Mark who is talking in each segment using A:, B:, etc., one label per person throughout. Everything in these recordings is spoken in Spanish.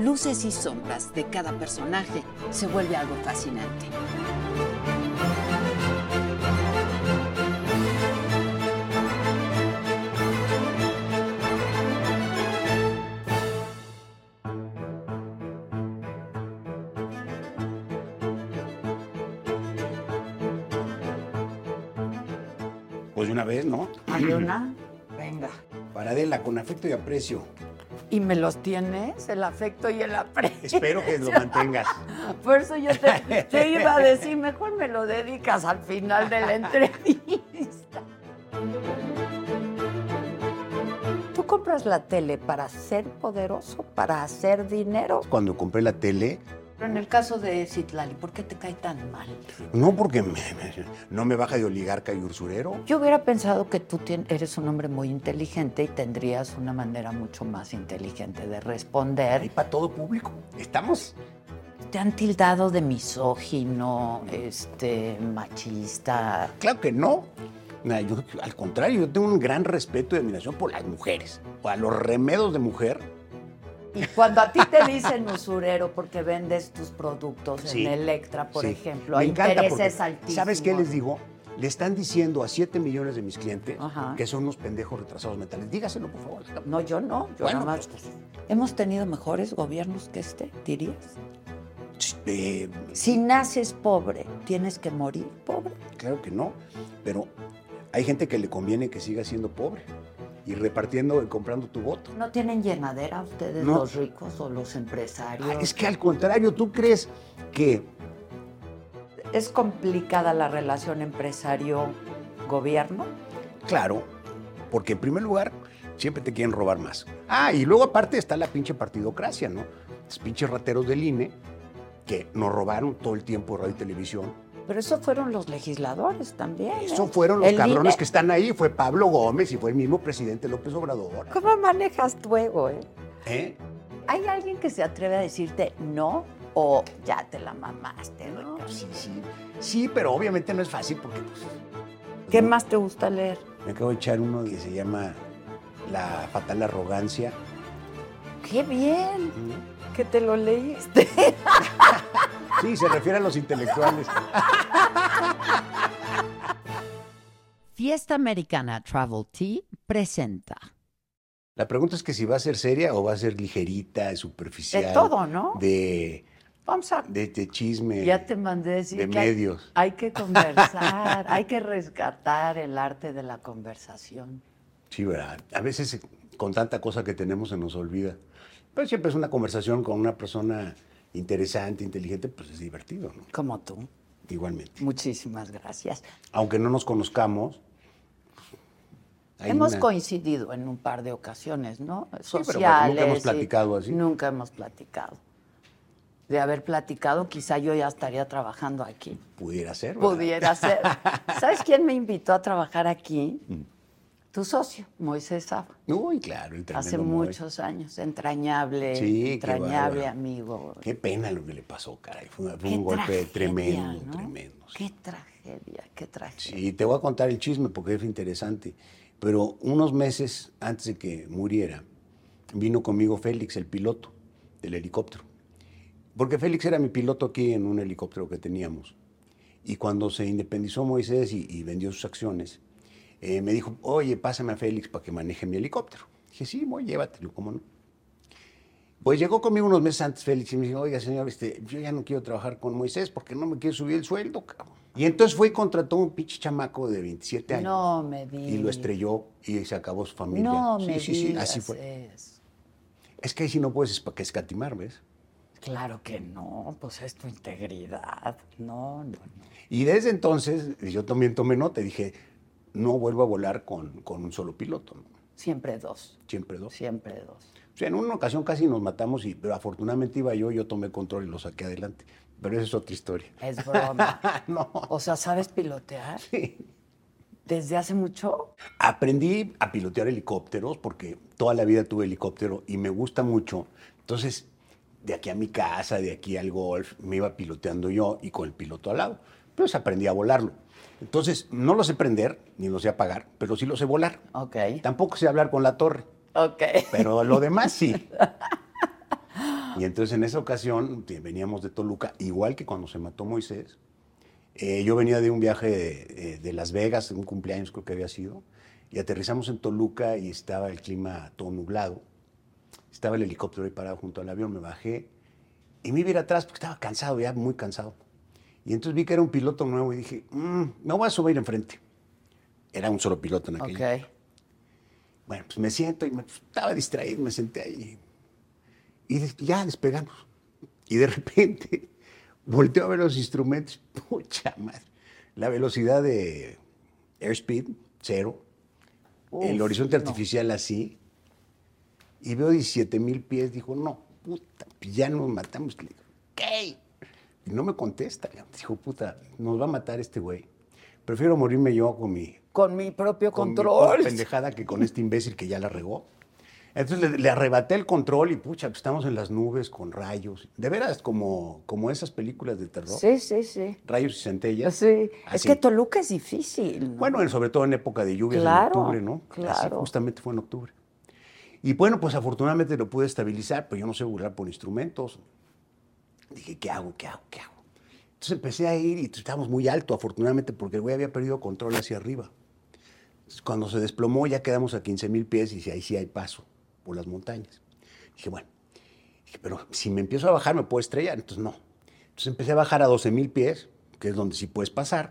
A: luces y sombras de cada personaje se vuelve algo fascinante.
B: Pues de una vez, ¿no?
C: ¿Hay una? Venga.
B: Para Adela, con afecto y aprecio.
C: ¿Y me los tienes? El afecto y el aprecio.
B: Espero que lo mantengas.
C: Por eso yo te, te iba a decir, mejor me lo dedicas al final de la entrevista. ¿Tú compras la tele para ser poderoso, para hacer dinero?
B: Cuando compré la tele,
C: Pero en el caso de Citlali, ¿por qué te cae tan mal?
B: no porque me- me- no me baja de oligarca y usurero.
C: Yo hubiera pensado que tú tien- eres un hombre muy inteligente y tendrías una manera mucho más inteligente de responder.
B: para todo público. ¿Estamos?
C: Te han tildado de misógino, este, machista.
B: Claro que no. Mira, yo, al contrario, yo tengo un gran respeto y admiración por las mujeres. O a los remedos de mujer.
C: Y cuando a ti te dicen usurero porque vendes tus productos
B: Sí,
C: en Electra, por
B: sí.
C: ejemplo,
B: Me
C: hay
B: encanta
C: intereses
B: porque,
C: altísimos.
B: ¿Sabes qué les digo? Le están diciendo a 7 millones de mis clientes
C: Ajá.
B: que son unos pendejos retrasados mentales. Dígaselo, por favor.
C: No, yo no, yo
B: Bueno,
C: nada más.
B: pues,
C: Hemos tenido mejores gobiernos que este, dirías.
B: eh,
C: Si naces pobre, tienes que morir pobre.
B: Claro que no, pero hay gente que le conviene que siga siendo pobre y repartiendo y comprando tu voto.
C: ¿No tienen llenadera ustedes,
B: No.
C: los ricos o los empresarios?
B: Ah, es que al contrario, ¿tú crees que
C: ¿Es complicada la relación empresario-gobierno?
B: Claro, porque en primer lugar siempre te quieren robar más. Ah, y luego aparte está la pinche partidocracia, ¿no? Los pinches rateros del INE que nos robaron todo el tiempo radio y televisión.
C: Pero eso fueron los legisladores también.
B: Eso
C: ¿eh?
B: fueron los
C: El
B: cabrones
C: INE-
B: que están ahí. Fue Pablo Gómez y fue el mismo presidente López Obrador.
C: ¿Cómo manejas tu ego, eh?
B: ¿Eh?
C: ¿Hay alguien que se atreve a decirte no o ya te la mamaste, no?
B: Sí, sí. Sí, pero obviamente no es fácil porque pues,
C: ¿Qué más te gusta leer?
B: me acabo de echar uno que se llama La fatal arrogancia.
C: ¡Qué bien! Que te lo leíste.
B: Sí, se refiere a los intelectuales.
C: Fiesta Americana Travel Tea presenta.
B: La pregunta es que si va a ser seria o va a ser ligerita, superficial.
C: De todo, ¿no?
B: De,
C: Vamos a...
B: de, de chisme.
C: Ya te mandé decir
B: de
C: que hay-
B: medios.
C: Hay, que conversar, hay que rescatar el arte de la conversación.
B: Sí, ¿verdad? A veces con tanta cosa que tenemos se nos olvida. Pero siempre es una conversación con una persona interesante, inteligente, pues es divertido, ¿no?
C: Como tú.
B: Igualmente.
C: Muchísimas gracias.
B: Aunque no nos conozcamos. hay
C: hemos
B: una-
C: coincidido en un par de ocasiones, ¿no?
B: pero
C: Sociales.
B: nunca hemos platicado así.
C: Nunca hemos platicado. De haber platicado, quizá yo ya estaría trabajando aquí.
B: Pudiera ser, ¿verdad?
C: Pudiera ser. ¿Sabes quién me invitó a trabajar aquí?
B: Mm.
C: Tu socio, Moisés Saba.
B: Uy, claro, el
C: Hace muchos años, entrañable,
B: Sí,
C: entrañable amigo.
B: Qué pena lo que le pasó, caray. Fue,
C: Qué
B: un golpe
C: tragedia,
B: tremendo,
C: ¿no?
B: tremendo. sí.
C: Qué tragedia, qué tragedia.
B: Sí, te voy a contar el chisme porque es interesante. Pero unos meses antes de que muriera, vino conmigo Félix, el piloto del helicóptero. Porque Félix era mi piloto aquí en un helicóptero que teníamos. Y cuando se independizó Moisés y, y vendió sus acciones, eh, me dijo, oye, pásame a Félix para que maneje mi helicóptero. Dije, sí, voy, llévatelo, ¿cómo no? Pues llegó conmigo unos meses antes Félix y me dijo, oiga, señor, este, yo ya no quiero trabajar con Moisés porque no me quiere subir el sueldo, cabrón. Y entonces fue y contrató un pinche chamaco de 27 años.
C: No me
B: Y
C: digas.
B: lo estrelló y se acabó su familia.
C: No
B: sí,
C: me
B: sí, sí,
C: digas
B: así fue.
C: eso.
B: Es que ahí sí no puedes es- que escatimar, ¿ves?
C: Claro que no, pues es tu integridad. No, no, no.
B: Y desde entonces yo también tomé nota y dije, no vuelvo a volar con, con un solo piloto, ¿no?
C: Siempre dos.
B: siempre dos.
C: Siempre dos.
B: O sea, en una ocasión casi nos matamos, y, pero afortunadamente iba yo, yo tomé control y lo saqué adelante. Pero esa es otra historia.
C: Es broma.
B: no.
C: O sea, ¿sabes pilotear? ¿Desde hace mucho?
B: Aprendí a pilotear helicópteros porque toda la vida tuve helicóptero y me gusta mucho. Entonces, de aquí a mi casa, de aquí al golf, me iba piloteando yo y con el piloto al lado. Pues aprendí a volarlo. Entonces, no lo sé prender, ni lo sé apagar, pero sí lo sé volar.
C: Ok.
B: Tampoco sé hablar con la torre,
C: Ok.
B: pero lo demás sí. Y entonces en esa ocasión veníamos de Toluca, igual que cuando se mató Moisés. eh, yo venía de un viaje de, eh, de Las Vegas, un cumpleaños creo que había sido, y aterrizamos en Toluca y estaba el clima todo nublado. Estaba el helicóptero ahí parado junto al avión, me bajé y me iba a ir atrás porque estaba cansado, ya muy cansado. Y entonces vi que era un piloto nuevo y dije, "Mm, me voy a subir enfrente. Era un solo piloto en aquel.
C: Ok.
B: Bueno, pues me siento y me, pues, estaba distraído, me senté ahí. Y ya despegamos. Y de repente volteo a ver los instrumentos. Pucha madre. La velocidad de airspeed, cero. el horizonte
C: no.
B: artificial así. Y veo 17 mil pies. Dijo, no, puta, ya nos matamos. Le digo, ¿qué? Y no me contesta. Dijo, puta, nos va a matar este güey. Prefiero morirme yo con mi
C: Con mi propio
B: con mi
C: control.
B: poca pendejada que con este imbécil que ya la regó. Entonces le, le arrebaté el control y pucha, pues estamos en las nubes con rayos. De veras, como, como esas películas de terror.
C: Sí, sí, sí.
B: Rayos y centellas.
C: Sí. Es
B: Así.
C: que Toluca es difícil. ¿no?
B: Bueno, en- sobre todo en época de lluvias,
C: Claro,
B: en octubre, ¿no? Así
C: claro.
B: justamente fue en octubre. Y bueno, pues afortunadamente lo pude estabilizar, pero yo no sé volar por instrumentos. Dije, ¿qué hago? ¿Qué hago? ¿Qué hago? Entonces empecé a ir y estábamos muy alto, afortunadamente, porque el güey había perdido control hacia arriba. Cuando se desplomó ya quedamos a 15 mil pies y ahí sí hay paso por las montañas. Dije, bueno, dije, pero si me empiezo a bajar me puedo estrellar, entonces no. Entonces empecé a bajar a 12 mil pies, que es donde sí puedes pasar.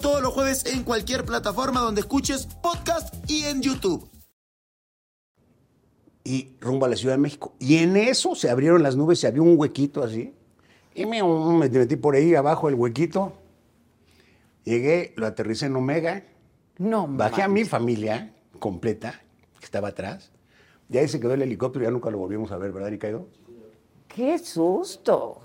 D: todos los jueves en cualquier plataforma donde escuches podcast y en YouTube.
B: y rumbo a la Ciudad de México. Y en eso se abrieron las nubes, se abrió un huequito así. Y me, me metí por ahí abajo el huequito. Llegué, lo aterricé en Omega.
C: No,
B: Bajé a mi familia completa, que estaba atrás. Y ahí se quedó el helicóptero, ya nunca lo volvimos a ver, ¿verdad, Ricardo?
C: ¡Qué susto!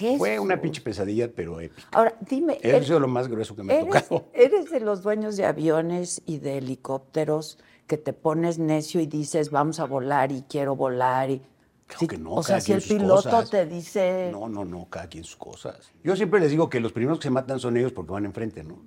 C: ¡Qué
B: Fue una pinche pesadilla, pero épica.
C: Ahora, dime.
B: Eso ha
C: ¿eres-
B: sido lo más grueso que me ha
C: ¿Eres,
B: tocado.
C: eres de los dueños de aviones y de helicópteros que te pones necio y dices, vamos a volar y quiero volar? Y,
B: Claro
C: Sí,
B: que no,
C: o sea, si el piloto
B: cosas.
C: te dice...
B: No, no, no, cada quien sus cosas. Yo siempre les digo que los primeros que se matan son ellos porque van enfrente, ¿no?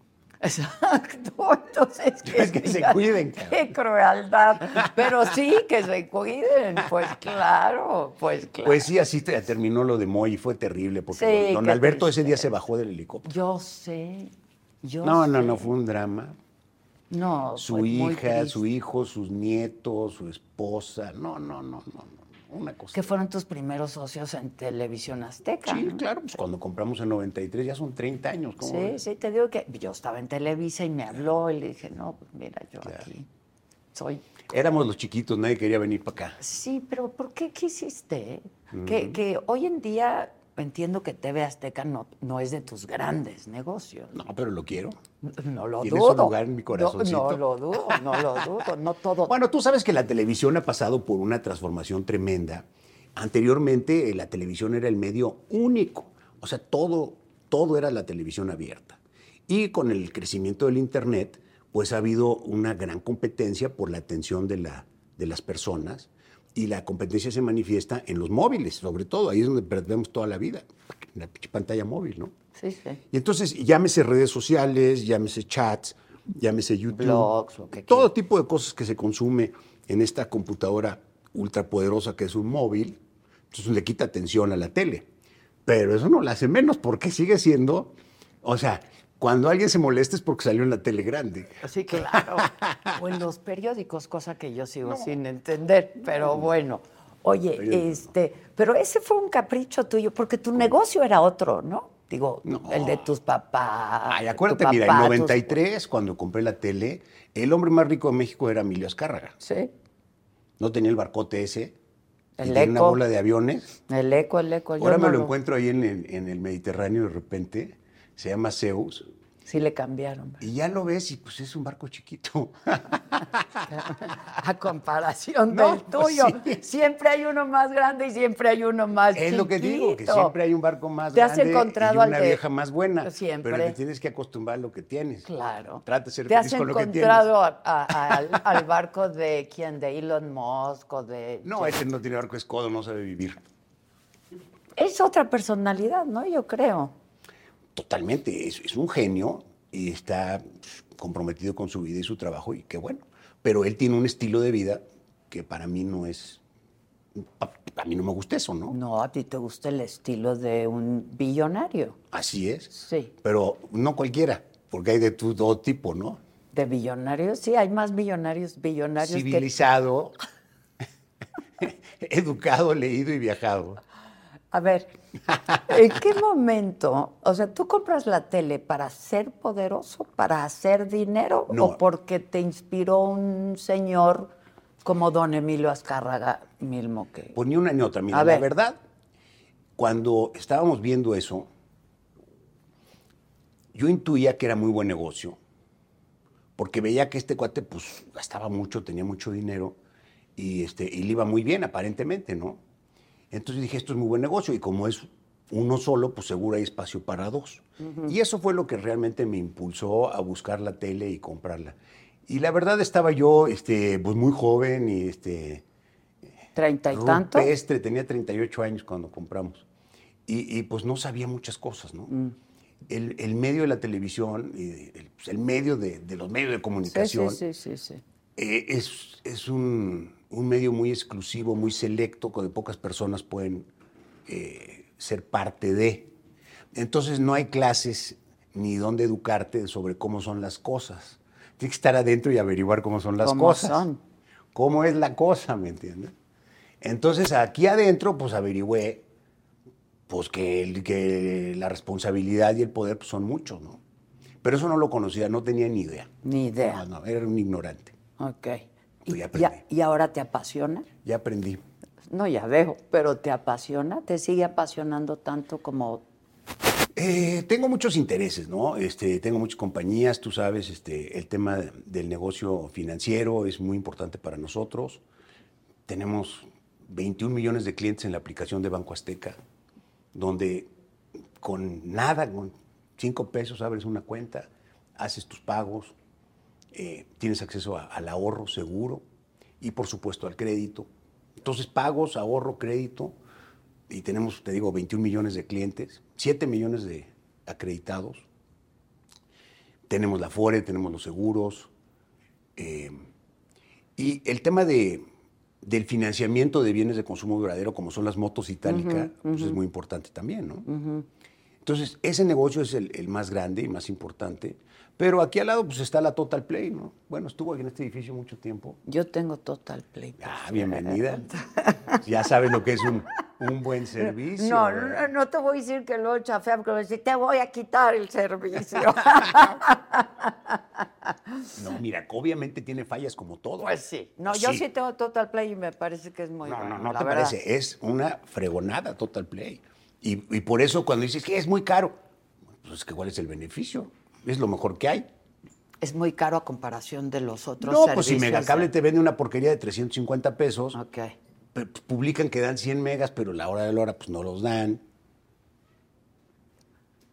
C: Exacto, entonces
B: Es que se cuiden.
C: Qué crueldad. Pero sí, que se cuiden, pues claro, pues claro.
B: Pues sí, así te- terminó lo de Moy y fue terrible porque
C: Sí,
B: don, Alberto ese día se bajó del helicóptero.
C: Yo sé, yo
B: No, no,
C: sé.
B: no, fue un drama.
C: No,
B: Su hija, su hijo, sus nietos, su esposa. No, no, no, no, no. Una cosa.
C: Que fueron tus primeros socios en Televisión Azteca.
B: Sí,
C: ¿no?
B: claro, pues cuando compramos en 93 ya son 30 años. ¿cómo
C: Sí,
B: ves?
C: sí, te digo que yo estaba en Televisa y me habló y le dije, no, pues mira, yo aquí soy...
B: Éramos los chiquitos, nadie quería venir para acá.
C: Sí, pero ¿por qué quisiste?
B: Mm.
C: que, que hoy en día entiendo que TV Azteca no, no es de tus grandes negocios.
B: No, pero lo quiero.
C: No lo
B: Tiene su
C: dudo.
B: lugar en mi
C: No-
B: corazoncito.
C: No, lo dudo, no lo dudo. No todo.
B: Bueno, tú sabes que la televisión ha pasado por una transformación tremenda. Anteriormente eh, la televisión era el medio único, o sea, todo, todo era la televisión abierta. Y con el crecimiento del Internet, pues ha habido una gran competencia por la atención de, la, de las personas y la competencia se manifiesta en los móviles, sobre todo, ahí es donde perdemos toda la vida, en la pantalla móvil, ¿no?
C: Sí, sí.
B: Y entonces, llámese redes sociales, llámese chats, llámese YouTube.
C: Blogs, lo que
B: Todo tipo de cosas que se consume en esta computadora ultrapoderosa que es un móvil. Entonces le quita atención a la tele. Pero eso no la hace menos porque sigue siendo. O sea, cuando alguien se molesta es porque salió en la tele grande.
C: Sí, claro. o en los periódicos, cosa que yo sigo sin entender, pero bueno. Oye,
B: Periódico.
C: este, pero ese fue un capricho tuyo, porque tu negocio era otro, ¿no? Digo, el de tus papás.
B: Ay, acuérdate, mira,
C: papá,
B: en
C: tus-
B: 93, cuando compré la tele, el hombre más rico de México era Emilio Azcárraga.
C: Sí,
B: No tenía el barcote ese.
C: El
B: tenía una
C: Eco.
B: bola de aviones.
C: el eco, el eco. yo
B: Ahora me lo encuentro ahí en el, en el Mediterráneo de repente. Se llama Zeus.
C: Sí le cambiaron.
B: Y ya lo ves y pues es un barco chiquito.
C: A comparación
B: No,
C: del
B: pues
C: tuyo.
B: sí.
C: Siempre hay uno más grande y siempre hay uno más
B: es lo que digo, que
C: chiquito.
B: siempre hay un barco más
C: ¿Te has
B: grande
C: encontrado
B: y
C: al
B: una vieja más buena.
C: Siempre.
B: Pero te tienes que acostumbrar a lo que tienes.
C: Claro.
B: Trata de ser
C: ¿Te has
B: feliz con lo que tienes.
C: encontrado a- a- al, al barco de quién? ¿De Elon Musk o de...?
B: No, ese no tiene barco, es codo, no sabe vivir.
C: Es otra personalidad, ¿no? Yo creo.
B: Totalmente, es, es un genio y está pues, comprometido con su vida y su trabajo y qué bueno. Pero él tiene un estilo de vida que para mí no es... A, a mí no me gusta eso, ¿no?
C: No, a ti te gusta el estilo de un billonario.
B: Así es.
C: Sí.
B: Pero no cualquiera, porque hay de todo tipo, ¿no?
C: ¿De billonarios? Sí, hay más billonarios, billonarios que...
B: Civilizado, educado, leído y viajado.
C: A ver, ¿en qué momento? O sea, ¿tú compras la tele para ser poderoso, para hacer dinero
B: No.
C: o porque te inspiró un señor como don Emilio Azcárraga Milmo que...
B: Pues ni una ni otra. Mira,
C: A
B: la
C: ver.
B: verdad, cuando estábamos viendo eso, yo intuía que era muy buen negocio, porque veía que este cuate pues gastaba mucho, tenía mucho dinero y, este, y le iba muy bien aparentemente, ¿no? Entonces dije, esto es muy buen negocio y como es uno solo, pues seguro hay espacio para dos. Y eso fue lo que realmente me impulsó a buscar la tele y comprarla. Y la verdad estaba yo este, pues muy joven y este,
C: ¿Treinta y tanto?
B: rupestre, tenía 38 años cuando compramos. Y, y, pues no sabía muchas cosas, ¿no?
C: Mm.
B: El, el medio de la televisión, el, pues, el medio de, de los medios de comunicación,
C: sí, sí, sí, sí.
B: eh, es, es un, un medio muy exclusivo, muy selecto, que pocas personas pueden eh, ser parte de. Entonces no hay clases ni dónde educarte sobre cómo son las cosas. Tienes que estar adentro y averiguar cómo son las
C: ¿Cómo
B: cosas.
C: son?
B: ¿Cómo es la cosa, me entiendes? Entonces aquí adentro, pues averigüé pues que, el- que la responsabilidad y el poder pues, son muchos, ¿no? Pero eso no lo conocía, no tenía ni idea.
C: Ni idea.
B: No, no, era un ignorante.
C: Ok.
B: Pues
C: ¿Y,
B: ya aprendí.
C: ya- ¿Y ahora te apasiona?
B: Ya aprendí.
C: No, ya veo, pero ¿te apasiona? ¿Te sigue apasionando tanto como...
B: Eh, tengo muchos intereses, ¿no? Este, tengo muchas compañías, tú sabes, este, el tema de- del negocio financiero es muy importante para nosotros. Tenemos 21 millones de clientes en la aplicación de Banco Azteca, donde con nada, con 5 pesos abres una cuenta, haces tus pagos, eh, tienes acceso a- al ahorro seguro y por supuesto al crédito. Entonces pagos, ahorro, crédito y tenemos, te digo, 21 millones de clientes, 7 millones de acreditados. tenemos la FORE, tenemos los seguros. eh, y el tema de, del financiamiento de bienes de consumo duradero, como son las motos itálicas, pues es muy importante también, ¿no? Entonces, ese negocio es el, el más grande y más importante. Pero aquí al lado pues está la Total Play, ¿no? Bueno, estuvo aquí en este edificio mucho tiempo.
C: Yo tengo Total Play.
B: Ah, bienvenida. ya sabes lo que es un, un buen servicio.
C: No, no, no te voy a decir que lo chafea, porque voy a decir, te voy a quitar el servicio.
B: No, mira, obviamente tiene fallas como todo.
C: pues sí. No, yo sí tengo Total Play y me parece que es muy
B: No,
C: bueno.
B: no, no
C: la
B: te
C: verdad.
B: parece. Es una fregonada Total Play. Y, y por eso cuando dices que es muy caro, pues que cuál es el beneficio. Es lo mejor que hay.
C: Es muy caro a comparación de los otros
B: No,
C: servicios.
B: pues si Megacable te vende una porquería de 350 pesos,
C: Ok.
B: pe- publican que dan 100 megas, pero la hora de la hora pues no los dan.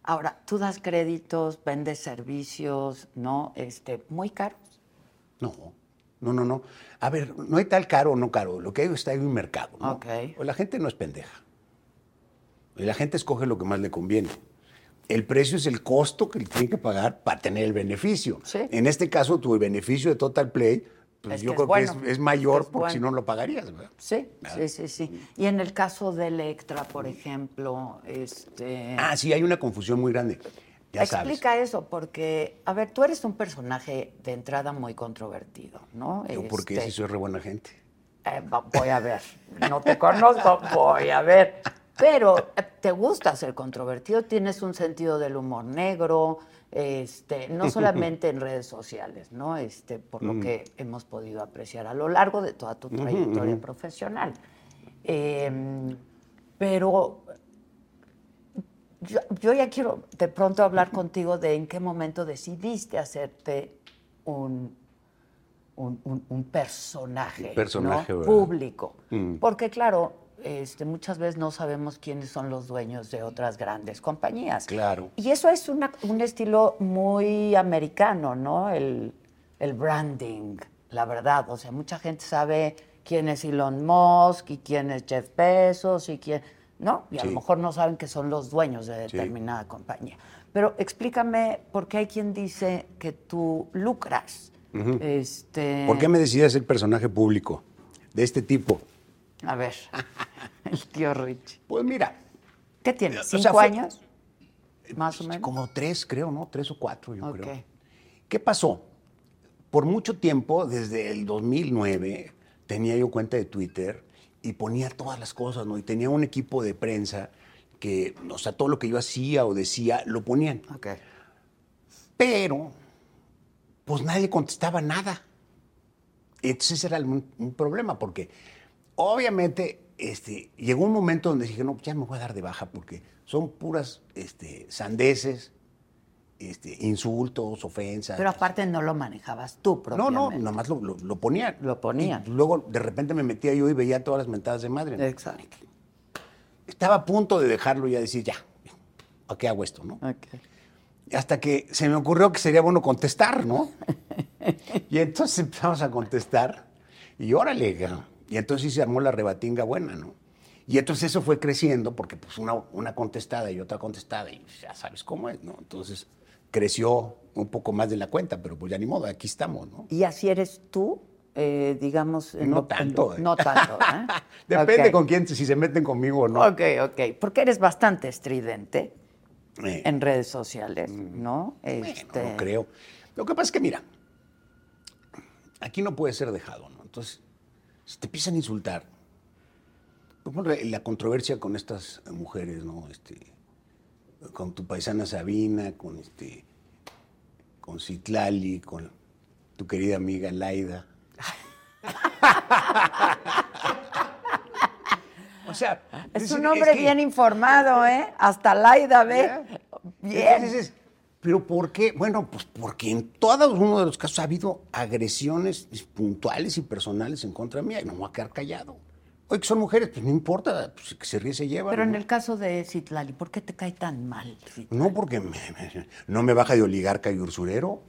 C: Ahora, tú das créditos, vendes servicios, ¿no? Este, muy caros.
B: No, no, no, no. A ver, no hay tal caro o no caro. Lo que hay está en un mercado. ¿no?
C: Ok.
B: Pues la gente no es pendeja. La gente escoge lo que más le conviene. El precio es el costo que le tiene que pagar para tener el beneficio.
C: Sí.
B: En este caso, tu beneficio de Total Play, pues
C: Es
B: yo
C: que
B: creo
C: es
B: que es, es
C: es
B: mayor
C: es
B: porque si no lo pagarías. ¿verdad?
C: Sí, sí, sí, sí. Y en el caso de Electra, por ejemplo, este...
B: Ah, sí, hay una confusión muy grande. Ya sabes.
C: Explica eso, porque, a ver, tú eres un personaje de entrada muy controvertido, ¿no?
B: Yo porque
C: Este,
B: sí soy re buena gente.
C: eh, voy a ver, no te conozco, voy a ver. Pero eh, te gusta ser controvertido, tienes un sentido del humor negro, este, no solamente en redes sociales, ¿no? Este, por
B: Mm.
C: lo que hemos podido apreciar a lo largo de toda tu trayectoria profesional. Em, pero yo, yo ya quiero de pronto hablar contigo de en qué momento decidiste hacerte un, un, un- un personaje, público.
B: Mm.
C: Porque claro, este, muchas veces no sabemos quiénes son los dueños de otras grandes compañías.
B: Claro.
C: Y eso es una- un estilo muy americano, ¿no? El, el branding, la verdad. O sea, mucha gente sabe quién es Elon Musk y quién es Jeff Bezos y quién, ¿no? Y a
B: Sí.
C: lo mejor no saben que son los dueños de
B: Sí.
C: determinada compañía. Pero explícame por qué hay quien dice que tú lucras. este,
B: ¿Por qué me decidí a ser personaje público de este tipo?
C: A ver, el tío Rich.
B: Pues mira,
C: ¿Qué tienes?
B: O sea,
C: ¿Cinco
B: fue-
C: años? Más o menos.
B: como tres, creo, ¿no? Tres o cuatro, yo creo. ¿Qué pasó? Por mucho tiempo, desde el 2009, tenía yo cuenta de Twitter y ponía todas las cosas, ¿no? Y tenía un equipo de prensa que, o sea, todo lo que yo hacía o decía, lo ponían.
C: Ok.
B: Pero, pues nadie contestaba nada. Entonces ese era un, un problema, porque obviamente este, llegó un momento donde dije, no, ya me voy a dar de baja, porque son puras este, sandeces, este, insultos, ofensas.
C: Pero aparte no lo manejabas tú
B: no,
C: propiamente.
B: no, nomás lo, lo, lo ponían.
C: Lo ponían.
B: Y luego de repente me metía yo y veía todas las mentadas de madre. ¿no?
C: Exacto.
B: Estaba a punto de dejarlo y ya decir, ya, ¿a qué hago esto? ¿no? Hasta que se me ocurrió que sería bueno contestar, ¿no? y entonces empezamos a contestar y órale, y entonces se armó la rebatinga buena, ¿no? Y entonces eso fue creciendo porque pues una, una contestada y otra contestada y ya sabes cómo es, ¿no? Entonces creció un poco más de la cuenta, pero pues ya ni modo, aquí estamos, ¿no?
C: ¿Y así eres tú? Eh, digamos...
B: No
C: en
B: tanto, ¿eh?
C: No tanto, ¿eh?
B: Depende
C: Ok.
B: con quién, si se meten conmigo o no.
C: Ok, ok. Porque eres bastante estridente en redes sociales, ¿no? Este,
B: Bueno, no creo. Lo que pasa es que, mira, aquí no puede ser dejado, ¿no? Entonces, si te empiezan a insultar, la controversia con estas mujeres, ¿no? Este, con tu paisana Sabina, con este, con Citlali, con tu querida amiga Laida. o sea,
C: Es un hombre
B: que-
C: bien informado, ¿eh? Hasta Laida, ¿ve? Bien.
B: entonces ¿pero por qué? Bueno, pues porque en todos uno de los casos ha habido agresiones puntuales y personales en contra mía y no me voy a quedar callado. Oye, que son mujeres, pues no importa, pues que se ríe se lleva.
C: Pero en el caso de Citlali, ¿por qué te cae tan mal? Citlali?
B: No, porque me- me- no me baja de oligarca y usurero.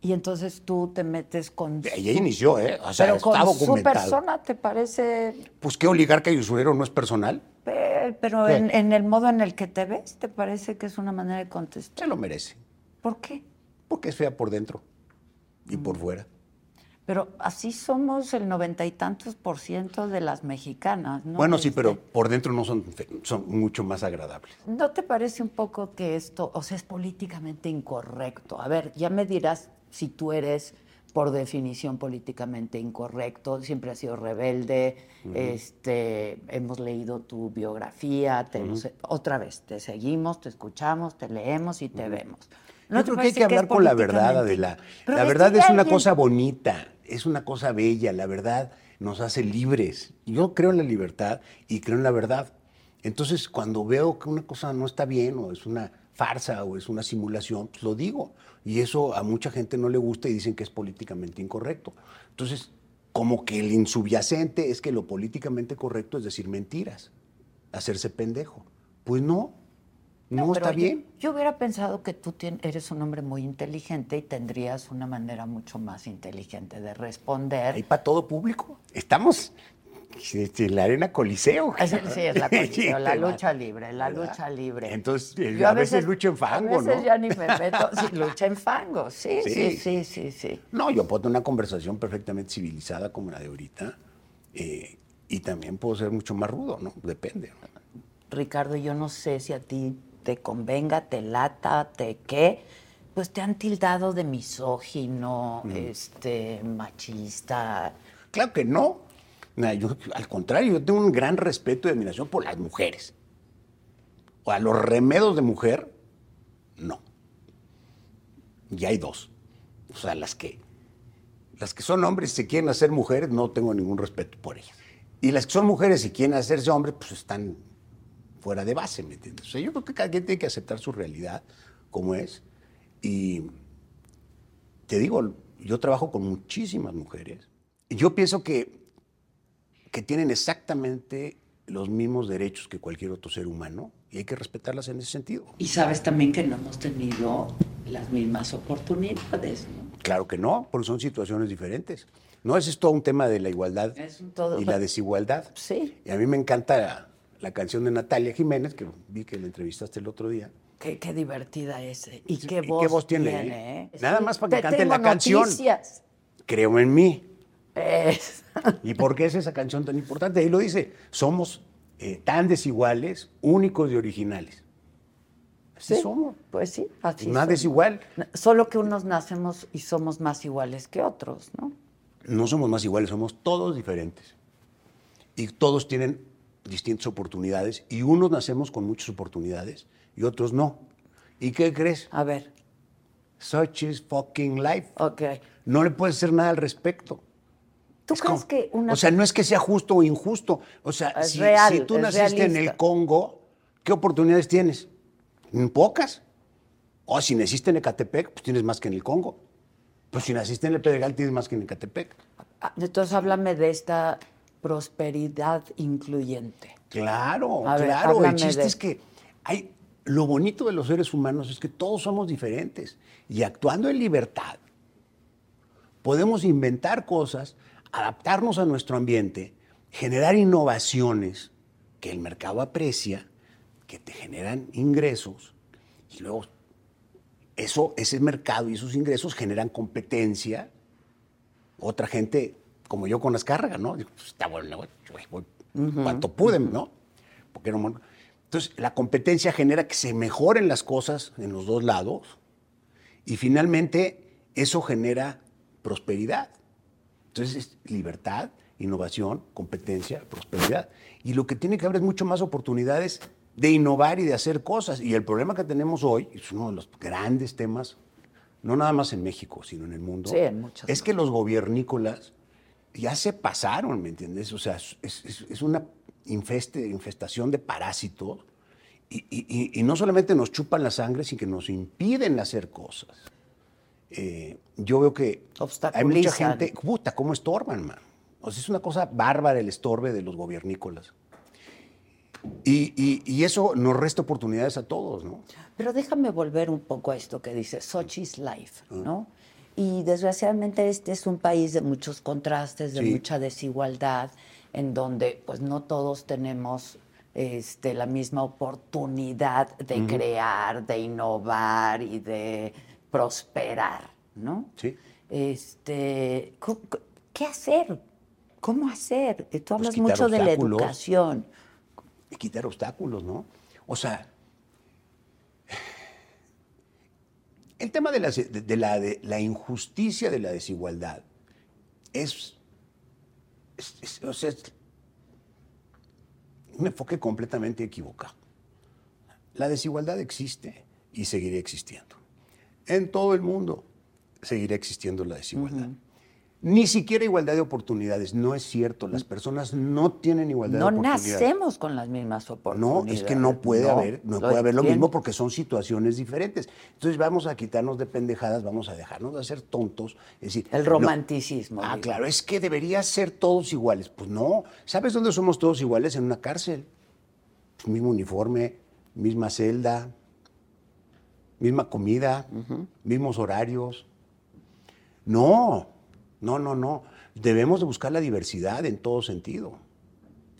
C: Y entonces tú te metes con...
B: Ella
C: su-
B: inició, ¿eh? O sea,
C: Pero con su persona te parece...
B: Pues qué oligarca y usurero no es personal.
C: Pe- Pero en, en el modo en el que te ves, ¿te parece que es una manera de contestar?
B: Se lo merece.
C: ¿Por qué?
B: Porque es fea por dentro y por fuera.
C: Pero así somos el noventa y tantos por ciento de las mexicanas, ¿no?
B: Bueno, sí,
C: Este,
B: pero por dentro no son, son mucho más agradables.
C: ¿No te parece un poco que esto, o sea, es políticamente incorrecto? A ver, ya me dirás si tú eres, por definición, políticamente incorrecto, siempre has sido rebelde, este, hemos leído tu biografía, te otra vez, te seguimos, te escuchamos, te leemos y te vemos. ¿No
B: Yo creo que hay que hablar con la verdad, Adela.
C: Pero
B: La verdad es una
C: alguien-
B: cosa bonita, es una cosa bella, la verdad nos hace libres. Yo creo en la libertad y creo en la verdad. Entonces, cuando veo que una cosa no está bien o es una farsa o es una simulación, pues lo digo. Y eso a mucha gente no le gusta y dicen que es políticamente incorrecto. Entonces, como que el insubyacente es que lo políticamente correcto es decir mentiras, hacerse pendejo. Pues no, no, está
C: yo-
B: bien.
C: Yo hubiera pensado que tú eres un hombre muy inteligente y tendrías una manera mucho más inteligente de responder.
B: Hay para todo público. Estamos la arena Coliseo.
C: Es- sí, es la coliseo, la lucha libre, la
B: ¿verdad?
C: lucha libre.
B: Entonces, eh,
C: Yo
B: a, veces, lucho en fango,
C: A veces
B: ¿no?
C: ya ni me meto. Sí, lucha en fango, sí, sí,
B: Sí.
C: sí, sí.
B: No, yo puedo tener una conversación perfectamente civilizada como la de ahorita. eh, y también puedo ser mucho más rudo, ¿no? Depende. ¿no?
C: Ricardo, yo no sé si a ti te convenga, te lata, te qué, pues te han tildado de misógino, este, machista.
B: Claro que no. Al contrario, yo tengo un gran respeto y admiración por las mujeres. O a los remedos de mujer, no. Y hay dos. O sea, las que, las que son hombres y se quieren hacer mujeres, no tengo ningún respeto por ellas. Y las que son mujeres y quieren hacerse hombres, pues están fuera de base, ¿me entiendes? O sea, yo creo que cada quien tiene que aceptar su realidad como es. Y te digo, yo trabajo con muchísimas mujeres. Yo pienso que, que tienen exactamente los mismos derechos que cualquier otro ser humano y hay que respetarlas en ese sentido.
C: Y sabes también que no hemos tenido las mismas oportunidades, ¿no?
B: Claro que no, porque son situaciones diferentes. No, ese es todo un tema de la igualdad
C: todo-
B: y la desigualdad.
C: Sí.
B: Y a mí me encanta la, la canción de Natalia Jiménez, que vi que la entrevistaste el otro día.
C: Qué, qué divertida es. ¿eh? Y qué
B: ¿Y
C: voz,
B: qué voz tiene,
C: tiene,
B: eh?
C: ¿eh?
B: Nada más para que
C: te
B: cante la canción. Creo en mí.
C: Es-
B: ¿Y por qué es esa canción tan importante? Ahí lo dice, somos eh, tan desiguales, únicos y originales. Así
C: Sí,
B: somos.
C: Pues sí, así
B: Nada
C: somos.
B: es igual.
C: Solo que unos nacemos y somos más iguales que otros, ¿no?
B: No somos más iguales, somos todos diferentes. Y todos tienen distintas oportunidades. Y unos nacemos con muchas oportunidades y otros no. ¿Y qué crees?
C: A ver,
B: Such is fucking life.
C: ok.
B: No le puedes hacer nada al respecto.
C: ¿Tú
B: Es
C: crees
B: como-
C: que una...
B: O sea, no es que sea justo o injusto. O sea, si,
C: real,
B: si tú naciste en
C: realista.
B: el Congo, ¿qué oportunidades tienes? Mm, Pocas. O si naciste en Ecatepec, pues tienes más que en el Congo. Pues si naciste en el Pedregal, tienes más que en Ecatepec.
C: Ah, Entonces háblame de esta prosperidad incluyente.
B: Claro,
C: ver,
B: claro. El chiste
C: de-
B: es que hay, lo bonito de los seres humanos es que todos somos diferentes. Y actuando en libertad, podemos inventar cosas, adaptarnos a nuestro ambiente, generar innovaciones que el mercado aprecia, que te generan ingresos, y luego eso, ese mercado y esos ingresos generan competencia. Otra gente, como yo con las cargas, ¿no? Pues, está bueno, voy cuanto pude, ¿no? Porque un- Entonces, la competencia genera que se mejoren las cosas en los dos lados y finalmente eso genera prosperidad. Entonces, es libertad, innovación, competencia, prosperidad. Y lo que tiene que haber es mucho más oportunidades de innovar y de hacer cosas. Y el problema que tenemos hoy, es uno de los grandes temas, no nada más en México, sino en el mundo,
C: Sí, en muchos
B: es que los gobiernícolas ya se pasaron, ¿me entiendes? O sea, es, es- es una infeste, infestación de parásitos y, y- y- y no solamente nos chupan la sangre, sino que nos impiden hacer cosas. Eh, yo veo que hay mucha gente, puta, ¿cómo estorban, man? O sea, es una cosa bárbara el estorbe de los gobiernícolas. Y, y- y eso nos resta oportunidades a todos, ¿no?
C: Pero déjame volver un poco a esto que dice Sochi's Life, ¿no? Y desgraciadamente este es un país de muchos contrastes, de
B: Sí.
C: mucha desigualdad, en donde pues no todos tenemos este, la misma oportunidad de crear, de innovar y de prosperar, ¿no?
B: Sí.
C: Este, ¿qué hacer? ¿Cómo hacer? Eh, Tú hablas
B: Pues quitar
C: mucho de la educación.
B: y quitar obstáculos, ¿no? O sea, el tema de la, de- de la, de la injusticia de la desigualdad es, es- es- o sea, es un enfoque completamente equivocado. La desigualdad existe y seguirá existiendo. En todo el mundo seguirá existiendo la desigualdad. Ni siquiera igualdad de oportunidades. No es cierto. Las personas no tienen igualdad
C: No
B: de oportunidades.
C: nacemos con las mismas
B: No,
C: oportunidades.
B: es que no puede haber, no puede haber lo mismo porque son situaciones diferentes. Entonces vamos a quitarnos de pendejadas, vamos a dejarnos de ser tontos. Es decir,
C: El
B: no-
C: romanticismo.
B: ah,
C: digo.
B: claro, es que debería ser todos iguales. Pues no. ¿Sabes dónde somos todos iguales? En una cárcel. Pues mismo uniforme, misma celda, misma comida, mismos horarios. No, no, no, no. Debemos de buscar la diversidad en todo sentido.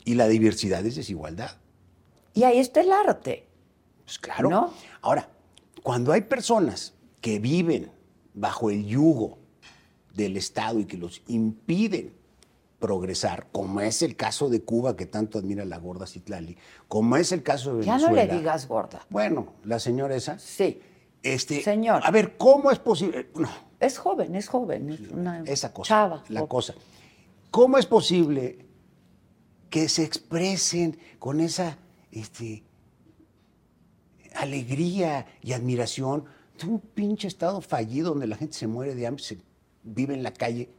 B: Y la diversidad es desigualdad.
C: Y ahí está el arte.
B: Pues claro.
C: ¿No?
B: Ahora, cuando hay personas que viven bajo el yugo del Estado y que los impiden progresar, como es el caso de Cuba, que tanto admira la gorda Citlali, como es el caso de
C: Ya
B: Venezuela.
C: no le digas gorda.
B: Bueno, la señora esa.
C: Sí.
B: Este,
C: Señor.
B: A ver, ¿cómo es posible? No,
C: Es joven, es joven. Es una
B: esa cosa.
C: chava.
B: La
C: joven.
B: cosa. ¿Cómo es posible que se expresen con esa este, alegría y admiración de un pinche estado fallido donde la gente se muere de hambre, se vive en la calle,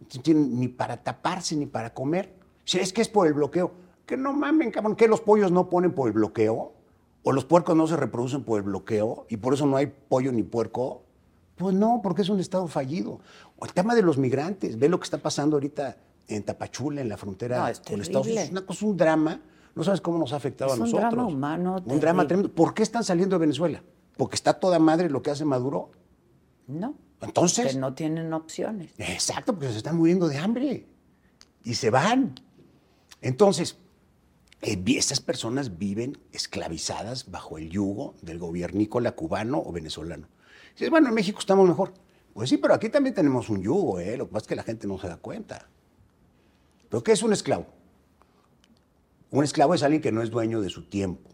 B: no tienen ni para taparse ni para comer? Si es que es por el bloqueo. Que no mamen, cabrón, que los pollos no ponen por el bloqueo, o los puercos no se reproducen por el bloqueo, y por eso no hay pollo ni puerco. Pues no, porque es un estado fallido. O el tema de los migrantes, ve lo que está pasando ahorita en Tapachula, en la frontera
C: No, es
B: con Estados
C: terrible.
B: Unidos. Es una cosa, un drama. No sabes cómo nos ha afectado
C: Es
B: a
C: un
B: nosotros.
C: drama humano
B: Un drama
C: terrible.
B: tremendo. ¿Por qué están saliendo de Venezuela? Porque está toda madre lo que hace Maduro.
C: No.
B: Entonces.
C: Que no tienen opciones.
B: Exacto, porque se están muriendo de hambre. Y se van. Entonces, estas personas viven esclavizadas bajo el yugo del gobiernícola cubano o venezolano. Dices, bueno, en México estamos mejor. Pues sí, pero aquí también tenemos un yugo, ¿eh? Lo que pasa es que la gente no se da cuenta. ¿Pero qué es un esclavo? Un esclavo es alguien que no es dueño de su tiempo.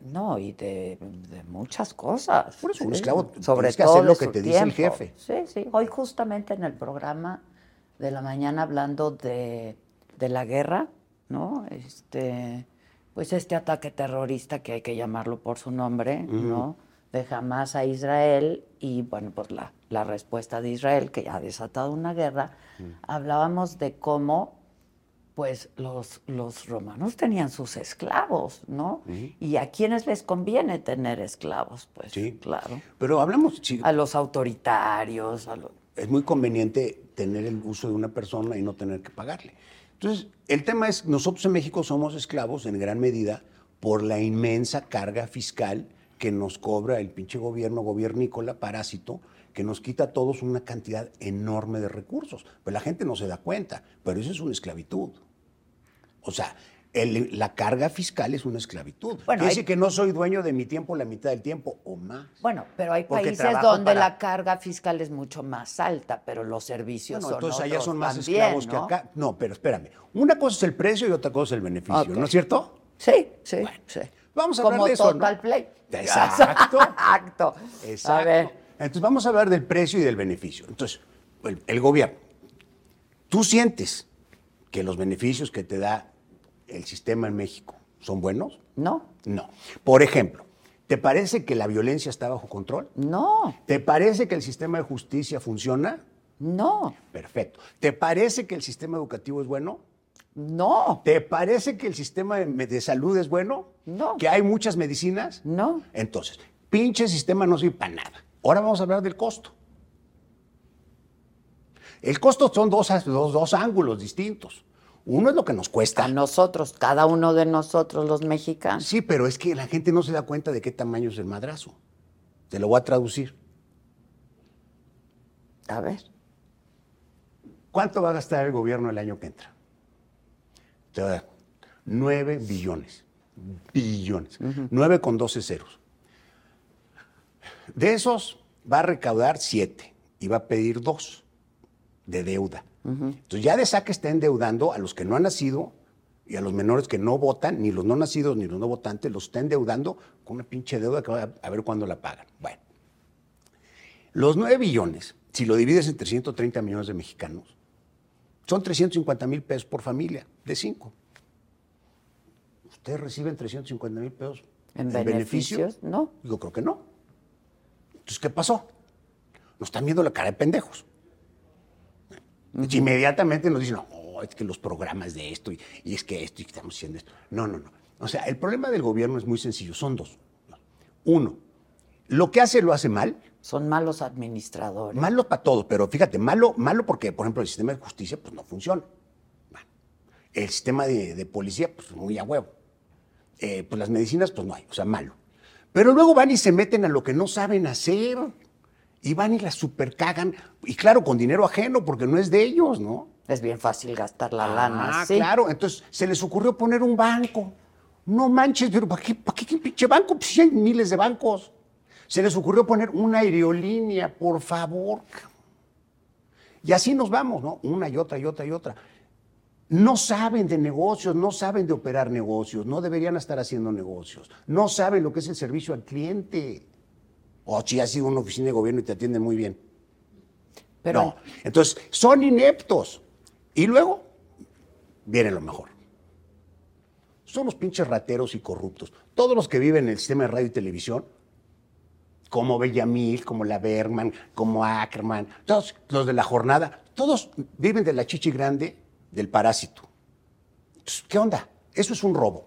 C: No, y de, de muchas cosas.
B: Por eso, un
C: sí.
B: esclavo,
C: sobre
B: tienes que
C: todo
B: hacer lo que te dice el
C: tiempo.
B: jefe.
C: Sí, sí. Hoy justamente en el programa de la mañana hablando de, de la guerra, ¿no? Este, pues este ataque terrorista que hay que llamarlo por su nombre, ¿no? De Hamas a Israel y bueno, pues la, la respuesta de Israel que ya ha desatado una guerra. Hablábamos de cómo pues los, los romanos tenían sus esclavos, ¿no? Y a quienes les conviene tener esclavos, pues,
B: Sí.
C: claro.
B: Pero hablamos, sí,
C: A los autoritarios, a los...
B: es muy conveniente tener el uso de una persona y no tener que pagarle. Entonces, el tema es, nosotros en México somos esclavos en gran medida por la inmensa carga fiscal que nos cobra el pinche gobierno gobiernícola parásito, que nos quita a todos una cantidad enorme de recursos. Pues la gente no se da cuenta, pero eso es una esclavitud. O sea, el- la carga fiscal es una esclavitud.
C: Bueno,
B: Quiere
C: hay-
B: decir que no soy dueño de mi tiempo la mitad del tiempo o más.
C: Bueno, pero hay países donde
B: para-
C: la carga fiscal es mucho más alta, pero los servicios
B: Bueno,
C: son
B: entonces allá son más
C: también,
B: esclavos
C: ¿no?
B: que acá. No, pero espérame. Una cosa es el precio y otra cosa es el beneficio. ¿no es cierto?
C: Sí, sí, sí.
B: vamos a hablar
C: Como
B: de eso, ¿no?
C: Total Play.
B: Exacto.
C: Exacto.
B: Exacto.
C: A ver,
B: Entonces vamos a hablar del precio y del beneficio. Entonces, el, el gobierno, ¿tú sientes que los beneficios que te da el sistema en México son buenos?
C: no,
B: No. Por ejemplo, ¿te parece que la violencia está bajo control?
C: no,
B: ¿Te parece que el sistema de justicia funciona?
C: no,
B: Perfecto. ¿Te parece que el sistema educativo es bueno?
C: no,
B: ¿Te parece que el sistema de, salud es bueno?
C: No.
B: ¿Que hay muchas medicinas?
C: no.
B: Entonces, pinche sistema no sirve para nada. Ahora vamos a hablar del costo. El costo son dos, dos, dos ángulos distintos. Uno es lo que nos cuesta.
C: A nosotros, cada uno de nosotros los mexicanos.
B: Sí, pero es que la gente no se da cuenta de qué tamaño es el madrazo. Te lo voy a traducir.
C: A ver,
B: ¿Cuánto va a gastar el gobierno el año que entra? Te va a dar 9 billones. Billones. 9 con 12 ceros. De esos, va a recaudar 7 y va a pedir 2 de deuda. Entonces ya de saque está endeudando a los que no han nacido y a los menores que no votan, ni los no nacidos ni los no votantes, los está endeudando con una pinche deuda que va a, ver cuándo la pagan. Bueno, los 9 billones, si lo divides entre 130 millones de mexicanos, son 350 mil pesos por familia, de 5. ¿Ustedes reciben 350 mil pesos
C: ¿En
B: beneficio?
C: beneficios? No.
B: Yo creo que no. Entonces, ¿qué pasó? Nos están viendo la cara de pendejos. Y Inmediatamente nos dicen, no, es que los programas de esto, y, y es que esto, y que estamos haciendo esto. No, no, no. O sea, el problema del gobierno es muy sencillo, son dos. Uno, lo que hace lo hace mal,
C: Son malos administradores.
B: malo para todos, pero fíjate, malo, malo porque, por ejemplo, el sistema de justicia pues no funciona. El sistema de, de policía, pues muy a huevo. Eh, pues las medicinas, pues no hay, o sea, malo. Pero luego van y se meten a lo que no saben hacer. Y van y las supercagan. Y claro, con dinero ajeno, porque no es de ellos, ¿no?
C: Es bien fácil gastar la lana.
B: Ah,
C: sí.
B: claro. Entonces se les ocurrió poner un banco. No manches, pero ¿para qué, para qué, qué pinche banco? Pues sí hay miles de bancos. Se les ocurrió poner una aerolínea, por favor. Y así nos vamos, ¿no? Una y otra y otra y otra. No saben de negocios, no saben de operar negocios, no deberían estar haciendo negocios, no saben lo que es el servicio al cliente. O si has sido una oficina de gobierno y te atienden muy bien.
C: Pero
B: no. Entonces, son ineptos. Y luego viene lo mejor. Son los pinches rateros y corruptos. Todos los que viven en el sistema de radio y televisión, como Bellamil, como la Bergman, como Ackerman, todos los de la jornada, todos viven de la chichi grande del parásito. Entonces, ¿Qué onda? Eso es un robo.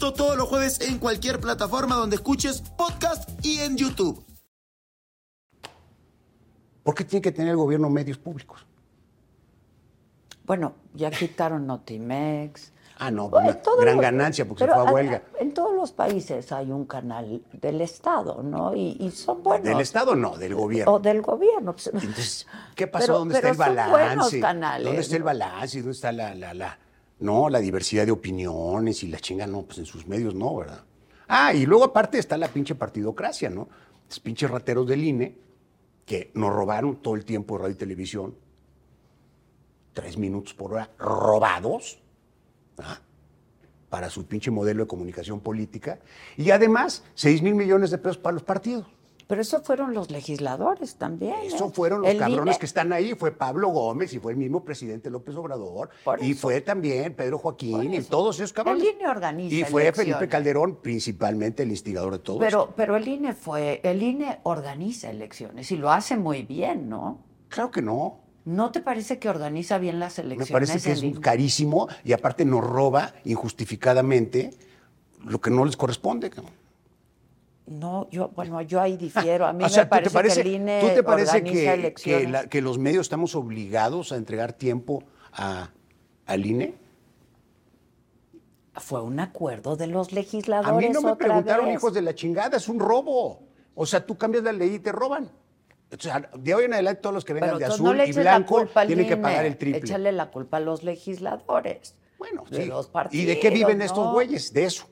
D: Esto todos los jueves en cualquier plataforma donde escuches podcast y en YouTube.
B: ¿Por qué tiene que tener el gobierno medios públicos?
C: bueno, ya quitaron Notimex.
B: Ah, no,
C: Bueno,
B: gran ganancia porque
C: pero
B: se fue a
C: a-
B: huelga.
C: En todos los países hay un canal del Estado, ¿no? Y, y son buenos.
B: Del Estado no, del gobierno.
C: O del gobierno. pues.
B: Entonces, ¿qué pasó?
C: Pero-
B: ¿Dónde
C: pero
B: está el
C: son buenos
B: balance?
C: canales,
B: ¿Dónde está el balance? ¿Dónde está la, la, la, no, la diversidad de opiniones y la chinga? No, pues en sus medios no, ¿verdad? Ah, y luego aparte está la pinche partidocracia, ¿no? Los pinches rateros del INE que nos robaron todo el tiempo de radio y televisión, tres minutos por hora, robados, ¿ah? para su pinche modelo de comunicación política, y además seis mil millones de pesos para los partidos.
C: Pero eso fueron los legisladores también.
B: Eso
C: ¿eh?
B: fueron los
C: El
B: cabrones
C: INE
B: que están ahí. Fue Pablo Gómez y fue el mismo presidente López Obrador.
C: Por
B: Y
C: eso.
B: fue también Pedro Joaquín y todos esos cabrones.
C: El INE organiza
B: Y fue
C: elecciones.
B: Felipe Calderón, principalmente el instigador de todo
C: Pero,
B: esto.
C: pero el INE fue, el INE organiza elecciones y lo hace muy bien, ¿no?
B: Claro que no.
C: ¿No te parece que organiza bien las
B: Me
C: elecciones?
B: parece que es
C: INE?
B: carísimo y aparte nos roba injustificadamente lo que no les corresponde. cabrón.
C: No, yo, bueno, yo ahí difiero. A mí
B: O
C: me
B: ¿tú
C: parece,
B: te parece,
C: que el INE
B: ¿tú te parece que, que, la- que los medios estamos obligados a entregar tiempo a, al INE?
C: Fue un acuerdo de los legisladores
B: A mí no me preguntaron
C: vez.
B: hijos de la chingada, es un robo. O sea, tú cambias la ley y te roban. O sea, de hoy en adelante todos los que vengan
C: Pero
B: de
C: entonces
B: azul
C: no
B: y blanco tienen que pagar el triple.
C: Échale la culpa a los legisladores.
B: Bueno,
C: de
B: sí.
C: los
B: ¿Y de qué viven
C: partidos,
B: estos güeyes? De eso.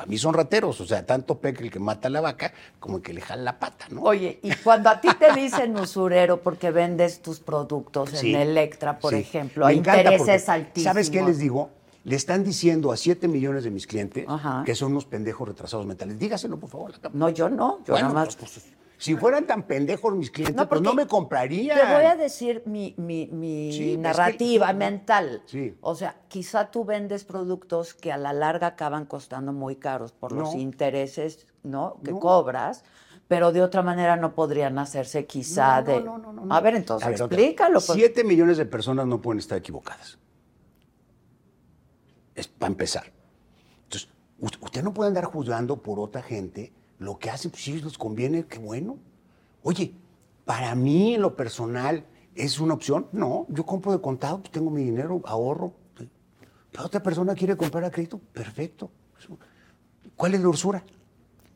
B: Para mí son rateros, o sea, tanto peca el que mata a la vaca como el que le jala la pata, ¿no?
C: Oye, y cuando a ti te dicen usurero porque vendes tus productos
B: Sí,
C: en Electra, por
B: sí.
C: ejemplo,
B: encanta
C: intereses altísimos.
B: ¿Sabes qué les digo? Le están diciendo a 7 millones de mis clientes
C: Ajá.
B: que son unos pendejos retrasados mentales. Dígaselo, por favor, a la.
C: No, yo no. Yo
B: Bueno,
C: nada más.
B: pues, pues, Si fueran tan pendejos mis clientes,
C: No,
B: pues no me comprarían.
C: Te voy a decir mi, mi- mi
B: Sí, es que-
C: narrativa mental.
B: Sí.
C: O sea, quizá tú vendes productos que a la larga acaban costando muy caros por los intereses ¿no? que
B: No.
C: cobras, pero de otra manera no podrían hacerse quizá de...
B: no, no, no, no.
C: A ver, entonces
B: A ver,
C: explícalo. pues.
B: Siete millones de personas no pueden estar equivocadas. Es para empezar. Entonces, us- usted no puede andar juzgando por otra gente lo que hacen, pues si les conviene, qué bueno. Oye, para mí en lo personal, ¿es una opción? No, yo compro de contado, pues tengo mi dinero, ahorro. La otra persona quiere comprar a crédito, perfecto. ¿Cuál es la usura?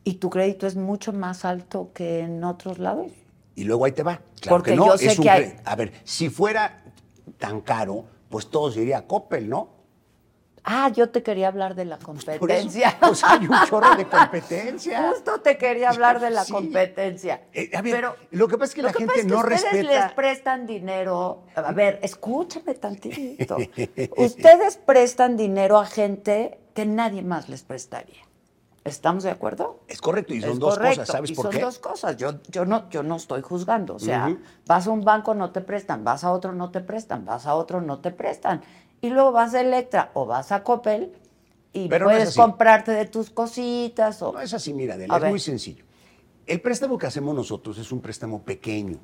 C: ¿Y tu crédito es mucho más alto que en otros lados?
B: Y luego ahí te va. Claro
C: Porque
B: que no,
C: yo sé
B: es un
C: que hay-
B: A ver, si fuera tan caro, pues todos iría a Coppel, ¿no?
C: Ah, yo te quería hablar de la
B: eso,
C: competencia.
B: pues hay un chorro de competencia.
C: Justo te quería hablar de la
B: Sí.
C: competencia.
B: Eh, a ver,
C: Pero
B: lo que pasa es que la
C: que
B: gente
C: pasa es que
B: no
C: ustedes
B: respeta.
C: les prestan dinero. A ver, escúchame tantito. ustedes prestan dinero a gente que nadie más les prestaría. ¿Estamos de acuerdo?
B: Es correcto, y son
C: Es
B: dos
C: correcto,
B: cosas, ¿sabes
C: y
B: por
C: son
B: qué?
C: dos cosas. Yo, yo, no, yo no estoy juzgando. O sea, vas a un banco, no te prestan. Vas a otro, no te prestan. Vas a otro, no te prestan. Y luego vas a Electra o vas a Coppel y
B: Pero no es
C: puedes comprarte de tus cositas. O...
B: No es así, mira, Adela, es
C: ver.
B: muy sencillo. El préstamo que hacemos nosotros es un préstamo pequeño.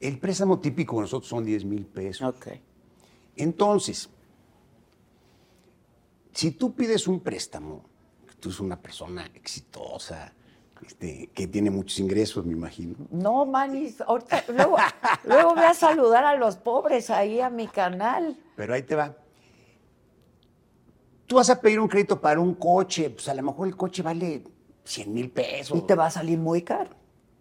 B: El préstamo típico de nosotros son 10 mil pesos.
C: Ok.
B: Entonces, si tú pides un préstamo, tú eres una persona exitosa, este, que tiene muchos ingresos, me imagino.
C: No, manis, ahorita, luego, luego voy a saludar a los pobres ahí a mi canal.
B: Pero ahí te va. Tú vas a pedir un crédito para un coche, pues a lo mejor el coche vale 100 mil pesos.
C: Y te va a salir muy caro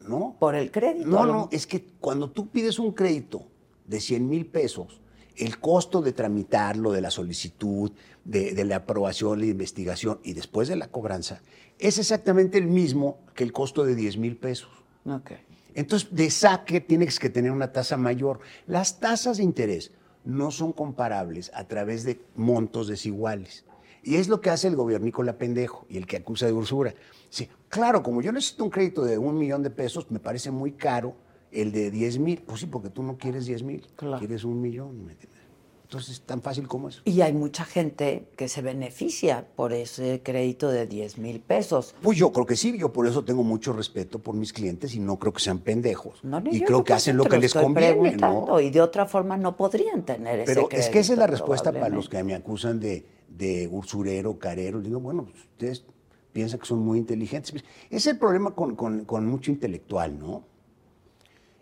B: ¿No?
C: por el crédito.
B: No, no, es que cuando tú pides un crédito de 100 mil pesos, el costo de tramitarlo, de la solicitud, de, de la aprobación, la investigación y después de la cobranza, es exactamente el mismo que el costo de 10 mil pesos.
C: Ok.
B: Entonces, de saque tienes que tener una tasa mayor. Las tasas de interés no son comparables a través de montos desiguales. Y es lo que hace el gobiernícola pendejo y el que acusa de usura. Sí, claro, como yo necesito un crédito de un millón de pesos, me parece muy caro el de 10 mil. Pues sí, porque tú no quieres 10 mil,
C: Claro.
B: quieres un millón. ¿me entiendes? Entonces, tan fácil como eso.
C: Y hay mucha gente que se beneficia por ese crédito de 10 mil pesos.
B: Pues yo creo que sí, yo por eso tengo mucho respeto por mis clientes y no creo que sean pendejos.
C: No, ni
B: y
C: yo,
B: creo que hacen lo que les conviene, ¿no?
C: Y de otra forma no podrían tener ese
B: Pero
C: crédito.
B: es que esa es la respuesta para los que me acusan de, de usurero, carero. Digo, bueno, pues, ustedes piensan que son muy inteligentes. Es el problema con, con- con mucho intelectual, ¿no?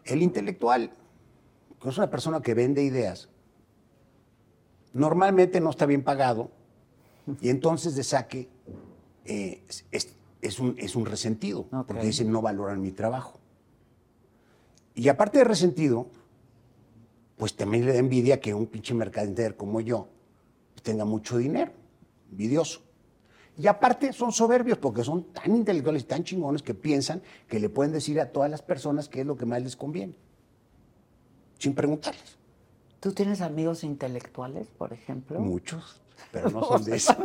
B: El intelectual, que es una persona que vende ideas, normalmente no está bien pagado y entonces de saque eh, es, es- un, es un resentido, porque dicen no valoran mi trabajo. Y aparte de resentido, pues también le da envidia que un pinche mercader como yo tenga mucho dinero, envidioso. Y aparte son soberbios porque son tan intelectuales y tan chingones que piensan que le pueden decir a todas las personas qué es lo que más les conviene, sin preguntarles.
C: ¿Tú tienes amigos intelectuales, por ejemplo?
B: Muchos, pero no son de esos.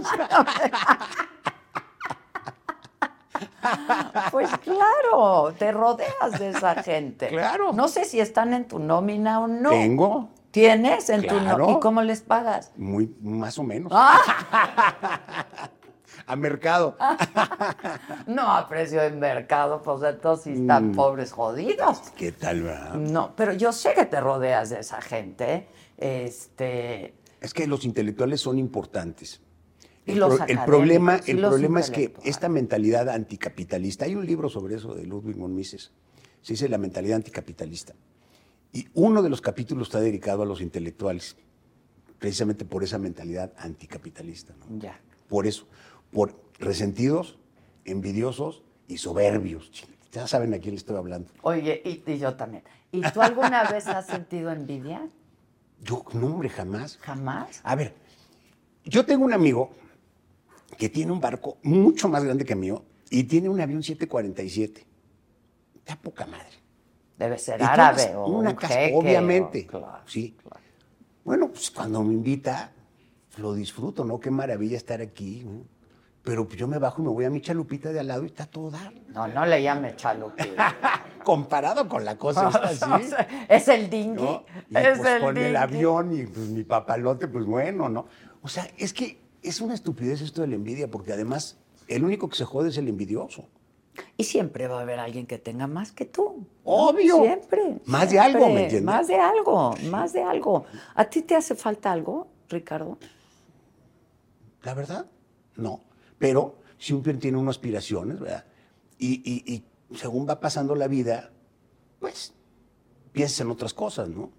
C: Pues claro, te rodeas de esa gente.
B: Claro.
C: No sé si están en tu nómina o no.
B: Tengo,
C: ¿Tienes en tu
B: Claro.
C: nómina? ¿Y cómo les pagas?
B: muy, más o menos.
C: Ah.
B: A mercado.
C: No, a precio de mercado, pues entonces sí están
B: Mm.
C: pobres jodidos.
B: ¿Qué tal, verdad?
C: No, pero yo sé que te rodeas de esa gente. Este,
B: Es que los intelectuales son importantes.
C: Y
B: El,
C: los
B: pro- el problema, el problema es que esta mentalidad anticapitalista, hay un libro sobre eso de Ludwig von Mises, se dice La mentalidad anticapitalista. Y uno de los capítulos está dedicado a los intelectuales, precisamente por esa mentalidad anticapitalista. ¿no?
C: ya.
B: Por eso, por resentidos, envidiosos y soberbios. Ya saben a quién le estoy hablando.
C: Oye, y, y yo también. ¿Y tú alguna vez has sentido envidia?
B: Yo, no, hombre, jamás.
C: ¿Jamás?
B: A ver, yo tengo un amigo que tiene un barco mucho más grande que el mío y tiene un avión 747. Está poca madre.
C: Debe ser árabe o
B: una
C: un
B: casa,
C: jeque,
B: obviamente.
C: o- claro,
B: sí.
C: claro.
B: Bueno, pues cuando me invita, lo disfruto, ¿no? Qué maravilla estar aquí. ¿no? Pero yo me bajo y me voy a mi chalupita de al lado y está todo dar.
C: No, no le llame chalupita.
B: Comparado con la cosa esta
C: es el dinghy.
B: ¿no? Y
C: es
B: pues
C: el
B: con el avión y pues mi papalote, pues bueno, ¿no? O sea, es que es una estupidez esto de la envidia, porque además el único que se jode es el envidioso.
C: Y siempre va a haber alguien que tenga más que tú.
B: Obvio.
C: Siempre.
B: Más de algo, ¿me
C: siempre.
B: entiendes?
C: Más de algo, más de algo. ¿A ti te hace falta algo, Ricardo?
B: La verdad, no. Pero siempre tiene unas aspiraciones, ¿verdad? Y, y- y según va pasando la vida, pues piensas en otras cosas, ¿no?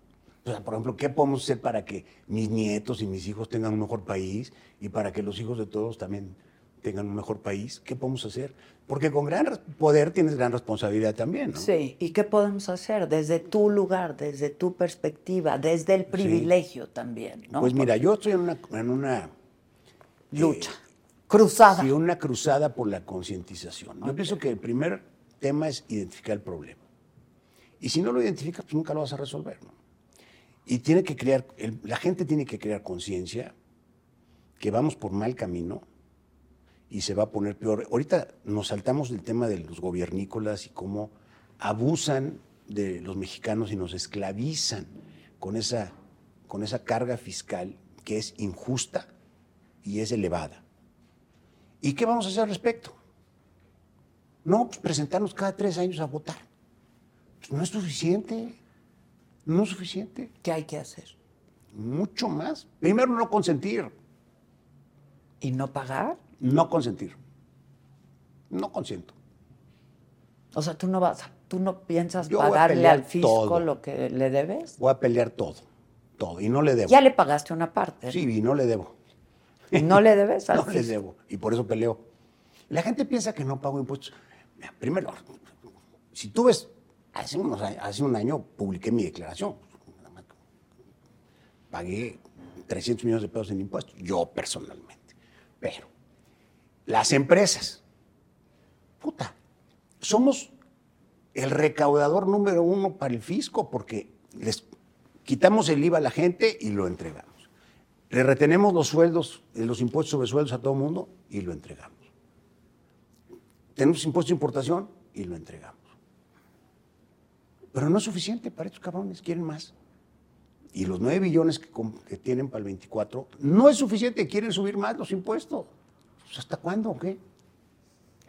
B: O sea, por ejemplo, ¿qué podemos hacer para que mis nietos y mis hijos tengan un mejor país y para que los hijos de todos también tengan un mejor país? ¿Qué podemos hacer? Porque con gran poder tienes gran responsabilidad también, ¿no?
C: Sí. ¿Y qué podemos hacer desde tu lugar, desde tu perspectiva, desde el privilegio también? ¿no?
B: Pues mira, yo estoy en una, en una
C: lucha, cruzada.
B: Sí, una cruzada por la concientización. Yo pienso que el primer tema es identificar el problema. Y si no lo identificas, pues nunca lo vas a resolver. ¿no? Y tiene que crear, el- la gente tiene que crear conciencia que vamos por mal camino y se va a poner peor. Ahorita nos saltamos del tema de los gobiernícolas y cómo abusan de los mexicanos y nos esclavizan con esa, con esa carga fiscal que es injusta y es elevada. ¿Y qué vamos a hacer al respecto? No, pues presentarnos cada tres años a votar. Pues no es suficiente. No es suficiente.
C: ¿Qué hay que hacer?
B: Mucho más. Primero, no consentir.
C: ¿Y no pagar?
B: No consentir. No consiento.
C: O sea, tú no vas, tú no piensas
B: Yo voy a
C: pagarle
B: pelear
C: al fisco
B: todo.
C: lo que le debes.
B: Voy a pelear todo. Todo. Y no le debo.
C: Ya le pagaste una parte.
B: Sí, y no le debo.
C: No le debes al
B: No le debo. Y por eso peleo. La gente piensa que no pago impuestos. Mira, primero, si tú ves, hace, unos hace un año publiqué mi declaración. Pagué 300 millones de pesos en impuestos, yo personalmente. Pero las empresas, puta, somos el recaudador número uno para el fisco porque les quitamos el IVA a la gente y lo entregamos. Le retenemos los sueldos, eh, los impuestos sobre sueldos a todo el mundo y lo entregamos. Tenemos impuestos de importación y lo entregamos. Pero no es suficiente para estos cabrones, quieren más. Y los 9 billones que, que tienen para el 24 no es suficiente, quieren subir más los impuestos. Pues, ¿Hasta cuándo o qué?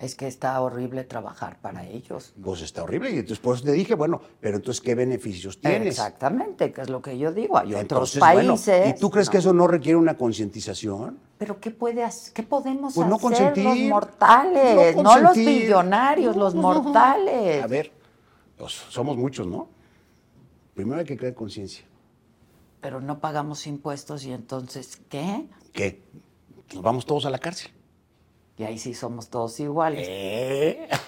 C: Es que está horrible trabajar para ellos.
B: Pues está horrible. Y entonces por eso te dije, bueno, pero entonces, ¿qué beneficios tienes?
C: Exactamente, que es lo que yo digo. Hay
B: Entonces,
C: otros
B: bueno,
C: países.
B: ¿Y tú crees
C: no.
B: que eso no requiere una concientización?
C: Pero ¿qué puede hacer? ¿Qué podemos
B: Pues no
C: hacer
B: consentir.
C: los mortales?
B: No
C: No, los billonarios, los
B: No, no, no.
C: mortales.
B: A ver, pues, somos muchos, ¿no? Primero hay que crear conciencia.
C: Pero no pagamos impuestos y entonces, ¿qué?
B: ¿Qué? Nos vamos todos a la cárcel.
C: Y ahí sí somos todos iguales.
B: ¿Eh?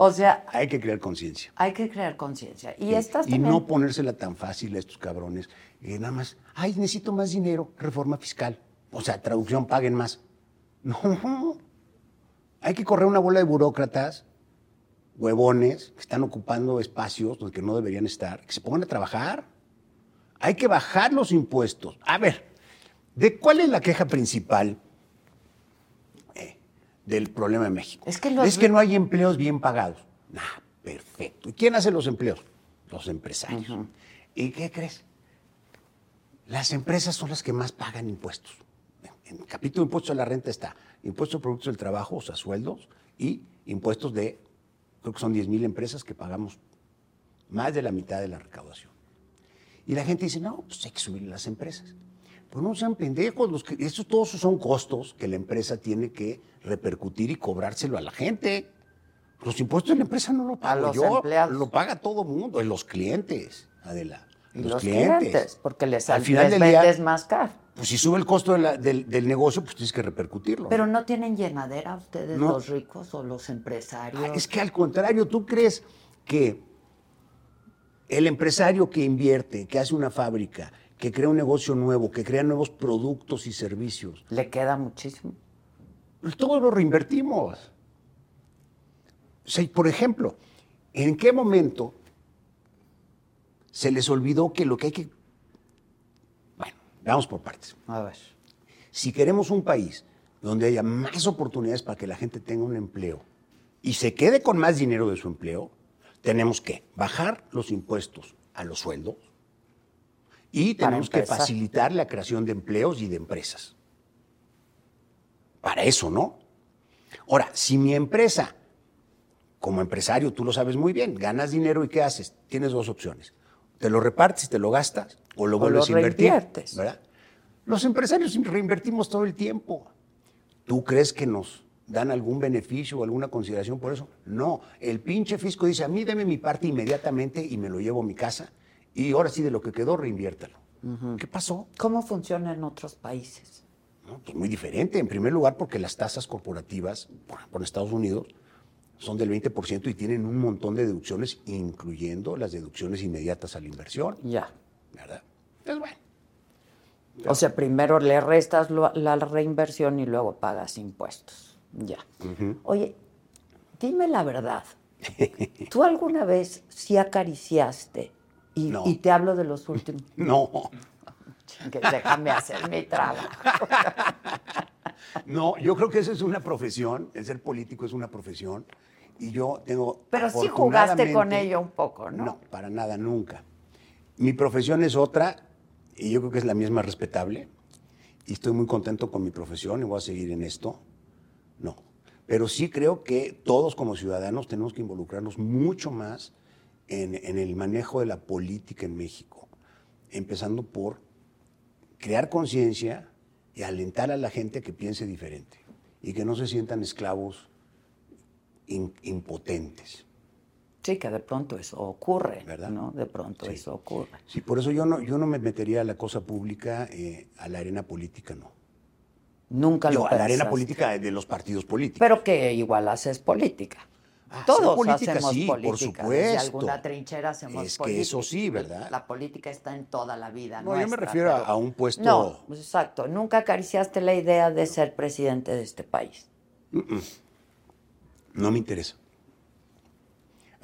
C: O sea,
B: Hay que crear conciencia.
C: hay que crear conciencia. Y estas
B: Y
C: también-
B: no ponérsela tan fácil a estos cabrones. Y nada más, ay, necesito más dinero, reforma fiscal. O sea, traducción, paguen más. No. Hay que correr una bola de burócratas, huevones, que están ocupando espacios donde no deberían estar, que se pongan a trabajar. Hay que bajar los impuestos. A ver, ¿de cuál es la queja principal eh, del problema de México?
C: Es que los-
B: es que no hay empleos bien pagados. Ah, perfecto. ¿Y quién hace los empleos? Los empresarios. ¿Y qué crees? Las empresas son las que más pagan impuestos. En el capítulo de impuestos a la renta está impuestos a productos del trabajo, o sea, sueldos, y impuestos de, creo que son 10 mil empresas que pagamos más de la mitad de la recaudación. Y la gente dice, no, pues hay que subir las empresas. Pues no sean pendejos, los que, estos todos son costos que la empresa tiene que repercutir y cobrárselo a la gente. Los impuestos de la empresa no lo pago
C: los
B: yo,
C: empleados.
B: lo paga todo el mundo, los clientes, Adela.
C: y los, clientes. porque les,
B: Al final
C: les
B: día-
C: vendes más caro.
B: Pues si sube el costo de la- del, del negocio, pues tienes que repercutirlo.
C: Pero no tienen llenadera ustedes,
B: No.
C: los ricos o los empresarios.
B: Ah, Es que al contrario, ¿tú crees que el empresario que invierte, que hace una fábrica, que crea un negocio nuevo, que crea nuevos productos y servicios,
C: Le queda muchísimo.
B: pues todo lo reinvertimos? O sea, y por ejemplo, ¿en qué momento se les olvidó que lo que hay que... Bueno, vamos por partes.
C: A ver.
B: Si queremos un país donde haya más oportunidades para que la gente tenga un empleo y se quede con más dinero de su empleo, tenemos que bajar los impuestos a los sueldos y tenemos que facilitar la creación de empleos y de empresas. Para eso, ¿no? Ahora, si mi empresa, como empresario, tú lo sabes muy bien, ganas dinero y ¿qué haces? Tienes dos opciones. Te lo repartes y te lo gastas o lo
C: O
B: vuelves
C: lo
B: a invertir. ¿verdad? Los empresarios reinvertimos todo el tiempo. ¿Tú crees que nos dan algún beneficio o alguna consideración por eso? No. El pinche fisco dice, a mí deme mi parte inmediatamente y me lo llevo a mi casa y ahora sí de lo que quedó reinviértalo. ¿Qué pasó?
C: ¿Cómo funciona en otros países?
B: ¿no? Pues muy diferente. En primer lugar, porque las tasas corporativas, por Estados Unidos, son del 20% y tienen un montón de deducciones, incluyendo las deducciones inmediatas a la inversión.
C: Ya.
B: ¿Verdad? Entonces, bueno.
C: O sea, primero le restas lo- la reinversión y luego pagas impuestos. Ya. Oye, dime la verdad. ¿Tú alguna vez sí acariciaste? Y,
B: No.
C: y te hablo de los últimos.
B: No,
C: Que déjame hacer mi trabajo.
B: no, yo creo que esa es una profesión, el ser político es una profesión y yo tengo...
C: Pero sí jugaste con ello un poco, ¿no?
B: No, para nada, nunca. Mi profesión es otra y yo creo que es la misma respetable y estoy muy contento con mi profesión y voy a seguir en esto. No, pero sí creo que todos como ciudadanos tenemos que involucrarnos mucho más en, en el manejo de la política en México, empezando por crear conciencia y alentar a la gente que piense diferente y que no se sientan esclavos in- impotentes.
C: Sí, que de pronto eso ocurre,
B: ¿Verdad?
C: ¿no? De pronto
B: Sí.
C: eso ocurre.
B: Sí, por eso yo no, yo no me metería a la cosa pública, eh, a la arena política, no.
C: Nunca
B: Yo,
C: lo
B: a la arena
C: pensaste.
B: política de los partidos políticos.
C: Pero que igual haces política.
B: Ah,
C: Todos
B: política,
C: hacemos
B: sí, por
C: política. Desde
B: supuesto.
C: alguna trinchera hacemos
B: Es que
C: política.
B: eso sí, ¿verdad?
C: La política está en toda la vida.
B: No, yo me refiero a-
C: pero-
B: a un puesto-
C: No, exacto. Nunca acariciaste la idea de ser presidente de este país.
B: No me interesa.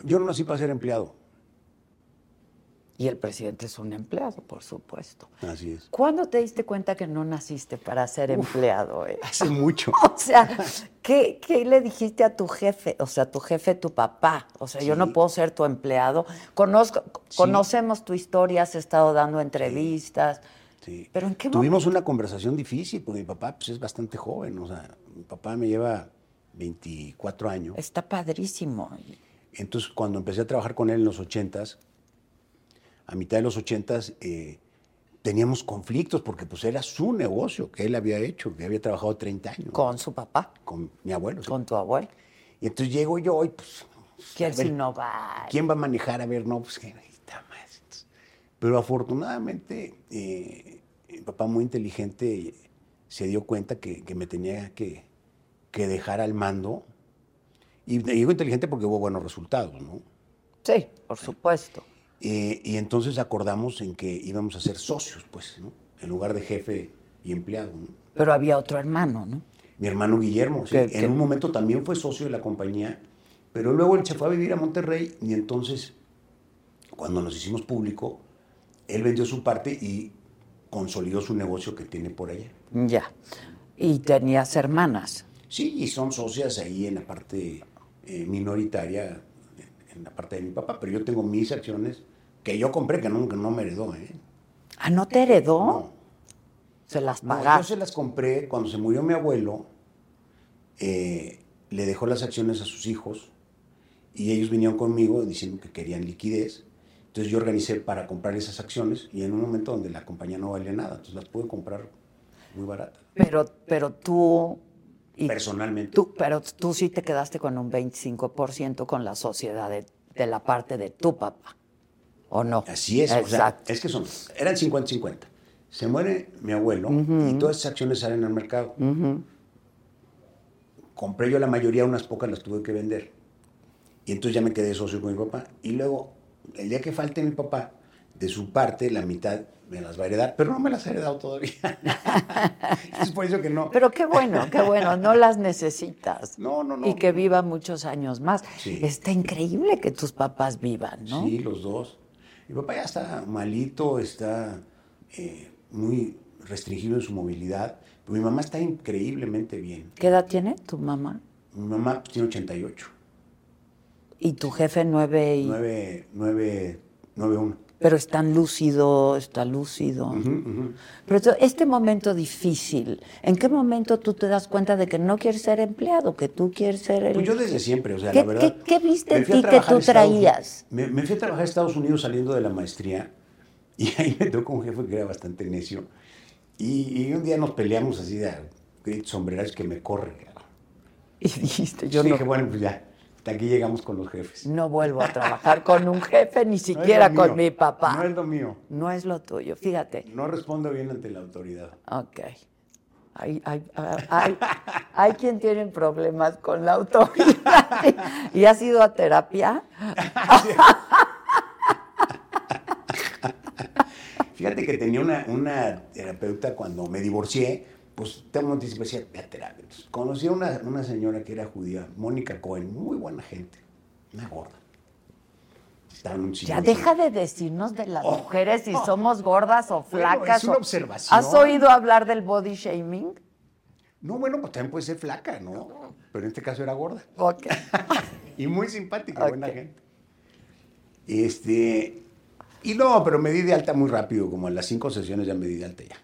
B: Yo no nací para ser empleado.
C: Y el presidente es un empleado, por supuesto.
B: Así es.
C: ¿Cuándo te diste cuenta que no naciste para ser empleado? eh?
B: Hace mucho.
C: O sea, ¿qué, qué le dijiste a tu jefe? O sea, tu jefe, tu papá. O sea, yo no puedo ser tu empleado. Conozco, Conocemos tu historia, has estado dando entrevistas.
B: Sí.
C: Pero ¿en qué
B: Tuvimos una conversación difícil, porque mi papá pues, es bastante joven. O sea, mi papá me lleva 24 años.
C: Está padrísimo.
B: Entonces, cuando empecé a trabajar con él en los 80s, a mitad de los 80s, eh, teníamos conflictos porque pues era su negocio que él había hecho, que había trabajado 30 años.
C: Con su papá,
B: Con mi abuelo. sí.
C: con tu abuelo.
B: Y entonces llego yo y pues...
C: Quieres
B: ver,
C: innovar.
B: ¿Quién va a manejar? A ver, no, pues que está más. Pero afortunadamente, eh, mi papá muy inteligente se dio cuenta que, que me tenía que, que dejar al mando. Y digo inteligente porque hubo buenos resultados, ¿no?
C: Sí, por supuesto.
B: Eh, y entonces acordamos en que íbamos a ser socios, pues, ¿no? En lugar de jefe y empleado, ¿no?
C: Pero había otro hermano, ¿no?
B: Mi hermano Guillermo, sí, en un momento también fue socio de la compañía, pero luego él se fue a vivir a Monterrey y entonces, cuando nos hicimos público, él vendió su parte y consolidó su negocio que tiene por allá.
C: Ya. Y tenías hermanas.
B: Sí, y son socias ahí en la parte eh, minoritaria, en la parte de mi papá, pero yo tengo mis acciones que yo compré, que nunca no me heredó, ¿eh?
C: Ah, ¿no te heredó?
B: No.
C: Se las
B: No, yo
C: pagaste.
B: se las compré cuando se murió mi abuelo. eh, le dejó las acciones a sus hijos y ellos vinieron conmigo diciendo que querían liquidez. Entonces yo organicé para comprar esas acciones y en un momento donde la compañía no valía nada, entonces las pude comprar muy baratas.
C: Pero, pero tú... y
B: Personalmente.
C: Tú, pero tú sí te quedaste con un 25% con la sociedad de, de la parte de tu papá. ¿O no?
B: Así es, o sea,
C: Exacto.
B: es que son, eran 50-50. Se muere mi abuelo y todas esas acciones salen al mercado. Compré yo la mayoría, unas pocas las tuve que vender. Y entonces ya me quedé socio con mi papá. Y luego, el día que falte mi papá, de su parte, la mitad me las va a heredar, pero no me las ha heredado todavía. es por eso que no.
C: Pero qué bueno, qué bueno, no las necesitas.
B: No, no, no.
C: Y que viva muchos años más.
B: Sí.
C: Está increíble que tus papás vivan, ¿no?
B: Sí, los dos. Mi papá ya está malito, está eh, muy restringido en su movilidad. Pero mi mamá está increíblemente bien.
C: ¿Qué edad tiene tu mamá?
B: Mi mamá pues, tiene 88.
C: Y tu jefe nueve y...
B: 9, 9, 9, 1.
C: Pero está lúcido, está lúcido. Pero to- este momento difícil, ¿en qué momento tú te das cuenta de que no quieres ser empleado, que tú quieres ser el...
B: Pues yo desde siempre, o sea,
C: ¿Qué-
B: la verdad.
C: qué- qué viste en ti que tú
B: Estados
C: traías?
B: Me, me fui a trabajar a Estados Unidos saliendo de la maestría y ahí me tocó un jefe que era bastante necio. Y, y un día nos peleamos así de gritos sombreros que me corre.
C: Y dijiste,
B: Yo
C: yo no,
B: dije, bueno, pues ya, hasta aquí llegamos con los jefes.
C: no vuelvo a trabajar con un jefe, ni siquiera con
B: mío,
C: mi papá.
B: No es lo mío.
C: No es lo tuyo, fíjate.
B: No respondo bien ante la autoridad.
C: Ok. Hay, hay, hay, hay quien tiene problemas con la autoridad. ¿Y has ido a terapia?
B: Fíjate que tenía una, una terapeuta cuando me divorcié, pues todo el mundo dice, pues, sí, ve a terapia. Entonces, conocí a una, una señora que era judía, Mónica Cohen, muy buena gente, una gorda. Un
C: Ya deja de decirnos de las mujeres si somos gordas o
B: Oh. Bueno,
C: flacas.
B: es una
C: o-
B: observación.
C: ¿Has oído hablar del body shaming?
B: No, bueno, pues también puede ser flaca, ¿no? Pero en este caso era gorda.
C: Ok.
B: Y muy simpática, buena gente. Este, y no, pero me di de alta muy rápido, como en las cinco sesiones ya me di de alta ya.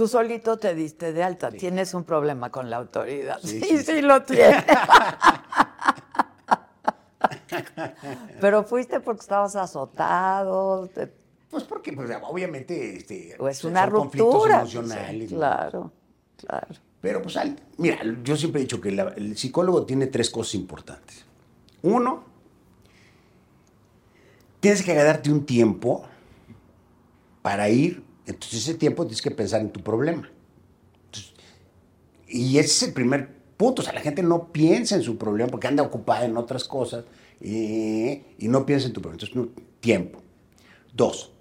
C: Tú solito te diste de alta. Tienes un problema con la autoridad. Sí,
B: Sí,
C: lo tienes. Pero fuiste porque estabas azotado. te-
B: Pues porque, pues, obviamente, este,
C: o es
B: son
C: una ruptura.
B: emocionales.
C: Claro, claro.
B: Pero pues, al- mira, yo siempre he dicho que la- el psicólogo tiene tres cosas importantes. Uno, tienes que darte un tiempo para ir, entonces ese tiempo tienes que pensar en tu problema. Entonces, y ese es el primer punto, o sea, la gente no piensa en su problema porque anda ocupada en otras cosas y, y no piensa en tu problema. Entonces, no, tiempo. Dos,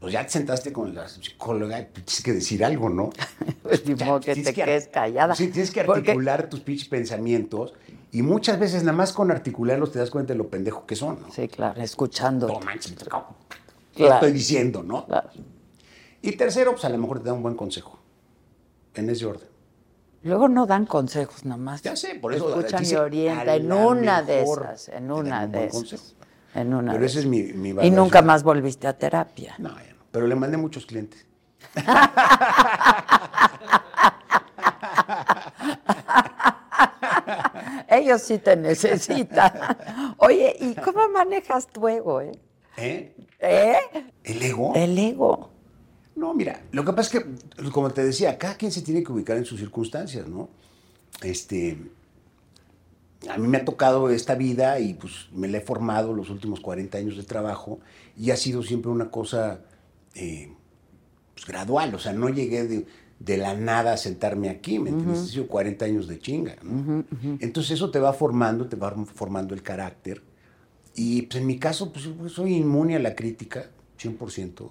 B: pues ya te sentaste con la psicóloga, tienes que decir algo, ¿no?
C: Pues ni modo que te
B: ar-
C: quedes callada.
B: Sí, tienes que
C: Porque-
B: articular tus pinches pensamientos y muchas veces nada más con articularlos te das cuenta de lo pendejo que son, ¿no?
C: Sí, claro, escuchando.
B: No manches, ¿cómo? ¿Qué
C: Claro.
B: estoy diciendo, no?
C: Claro.
B: Y tercero, pues a lo mejor te da un buen consejo. En ese orden.
C: Luego no dan consejos nada más.
B: Ya sé, por eso
C: Escuchan
B: dice,
C: y orientan.
B: a
C: En una de esas. En una
B: un
C: de esas.
B: consejo.
C: En una
B: Pero
C: de
B: ese es mi, mi
C: Y nunca más volviste a terapia.
B: No, ya no. Pero le mandé muchos clientes.
C: Ellos sí te necesitan. Oye, ¿y cómo manejas tu ego, eh?
B: ¿Eh?
C: ¿Eh?
B: ¿El ego?
C: El ego.
B: No, mira, lo que pasa es que, como te decía, cada quien se tiene que ubicar en sus circunstancias, ¿no? Este, a mí me ha tocado esta vida y pues me la he formado los últimos 40 años de trabajo y ha sido siempre una cosa eh, pues, gradual, o sea, no llegué de, de la nada a sentarme aquí, ¿me entiendes? Sido 40 años de chinga, ¿no? Entonces eso te va formando, te va formando el carácter y pues en mi caso, pues soy inmune a la crítica, 100%.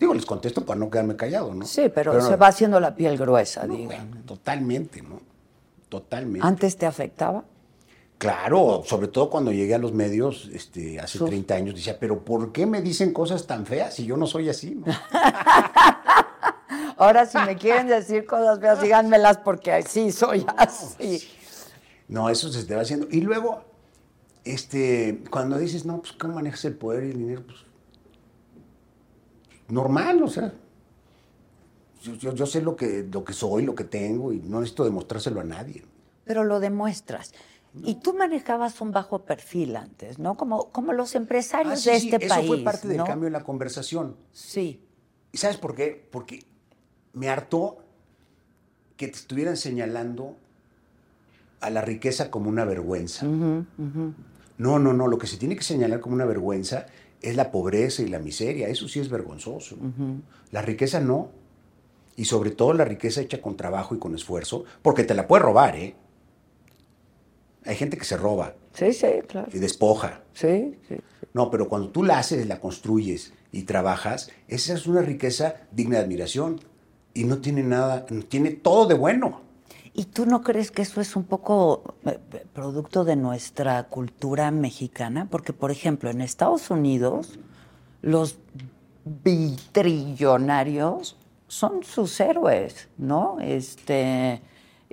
B: Digo, les contesto para no quedarme callado, ¿no?
C: Sí, pero, se va haciendo la piel gruesa,
B: no,
C: digo.
B: bueno, totalmente, ¿no? Totalmente.
C: ¿Antes te afectaba?
B: Claro, sobre todo cuando llegué a los medios este, hace
C: Sus-
B: 30 años, decía, pero ¿por qué me dicen cosas tan feas si yo no soy así? ¿no?
C: Ahora, si me quieren decir cosas feas, díganmelas porque sí soy así.
B: No, eso se te va haciendo. Y luego, este, cuando dices, no, pues ¿cómo manejas el poder y el dinero? Pues normal, o sea. Yo, yo- yo sé lo que, lo que soy, lo que tengo y no necesito demostrárselo a nadie.
C: Pero lo demuestras. Y tú manejabas un bajo perfil antes, ¿no? Como, como los empresarios
B: Ah, sí,
C: de
B: sí,
C: este
B: eso
C: país.
B: fue parte del cambio en la conversación.
C: Sí.
B: ¿Y sabes por qué? Porque me hartó que te estuvieran señalando a la riqueza como una vergüenza. No, no, no. Lo que se tiene que señalar como una vergüenza es la pobreza y la miseria. Eso sí es vergonzoso. La riqueza no. Y sobre todo la riqueza hecha con trabajo y con esfuerzo, porque te la puedes robar, ¿eh? Hay gente que se roba
C: Sí, sí, claro.
B: y despoja.
C: Sí, sí.
B: No, pero cuando tú la haces, la construyes y trabajas, esa es una riqueza digna de admiración. Y no tiene nada, tiene todo de bueno.
C: ¿Y tú no crees que eso es un poco eh, eh, producto de nuestra cultura mexicana? Porque, por ejemplo, en Estados Unidos, los bitrillonarios son sus héroes, ¿no? Este,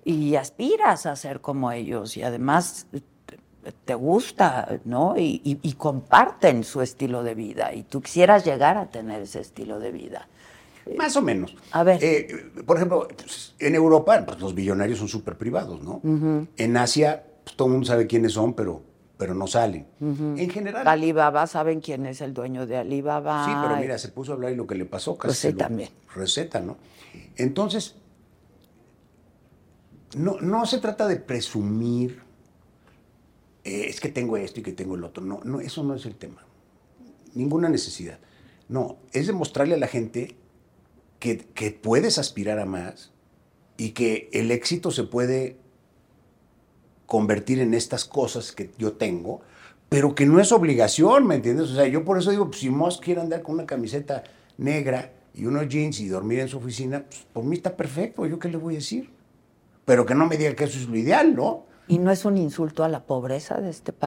C: y aspiras a ser como ellos y además te, te gusta, ¿no? Y, y- y comparten su estilo de vida y tú quisieras llegar a tener ese estilo de vida.
B: Más o menos.
C: A ver.
B: Eh, por ejemplo, en Europa, pues, los billonarios son súper privados, ¿no? En Asia, pues, todo el mundo sabe quiénes son, pero, pero no salen. En general.
C: Alibaba, ¿saben quién es el dueño de Alibaba?
B: Sí, pero mira, se puso a hablar y lo que le pasó casi
C: Pues sí, también.
B: receta, ¿no? Entonces, no, no se trata de presumir, eh, es que tengo esto y que tengo el otro. No, no, eso no es el tema. Ninguna necesidad. No, es demostrarle a la gente que, puedes aspirar a más y que el éxito se puede convertir en estas cosas que yo tengo, pero que no es obligación, ¿me entiendes? O sea, yo por eso digo, pues, si Musk quiere andar con una camiseta negra y unos jeans y dormir en su oficina, pues por mí está perfecto, ¿yo qué le voy a decir? Pero que no me diga que eso es lo ideal, ¿no?
C: Y no es un insulto a la pobreza de este país.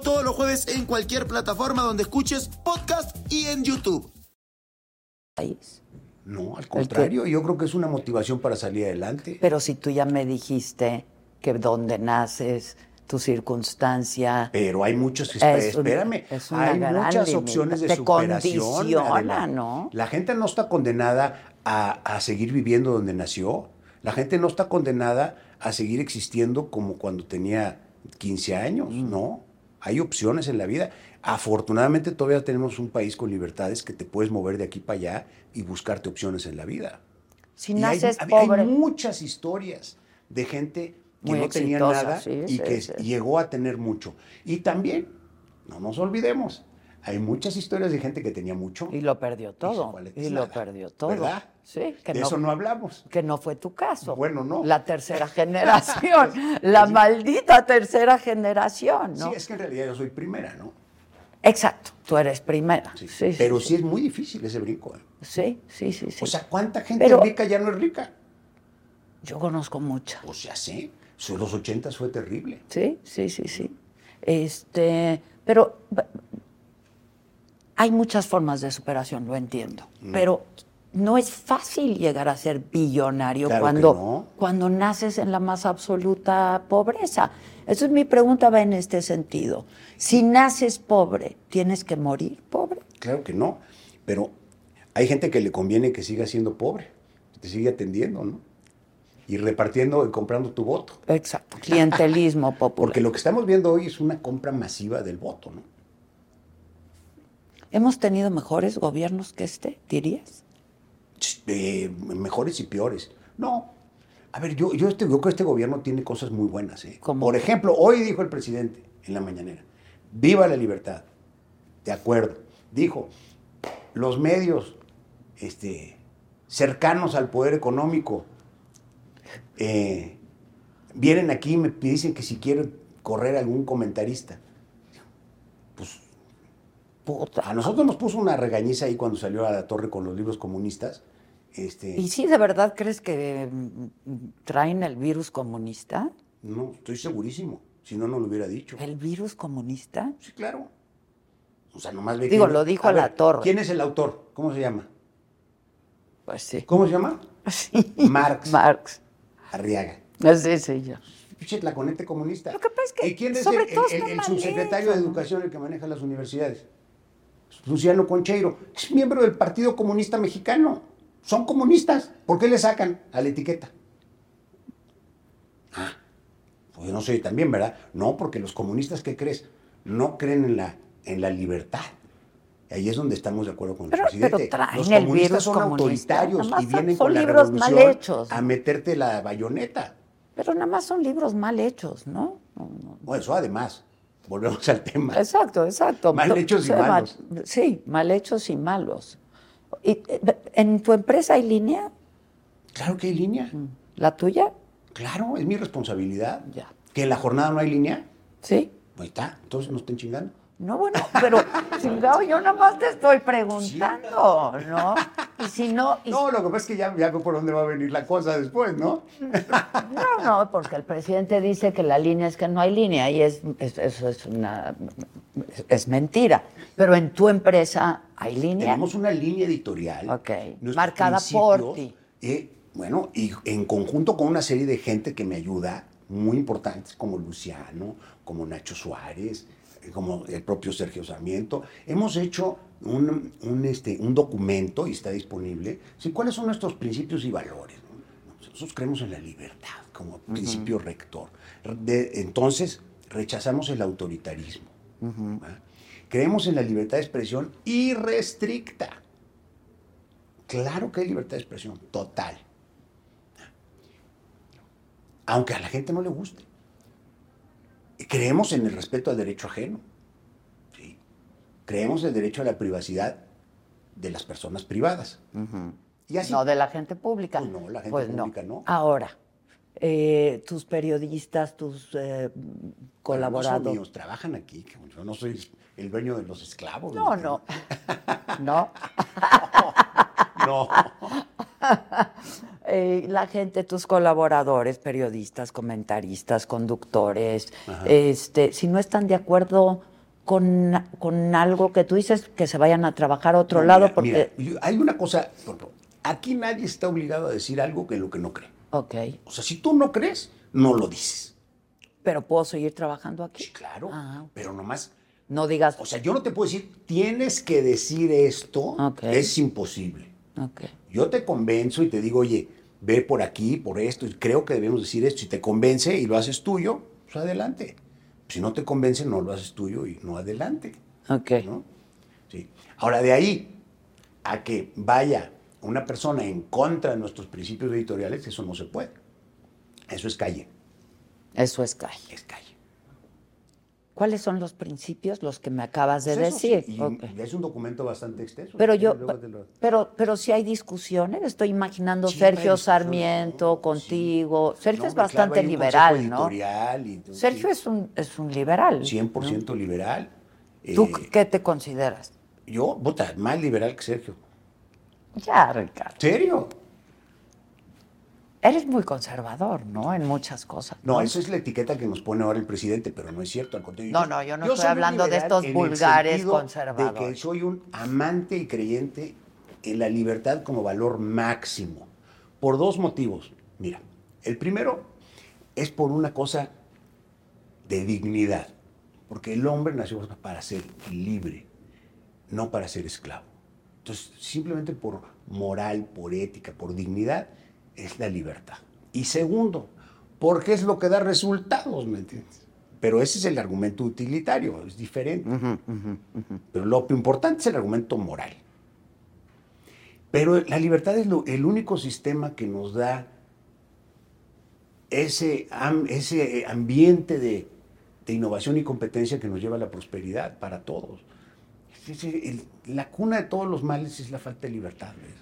D: todos los jueves en cualquier plataforma donde escuches podcast y en YouTube.
C: país.
B: No, al contrario, yo creo que es una motivación para salir adelante.
C: Pero si tú ya me dijiste que donde naces, tu circunstancia,
B: Pero hay muchos,
C: Es un-
B: espérame,
C: es una
B: hay
C: gran
B: muchas
C: limita-
B: opciones de
C: te
B: superación.
C: condiciona,
B: Adela.
C: ¿no?
B: La gente no está condenada a, a seguir viviendo donde nació. La gente no está condenada a seguir existiendo como cuando tenía 15 años,
C: Mm.
B: no. Hay opciones en la vida. Afortunadamente todavía tenemos un país con libertades que te puedes mover de aquí para allá y buscarte opciones en la vida.
C: si
B: Y
C: naces
B: hay,
C: pobre,
B: hay muchas historias de gente que
C: Muy
B: no tenía nada
C: sí,
B: y
C: sí,
B: que
C: sí.
B: llegó a tener mucho. Y también, no nos olvidemos, hay muchas historias de gente que tenía mucho
C: y lo perdió todo, y lo perdió todo.
B: ¿verdad?
C: Sí, que
B: de
C: no,
B: eso no hablamos.
C: que no fue tu caso.
B: Bueno, no.
C: La tercera generación, la maldita tercera generación, ¿no?
B: Sí, es que en realidad yo soy primera, ¿no?
C: Exacto, tú eres primera.
B: Sí.
C: Sí, sí,
B: Pero
C: sí.
B: sí, es muy difícil ese brinco. ¿eh?
C: Sí, sí, sí, sí.
B: O sea, ¿cuánta gente
C: Pero-
B: rica ya no es rica?
C: Yo conozco mucha.
B: Ya sé, so- los ochentas fue terrible.
C: Sí, sí, sí, sí. Este, pero hay muchas formas de superación, lo entiendo.
B: Mm.
C: Pero no es fácil llegar a ser billonario
B: Claro
C: cuando,
B: no.
C: cuando naces en la más absoluta pobreza. Eso es mi pregunta, va en este sentido. Si naces pobre, ¿tienes que morir pobre?
B: Claro que no, pero hay gente que le conviene que siga siendo pobre, que te sigue atendiendo, ¿no? Y repartiendo y comprando tu voto.
C: Exacto. Clientelismo popular.
B: Porque lo que estamos viendo hoy es una compra masiva del voto, ¿no?
C: ¿Hemos tenido mejores gobiernos que este, dirías?
B: Eh, mejores y peores. No. A ver, yo, yo, este, yo creo que este gobierno tiene cosas muy buenas. ¿eh? Por ejemplo, hoy dijo el presidente en la mañanera, viva la libertad. De acuerdo. Dijo, los medios este, cercanos al poder económico eh, vienen aquí y me dicen que si quiero correr algún comentarista. Pues
C: Puta.
B: a nosotros nos puso una regañiza ahí cuando salió a la torre con los libros comunistas. Este,
C: ¿Y si de verdad crees que mm, traen el virus comunista?
B: No, estoy segurísimo. Si no, no lo hubiera dicho.
C: ¿El virus comunista?
B: Sí, claro. O sea, nomás ve
C: Digo,
B: quién-
C: lo dijo
B: A
C: la
B: ver,
C: torre.
B: ¿Quién es el autor? ¿Cómo se llama?
C: Pues sí.
B: ¿Cómo se llama?
C: Sí.
B: Marx.
C: Marx.
B: Arriaga.
C: Sí, sí, ya.
B: Pinche tlaconete comunista.
C: Lo que pasa es que,
B: ¿Y quién es
C: sobre
B: el,
C: todo,
B: el- subsecretario de. Educación, el que maneja las universidades? Luciano Concheiro. Es miembro del Partido Comunista Mexicano. Son comunistas. ¿Por qué le sacan a la etiqueta? Ah, pues yo no soy también, ¿verdad? No, porque los comunistas, ¿qué crees? No creen en la, en la libertad. Y ahí es donde estamos de acuerdo con el
C: Pero-
B: presidente.
C: pero traen
B: los
C: el
B: comunistas
C: virus
B: son
C: comunista.
B: autoritarios y vienen
C: son
B: con la
C: libros mal
B: revolución
C: hechos.
B: a meterte la bayoneta.
C: Pero nada más son libros mal hechos, ¿no? No, no.
B: Bueno, eso además. Volvemos al tema.
C: Exacto, exacto.
B: Mal hechos y malos.
C: mal- sí, mal hechos y malos. ¿Y, eh, ¿En tu empresa hay línea?
B: Claro que hay línea.
C: ¿La tuya?
B: Claro, es mi responsabilidad.
C: Ya.
B: Que en la jornada no hay línea,
C: Sí.
B: ahí está. Entonces no estén chingando.
C: No, bueno, pero chingado, yo nada más te estoy preguntando, ¿no? Y si no, y-
B: No, lo que pasa es que ya, ya veo por dónde va a venir la cosa después, ¿no?
C: no, no, porque el presidente dice que la línea es que no hay línea y es, es- eso es una es, es mentira. Pero en tu empresa hay línea.
B: Tenemos una línea editorial.
C: Ok. Marcada por ti.
B: eh, bueno, y en conjunto con una serie de gente que me ayuda, muy importantes, como Luciano, como Nacho Suárez, como el propio Sergio Sarmiento. Hemos hecho un, un, este, un documento, y está disponible, sí, cuáles son nuestros principios y valores. ¿no? Nosotros creemos en la libertad como principio rector. De- entonces, rechazamos el autoritarismo. Creemos en la libertad de expresión irrestricta. Claro que hay libertad de expresión, total. Aunque a la gente no le guste. Creemos en el respeto al derecho ajeno. ¿sí? Creemos en el derecho a la privacidad de las personas privadas. Y así.
C: No de la gente pública.
B: Pues no, la gente
C: Pues
B: pública no.
C: Ahora, eh, tus periodistas, tus eh,
B: No son
C: colaboradores.
B: míos, trabajan aquí. Yo no soy el dueño de los esclavos.
C: No,
B: ¿me
C: no. No.
B: No.
C: Eh, la gente, tus colaboradores, periodistas, comentaristas, conductores, este, si no están de acuerdo con, con algo que tú dices, que se vayan a trabajar a otro
B: No,
C: lado,
B: mira,
C: porque.
B: mira, hay una cosa, aquí nadie está obligado a decir algo que lo que no cree.
C: Ok.
B: O sea, si tú no crees, no lo dices.
C: Pero puedo seguir trabajando aquí.
B: Sí, claro.
C: Ah.
B: Pero nomás,
C: No digas.
B: o sea, yo no te puedo decir, tienes que decir esto,
C: Ok.
B: es imposible.
C: Ok.
B: Yo te convenzo y te digo, oye, ve por aquí, por esto, y creo que debemos decir esto. Si te convence y lo haces tuyo, pues adelante. Si no te convence, no lo haces tuyo y no adelante.
C: Ok.
B: ¿no? Sí. Ahora, de ahí a que vaya una persona en contra de nuestros principios editoriales, eso no se puede. Eso es calle,
C: Eso es calle.
B: es calle.
C: ¿Cuáles son los principios? Los que me acabas de
B: Pues sí,
C: decir.
B: es un documento bastante extenso.
C: Pero yo,
B: lo-
C: pero, pero si hay discusiones, estoy imaginando Sergio Sarmiento
B: no,
C: contigo. Sergio
B: No,
C: es
B: claro,
C: bastante liberal, ¿no?
B: y-
C: Sergio es un, es un liberal.
B: 100% liberal.
C: ¿Tú
B: Eh,
C: qué te consideras?
B: Yo, puta, más liberal que Sergio.
C: Ya, Ricardo.
B: ¿Serio?
C: Eres muy conservador, ¿no? En muchas cosas.
B: No, esa es la etiqueta que nos pone ahora el presidente, pero no es cierto, al contrario.
C: No, no, yo no estoy hablando de estos vulgares conservadores.
B: De que soy un amante y creyente en la libertad como valor máximo, por dos motivos. Mira, el primero es por una cosa de dignidad, porque el hombre nació para ser libre, no para ser esclavo. Entonces, simplemente por moral, por ética, por dignidad, es la libertad. Y segundo, porque es lo que da resultados, ¿me entiendes? Pero ese es el argumento utilitario, es diferente. Pero lo importante es el argumento moral. Pero la libertad es lo- el único sistema que nos da ese, ese ambiente de, de innovación y competencia que nos lleva a la prosperidad para todos. La cuna de todos los males es la falta de libertad. ¿ves?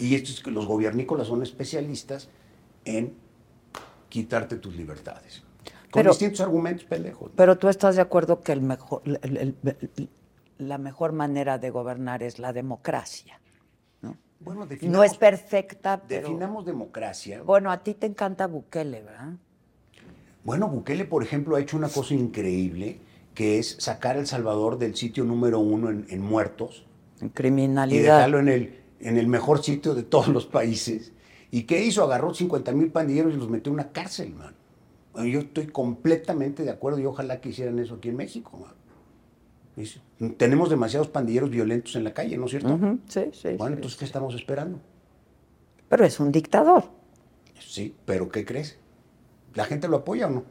B: Y esto es que los gobiernícolas son especialistas en quitarte tus libertades. Con
C: Pero-
B: distintos argumentos pendejos. ¿no?
C: Pero tú estás de acuerdo que el mejor, el- el- el- la mejor manera de gobernar es la democracia.
B: Bueno,
C: No es perfecta, pero...
B: Definamos democracia.
C: Bueno, a ti te encanta Bukele, ¿verdad?
B: Bueno, Bukele, por ejemplo, ha hecho una cosa increíble, que es sacar a El Salvador del sitio número uno en, en muertos
C: En
B: y
C: criminalidad.
B: dejarlo en el, en el mejor sitio de todos los países. ¿Y qué hizo? Agarró 50 mil pandilleros y los metió en una cárcel, man. Yo estoy completamente de acuerdo y ojalá que hicieran eso aquí en México, man. Tenemos demasiados pandilleros violentos en la calle, ¿no es cierto?
C: Ujú, Sí, sí.
B: Bueno,
C: sí,
B: entonces,
C: sí.
B: ¿qué estamos esperando?
C: Pero es un dictador.
B: Sí, pero ¿qué crees? ¿La gente lo apoya o no?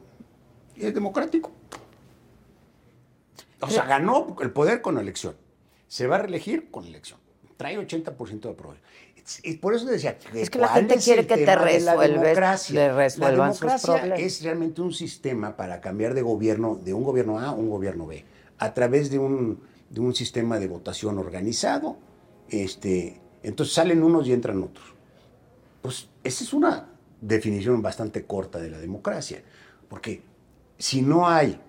B: Y es democrático. O sea, ganó el poder con elección. Se va a reelegir con elección. Trae 80% de aprobación. Y por eso decía,
C: Es que la
B: ¿cuál
C: gente quiere que te
B: de la
C: resuelves-
B: democracia?
C: resuelvan
B: La democracia es realmente un sistema para cambiar de gobierno, de un gobierno A a un gobierno B, a través de un, de un sistema de votación organizado. Este, entonces salen unos y entran otros. Pues esa es una definición bastante corta de la democracia, porque si no hay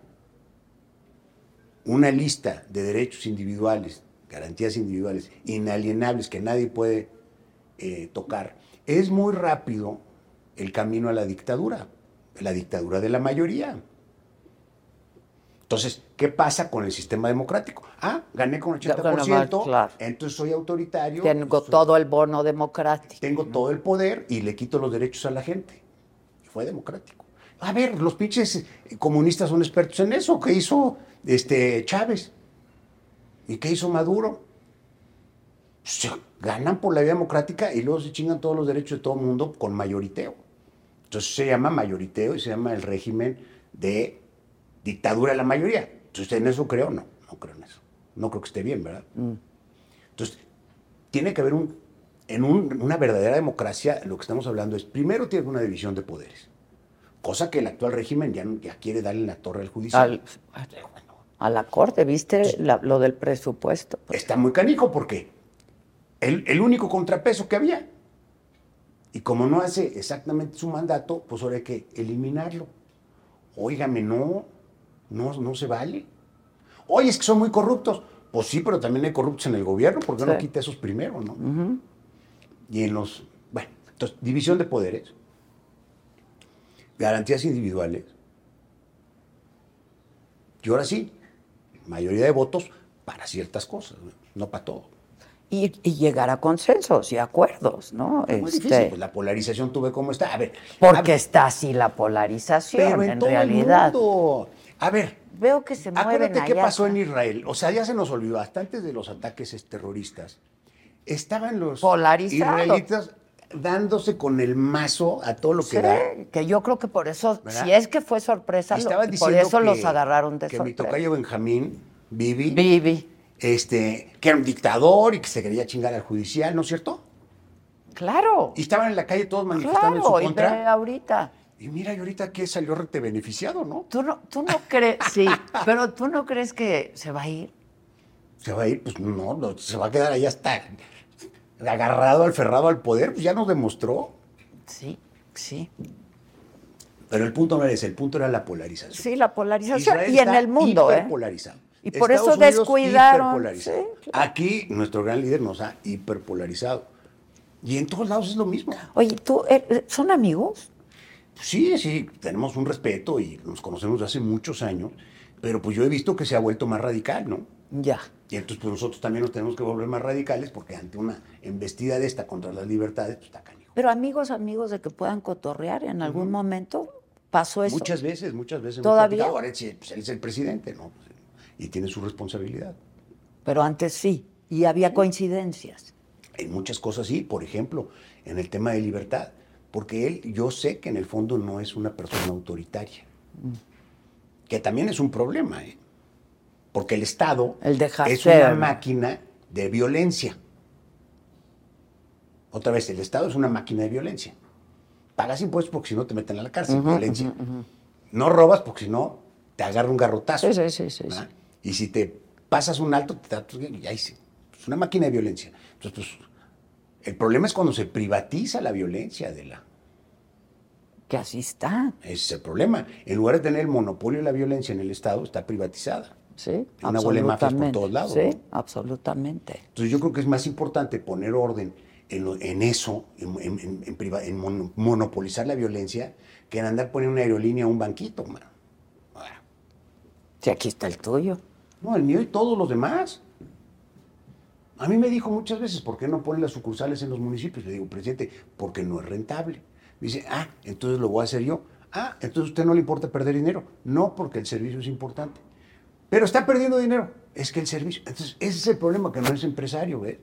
B: una lista de derechos individuales, garantías individuales, inalienables que nadie puede eh, tocar, es muy rápido el camino a la dictadura, la dictadura de la mayoría. Entonces, ¿qué pasa con el sistema democrático? Ah, gané con el
C: Ya,
B: 80%,
C: claro.
B: entonces soy autoritario.
C: Tengo
B: soy-
C: todo el bono democrático.
B: tengo todo el poder y le quito los derechos a la gente. Y fue democrático. A ver, los pinches eh, comunistas son expertos en eso. ¿Qué hizo este Chávez? ¿Y qué hizo Maduro? Se ganan por la vía democrática y luego se chingan todos los derechos de todo el mundo con mayoriteo. Entonces se llama mayoriteo y se llama el régimen de dictadura de la mayoría. Entonces, ¿usted en eso creo? No, no creo en eso. No creo que esté bien, ¿verdad? Entonces, tiene que haber un, en un- una verdadera democracia, lo que estamos hablando es, primero tiene una división de poderes, cosa que el actual régimen ya quiere darle en la torre al judicial.
C: Al- a la corte, ¿viste la- lo del presupuesto?
B: Está muy canijo porque el, el único contrapeso que había. Y como no hace exactamente su mandato, pues ahora hay que eliminarlo. Óigame, no, no, no se vale. Oye, es que son muy corruptos. Pues sí, pero también hay corruptos en el gobierno, ¿por qué no
C: Sí.
B: quita esos primero, no? Y en los, bueno, entonces, división de poderes, garantías individuales, y ahora sí, mayoría de votos para ciertas cosas, no, para todo.
C: Y, y llegar a consensos y acuerdos, ¿no?
B: Es muy
C: Este,
B: difícil, pues la polarización tú ves cómo está. A ver,
C: porque
B: a-
C: está así la polarización,
B: pero en,
C: en,
B: todo
C: realidad.
B: el mundo. A ver,
C: Veo que se mueven
B: Acuérdate qué pasó en Israel. O sea, ya se nos olvidó, hasta antes de los ataques terroristas, estaban los
C: Polarizados.
B: israelitas dándose con el mazo a todo lo que
C: Sí,
B: da.
C: que yo creo que por eso,
B: ¿Verdad?
C: si es que fue sorpresa, lo- por eso
B: que,
C: los agarraron de
B: que mi
C: sorpresa.
B: tocayo Benjamín, Vivi,
C: Vivi,
B: este, que era un dictador y que se quería chingar al judicial, ¿no es cierto?
C: claro,
B: Y estaban en la calle todos manifestando en su
C: claro, y ve
B: contra.
C: ahorita.
B: Y mira, y ahorita que salió rete beneficiado, ¿no?
C: Tú no, tú no crees, sí, pero tú no crees que se va a ir.
B: Se va a ir, pues no, no, se va a quedar ahí hasta agarrado, alferrado al poder, pues ya nos demostró.
C: Sí, sí.
B: Pero el punto no era ese, el punto era la polarización.
C: Sí, la polarización.
B: Israel
C: y en el mundo, ¿eh?
B: hiperpolarizado.
C: Y por
B: Estados
C: eso
B: Unidos,
C: descuidaron,
B: Aquí nuestro gran líder nos ha hiperpolarizado. Y en todos lados es lo mismo.
C: Oye, ¿tú, eh, ¿son amigos?
B: Sí, sí, tenemos un respeto y nos conocemos desde hace muchos años, pero pues yo he visto que se ha vuelto más radical, ¿no?
C: Ya.
B: Y entonces pues nosotros también nos tenemos que volver más radicales porque ante una embestida de esta contra las libertades, pues está canijo.
C: Pero amigos, amigos de que puedan cotorrear en algún momento pasó eso.
B: Muchas veces, muchas veces.
C: ¿Todavía?
B: Ahora sí, pues, él es el presidente, ¿no? Y tiene su responsabilidad.
C: Pero antes sí. Y había coincidencias.
B: En muchas cosas sí, por ejemplo, en el tema de libertad, porque él, yo sé que en el fondo no es una persona autoritaria, que también es un problema, ¿eh? Porque el Estado
C: El
B: es una máquina de violencia. Otra vez, el Estado es una máquina de violencia. Pagas impuestos porque si no te meten a la cárcel, violencia. No robas porque si no te agarra un garrotazo.
C: Sí, sí, sí.
B: Y si te pasas un alto, te da- y ahí sí. Es una máquina de violencia. Entonces, pues, el problema es cuando se privatiza la violencia de la.
C: Que así está.
B: Ese es el problema. En lugar de tener el monopolio de la violencia en el Estado, está privatizada.
C: Sí,
B: Una de mafias por todos lados,
C: Sí,
B: ¿no?
C: absolutamente.
B: Entonces, yo creo que es más importante poner orden en, lo- en eso, en, monopolizar la violencia, que en andar poniendo una aerolínea a un banquito, mano. Ahora,
C: Sí, aquí está el tuyo.
B: No, el mío y todos los demás. A mí me dijo muchas veces, ¿por qué no ponen las sucursales en los municipios? Le digo, presidente, porque no es rentable. Me dice, ah, entonces lo voy a hacer yo. Ah, entonces a usted no le importa perder dinero. No, porque el servicio es importante. Pero está perdiendo dinero. Es que el servicio. Entonces, ese es el problema, que no es empresario, ¿ves?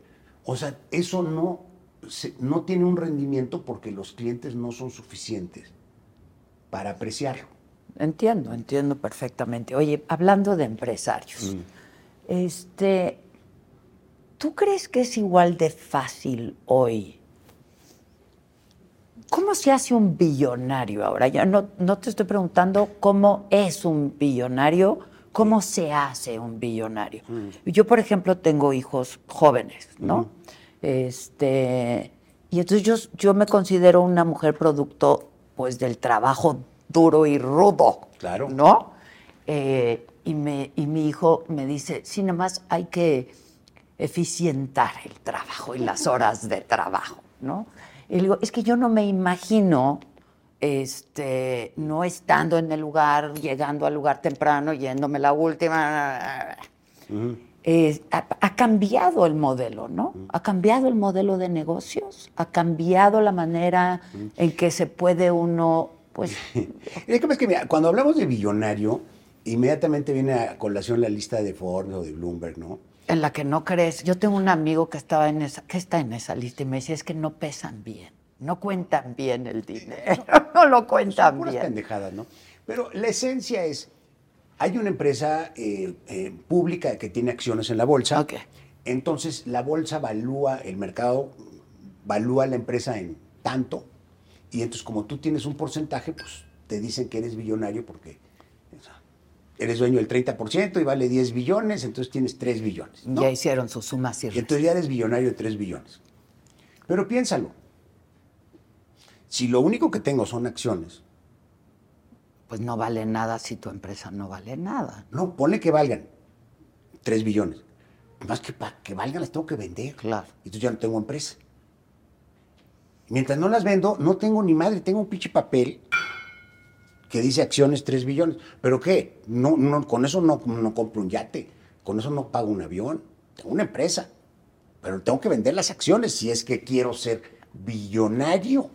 B: O sea, eso no se- no tiene un rendimiento porque los clientes no son suficientes para apreciarlo.
C: Entiendo, entiendo perfectamente. Oye, hablando de empresarios, este, ¿tú crees que es igual de fácil hoy? ¿Cómo se hace un billonario ahora? Ya no, no te estoy preguntando cómo es un billonario, cómo se hace un billonario. Yo, por ejemplo, tengo hijos jóvenes, ¿no? Este, y entonces yo, yo me considero una mujer producto, pues, del trabajo duro y rudo.
B: Claro.
C: ¿No? Eh, y, me, y mi hijo me dice, sí, nada más hay que eficientar el trabajo y las horas de trabajo, ¿no? Y le digo, es que yo no me imagino este, no estando en el lugar, llegando al lugar temprano, yéndome la última. Eh, ha, ha cambiado el modelo, ¿no? Ha cambiado el modelo de negocios, ha cambiado la manera en que se puede uno, pues,
B: Es que, es que, mira, cuando hablamos de billonario, inmediatamente viene a colación la lista de Forbes o de Bloomberg, ¿no?
C: en la que no crees. Yo tengo un amigo que estaba en esa, que está en esa lista y me decía es que no pesan bien, no cuentan bien el dinero, no lo cuentan
B: Son puras
C: bien.
B: pendejadas, ¿no? Pero la esencia es, hay una empresa eh, eh, pública que tiene acciones en la bolsa.
C: Ok.
B: Entonces, la bolsa valúa, el mercado valúa la empresa en tanto. Y entonces, como tú tienes un porcentaje, pues te dicen que eres billonario porque eres dueño del 30% y vale 10 billones, entonces tienes 3 billones. ¿no?
C: Ya hicieron sus sumas Y
B: entonces ya eres billonario de 3 billones. Pero piénsalo. Si lo único que tengo son acciones,
C: Pues no vale nada si tu empresa no vale nada.
B: no, ponle que valgan 3 billones. Más que para que valgan las tengo que vender.
C: Claro.
B: Y entonces ya no tengo empresa. Mientras no las vendo, no tengo ni madre, tengo un pinche papel que dice acciones 3 billones. ¿Pero qué? No, no, con eso no, no compro un yate, con eso no pago un avión. Tengo una empresa, pero tengo que vender las acciones si es que quiero ser billonario.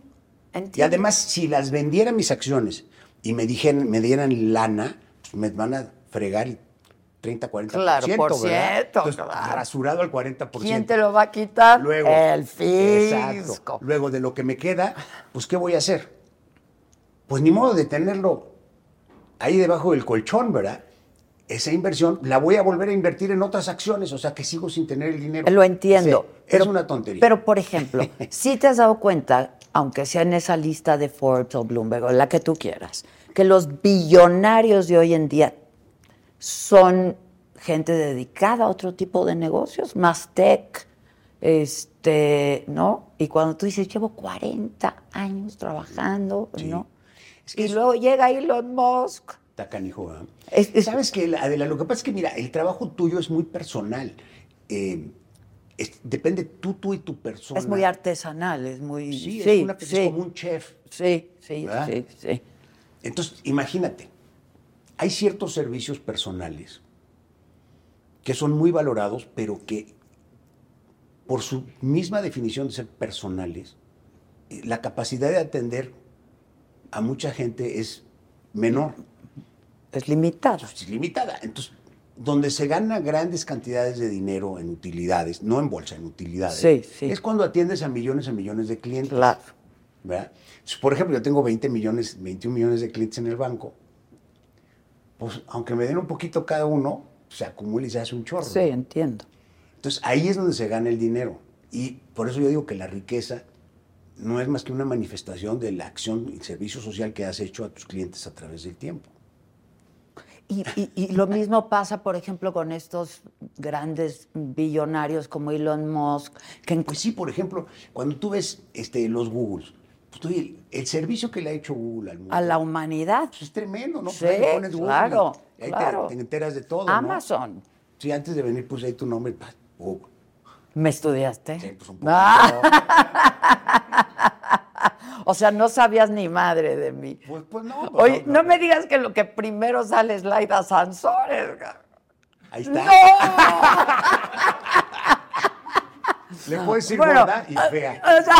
B: Y además, si las vendiera mis acciones y me, dijeran, me dieran lana, pues me van a fregar el 30, 40%.
C: Claro, por ciento,
B: Entonces,
C: claro.
B: Rasurado al 40%.
C: ¿Quién te lo va a quitar?
B: Luego,
C: el fisco.
B: Exacto. Luego de lo que me queda, pues ¿qué voy a hacer? Pues ni modo de tenerlo ahí debajo del colchón, ¿verdad? Esa inversión la voy a volver a invertir en otras acciones, o sea que sigo sin tener el dinero.
C: Lo entiendo.
B: Sí,
C: pero-
B: es una tontería.
C: Pero, por ejemplo, si te has dado cuenta, aunque sea en esa lista de Forbes o Bloomberg o la que tú quieras, que los billonarios de hoy en día son gente dedicada a otro tipo de negocios, más tech, este, ¿no? Y cuando tú dices, llevo 40 años trabajando, ¿no?
B: Es que
C: y luego llega Elon Musk.
B: Está canijo,
C: es-
B: ¿Sabes Adela? Lo que pasa es que, mira, el trabajo tuyo es muy personal. Eh, es- depende tú, tú y tu persona.
C: Es muy artesanal, es muy...
B: Sí,
C: sí,
B: es, una, es
C: sí,
B: como un chef.
C: sí, sí,
B: ¿Verdad?
C: sí, sí.
B: Entonces, imagínate, hay ciertos servicios personales que son muy valorados, pero que por su misma definición de ser personales, eh, la capacidad de atender a mucha gente es menor,
C: Es limitado.
B: es limitada. Entonces, donde se gana grandes cantidades de dinero en utilidades, no en bolsa, en utilidades,
C: Sí, sí.
B: es cuando atiendes a millones y millones de clientes.
C: Claro.
B: ¿verdad? Entonces, por ejemplo, yo tengo 20 millones, 21 millones de clientes en el banco. Pues, aunque me den un poquito cada uno, se acumula y se hace un chorro.
C: Sí, entiendo.
B: Entonces, ahí es donde se gana el dinero. Y por eso yo digo que la riqueza no es más que una manifestación de la acción y servicio social que has hecho a tus clientes a través del tiempo.
C: Y, y- y lo mismo pasa, por ejemplo, con estos grandes billonarios como Elon Musk, que
B: Pues sí, por ejemplo, cuando tú ves este, los Googles, pues, tú, el, el servicio que le ha hecho Google al mundo
C: a la humanidad.
B: pues, es tremendo, ¿no?
C: Sí,
B: Pues ahí le pones Google
C: claro,
B: ahí te-
C: claro.
B: te, enteras de todo. ¿no?
C: Amazon.
B: Sí, antes de venir puse ahí tu nombre. Google.
C: ¿Me estudiaste?
B: Sí, pues un poquito.
C: O sea, no sabías ni madre de mí.
B: Pues, pues no. pues,
C: Oye, no me digas que lo que primero sale es Laida Sansores.
B: Ahí está.
C: ¡No!
B: Le puedes decir
C: Bueno,
B: gorda y fea.
C: O sea,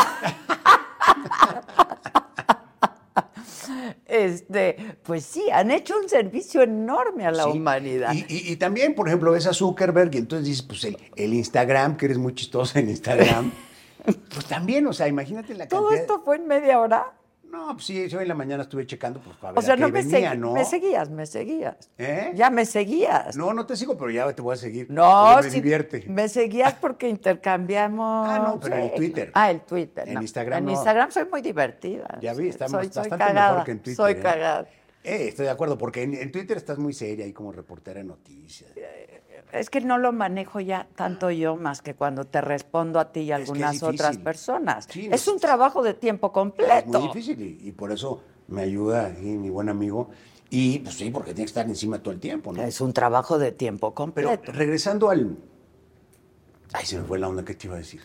C: este, pues sí, han hecho un servicio enorme a la
B: Sí.
C: humanidad.
B: Y, y- y también, por ejemplo, ves a Zuckerberg y entonces dices, pues el, el Instagram, que eres muy chistosa en Instagram, Pues también, o sea, imagínate la
C: ¿Todo
B: cantidad.
C: esto fue en media hora?
B: No, pues sí, yo en la mañana estuve checando, pues para ver
C: O sea,
B: a qué
C: no me,
B: venía, ¿no?
C: me seguías, me seguías.
B: ¿Eh?
C: Ya me seguías.
B: No, no te sigo, pero ya te voy a seguir.
C: No,
B: me divierte.
C: Me seguías porque intercambiamos.
B: Ah, no, pero en
C: sí.
B: Twitter.
C: Ah, el Twitter.
B: En
C: no.
B: Instagram
C: En
B: no.
C: Instagram soy muy divertida.
B: Ya vi,
C: soy, soy
B: bastante
C: cagada.
B: mejor que en Twitter.
C: Soy
B: ¿eh?
C: cagada.
B: Eh, estoy de acuerdo, porque en, en Twitter estás muy seria ahí como reportera de noticias.
C: Es que no lo manejo ya tanto yo más que cuando te respondo a ti y a
B: Es que es
C: algunas otras personas.
B: Sí,
C: es un trabajo de tiempo
B: Es
C: completo.
B: muy difícil y, y por eso me ayuda aquí mi buen amigo. Y pues sí, porque tiene que estar encima todo el tiempo, ¿no?
C: Es un trabajo de tiempo
B: Pero
C: completo.
B: regresando al... Ay, se me fue la onda que te iba a decir.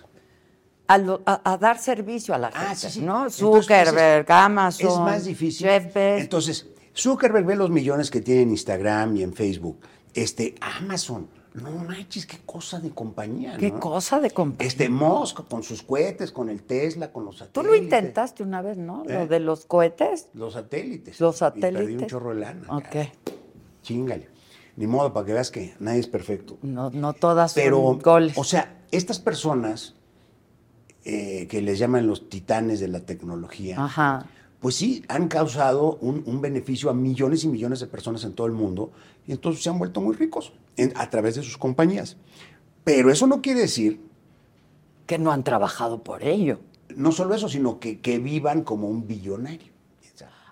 C: a, lo- a- a dar servicio a la gente,
B: Ah, sí, sí.
C: ¿no? Zuckerberg,
B: es-
C: Amazon,
B: Es más difícil.
C: Jeff Bezos.
B: Entonces, Zuckerberg ve los millones que tiene en Instagram y en Facebook. Este, Amazon, no manches, qué cosa de compañía,
C: Qué
B: ¿no?
C: cosa de compañía.
B: Este Musk con sus cohetes, con el Tesla, con los
C: Tú
B: satélites.
C: lo intentaste una vez, ¿no?
B: ¿Eh?
C: Lo de los cohetes.
B: Los satélites.
C: Los
B: Y
C: satélites.
B: perdí un chorro de lana.
C: Ok.
B: cara. Chíngale. Ni modo, para que veas que nadie es perfecto.
C: No, no todas
B: Pero,
C: son goles.
B: o sea, estas personas eh, que les llaman los titanes de la tecnología,
C: Ajá.
B: pues sí, han causado un, un beneficio a millones y millones de personas en todo el mundo y entonces se han vuelto muy ricos en- a través de sus compañías. Pero eso no quiere decir,
C: Que no han trabajado por ello.
B: no solo eso, sino que, que vivan como un billonario.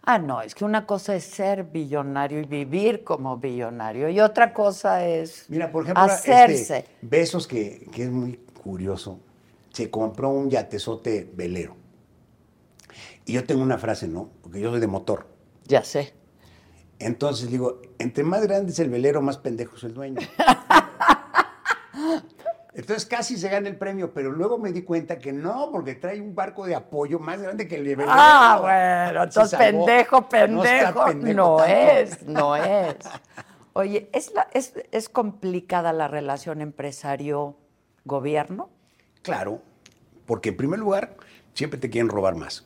C: Ah, no, es que una cosa es ser billonario y vivir como billonario y otra cosa es
B: Mira, por ejemplo,
C: hacerse.
B: este, Besos, que, que es muy curioso, se compró un yatezote velero. Y yo tengo una frase, ¿no? Porque yo soy de motor.
C: Ya sé.
B: Entonces digo, entre más grande es el velero, más pendejo es el dueño. Entonces casi se gana el premio, pero luego me di cuenta que no, porque trae un barco de apoyo más grande que el velero.
C: Ah, bueno, entonces pendejo,
B: No
C: pendejo. No, es, no es. Oye, ¿es, la, es, ¿es complicada la relación empresario-gobierno?
B: Claro, porque en primer lugar, siempre te quieren robar más.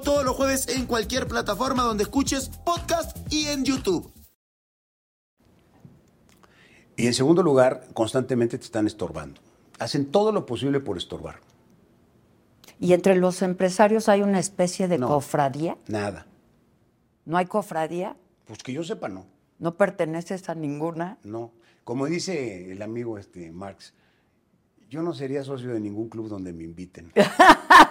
D: todos los jueves en cualquier plataforma donde escuches podcast y en YouTube.
B: Y en segundo lugar, constantemente te están estorbando. Hacen todo lo posible por estorbar.
C: ¿Y entre los empresarios hay una especie de
B: No.
C: cofradía?
B: Nada.
C: ¿No hay cofradía?
B: Pues que yo sepa, no.
C: ¿No perteneces a ninguna?
B: No. Como dice el amigo este Marx, yo no sería socio de ningún club donde me inviten.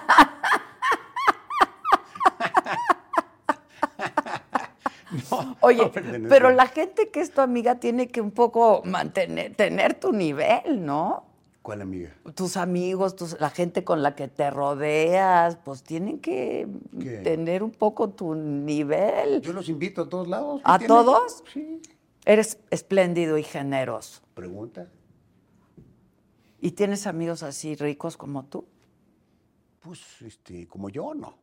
B: No,
C: Oye,
B: no
C: pero la gente que es tu amiga tiene que un poco mantener, tener tu nivel, ¿no?
B: ¿Cuál amiga?
C: Tus amigos, tus- la gente con la que te rodeas, pues tienen que
B: ¿Qué?
C: tener un poco tu nivel.
B: Yo los invito a todos lados. ¿qué
C: ¿A todos?
B: Sí.
C: Eres espléndido y generoso.
B: Pregunta.
C: ¿Y tienes amigos así ricos como tú?
B: Pues, este, como yo, no.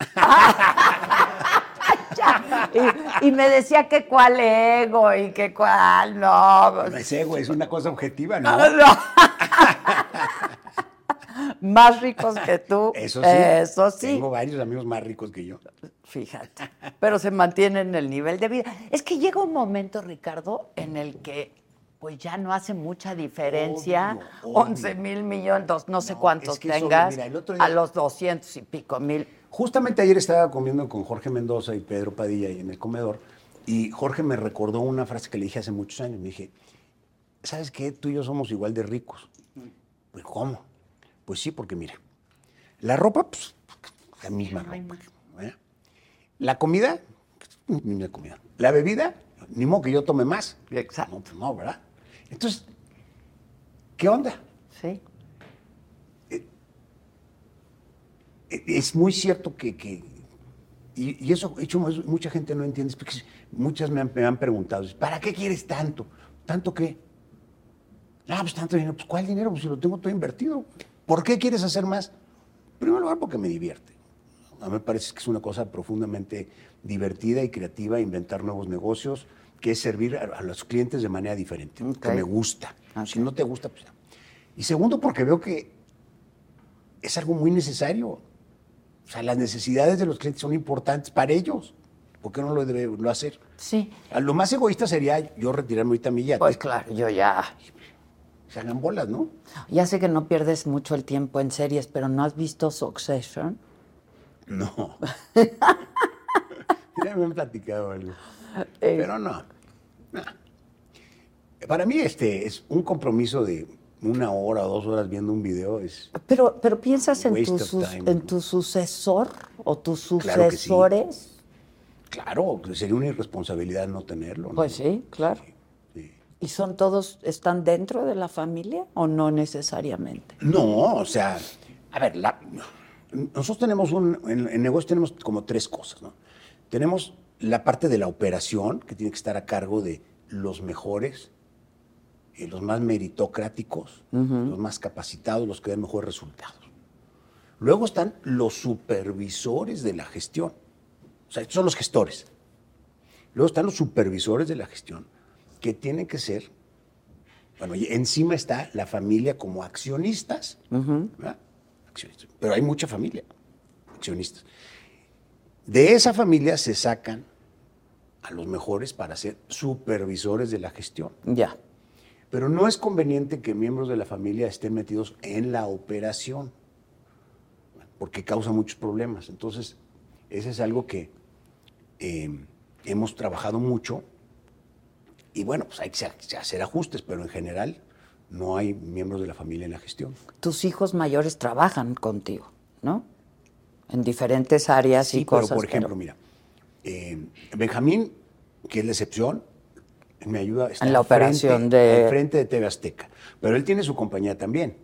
C: Y, y me decía que cuál ego y que cuál no.
B: No es ego, es una cosa objetiva, ¿no?
C: No. Más ricos que tú.
B: Eso sí.
C: Eso sí.
B: Tengo varios amigos más ricos que yo.
C: Fíjate. Pero se mantiene en el nivel de vida. Es que llega un momento, Ricardo, en el que pues ya no hace mucha diferencia.
B: Obvio, obvio.
C: 11 mil millones, no sé cuántos
B: es que
C: tengas,
B: mira, el otro día-
C: a los 200 y pico mil.
B: Justamente ayer estaba comiendo con Jorge Mendoza y Pedro Padilla ahí en el comedor y Jorge me recordó una frase que le dije hace muchos años. Me dije, ¿sabes qué? Tú y yo somos igual de ricos. Pues, ¿cómo? Pues sí, porque mira, la ropa, pues, la misma ropa. ¿eh? La comida, misma comida. La bebida, ni modo que yo tome más.
C: Exacto.
B: No, pues no, ¿verdad? Entonces, ¿qué onda?
C: Sí.
B: Es muy cierto que, que- y, y eso hecho mu- mucha gente no entiende, porque muchas me han, me han preguntado, ¿para qué quieres tanto? ¿Tanto qué? Ah, pues tanto dinero. Pues ¿cuál dinero? Pues si lo tengo todo invertido. ¿Por qué quieres hacer más? En primer lugar, porque me divierte. A mí me parece que es una cosa profundamente divertida y creativa, inventar nuevos negocios, que es servir a, a los clientes de manera diferente, que me gusta. Si no te gusta, pues no. Y segundo, porque veo que es algo muy necesario. O sea, las necesidades de los clientes son importantes para ellos. ¿Por qué no lo debe lo hacer?
C: Sí.
B: Lo más egoísta sería yo retirarme ahorita a mi yate.
C: Pues claro, yo ya.
B: Se hagan bolas, ¿no?
C: Ya sé que no pierdes mucho el tiempo en series, pero ¿no has visto Succession?
B: No. ya me han platicado algo.
C: Eh.
B: Pero no. no. Para mí este es un compromiso de una hora o dos horas viendo un video. Es,
C: Pero, pero piensas en tu, en tu sucesor o tus
B: Claro sí.
C: sucesores.
B: claro, sería una irresponsabilidad no tenerlo. ¿no?
C: Pues sí, claro.
B: Sí.
C: ¿Y son todos, están dentro de la familia o no necesariamente?
B: No, o sea, a ver, la- nosotros tenemos un, en, en negocio tenemos como tres cosas, ¿no? Tenemos la parte de la operación, que tiene que estar a cargo de los mejores, eh, los más meritocráticos, los más capacitados, los que den mejores resultados. Luego están los supervisores de la gestión, o sea, estos son los gestores. Luego están los supervisores de la gestión, que tienen que ser bueno, y encima está la familia como accionistas. ¿verdad? Accionistas. Pero hay mucha familia, accionistas. De esa familia se sacan a los mejores para ser supervisores de la gestión.
C: Ya.
B: Pero no es conveniente que miembros de la familia estén metidos en la operación, porque causa muchos problemas. Entonces, ese es algo que eh, hemos trabajado mucho. Y bueno, pues hay que ha- hacer ajustes, pero en general no hay miembros de la familia en la gestión.
C: Tus hijos mayores trabajan contigo, ¿no? En diferentes áreas
B: Sí,
C: y
B: pero
C: cosas.
B: por ejemplo, mira, eh, Benjamín, que es la excepción, me ayuda está
C: En la
B: al frente-
C: operación de-
B: al frente de TV Azteca. Pero él tiene su compañía también,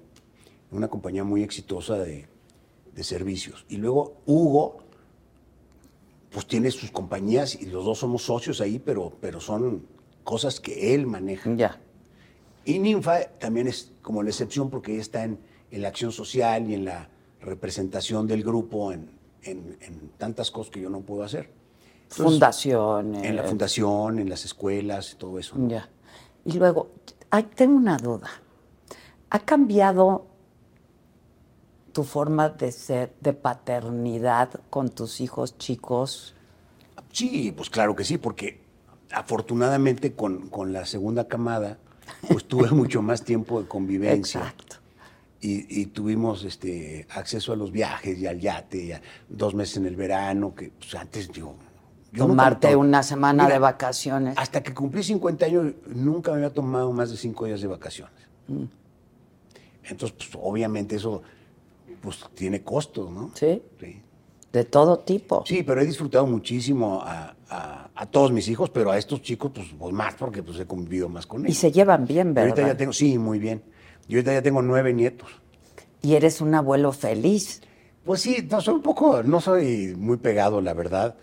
B: una compañía muy exitosa de, de servicios. Y luego Hugo, pues tiene sus compañías y los dos somos socios ahí, pero, pero son cosas que él maneja.
C: Ya.
B: Y Ninfa también es como la excepción porque ella está en, en la acción social y en la representación del grupo en, en- en tantas cosas que yo no puedo hacer. Entonces,
C: Fundación.
B: En la fundación, en las escuelas, todo eso. ¿no?
C: Ya. Y luego, tengo una duda. ¿Ha cambiado tu forma de ser, de paternidad con tus hijos chicos?
B: Sí, pues claro que sí, porque afortunadamente con, con la segunda camada, pues tuve mucho más tiempo de convivencia.
C: Exacto.
B: Y, y tuvimos este, acceso a los viajes y al yate, y a dos meses en el verano, que pues, antes yo... yo
C: Tomarte
B: tom-
C: una semana
B: Mira,
C: de vacaciones.
B: Hasta que cumplí 50 años, nunca me había tomado más de 5 días de vacaciones.
C: Mm.
B: Entonces, pues, obviamente eso pues, tiene costos, ¿no?
C: ¿Sí?
B: Sí.
C: De todo tipo.
B: Sí, pero he disfrutado muchísimo a, a- a todos mis hijos, pero a estos chicos, pues, pues, más, porque pues, he convivido más con
C: Y
B: ellos.
C: se llevan bien,
B: Y
C: ¿verdad?
B: ahorita ya tengo, sí, muy bien. Y ahorita ya tengo nueve nietos.
C: Y eres un abuelo feliz.
B: Pues sí, no soy un poco, no soy muy pegado, la verdad.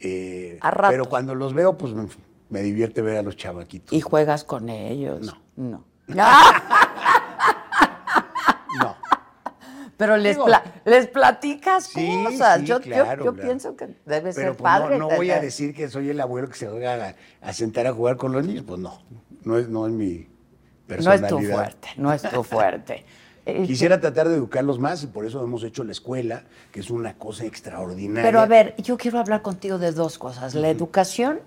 B: Eh,
C: A.
B: Pero cuando los veo, pues me, me divierte ver a los chavaquitos.
C: Y juegas con ellos.
B: No.
C: No.
B: No.
C: Pero les,
B: Digo,
C: pla- les platicas
B: Sí,
C: cosas.
B: sí,
C: yo,
B: claro,
C: yo,
B: claro.
C: pienso que debe
B: Pero
C: ser
B: pues,
C: padre.
B: no, no voy a decir que soy el abuelo que se va a, a sentar a jugar con los niños. Pues no, no es, no es mi
C: No es
B: personalidad.
C: tu fuerte, no es tu fuerte. Eh,
B: Quisiera tratar de educarlos más y por eso hemos hecho la escuela, que es una cosa extraordinaria.
C: Pero a ver, yo quiero hablar contigo de dos cosas, la educación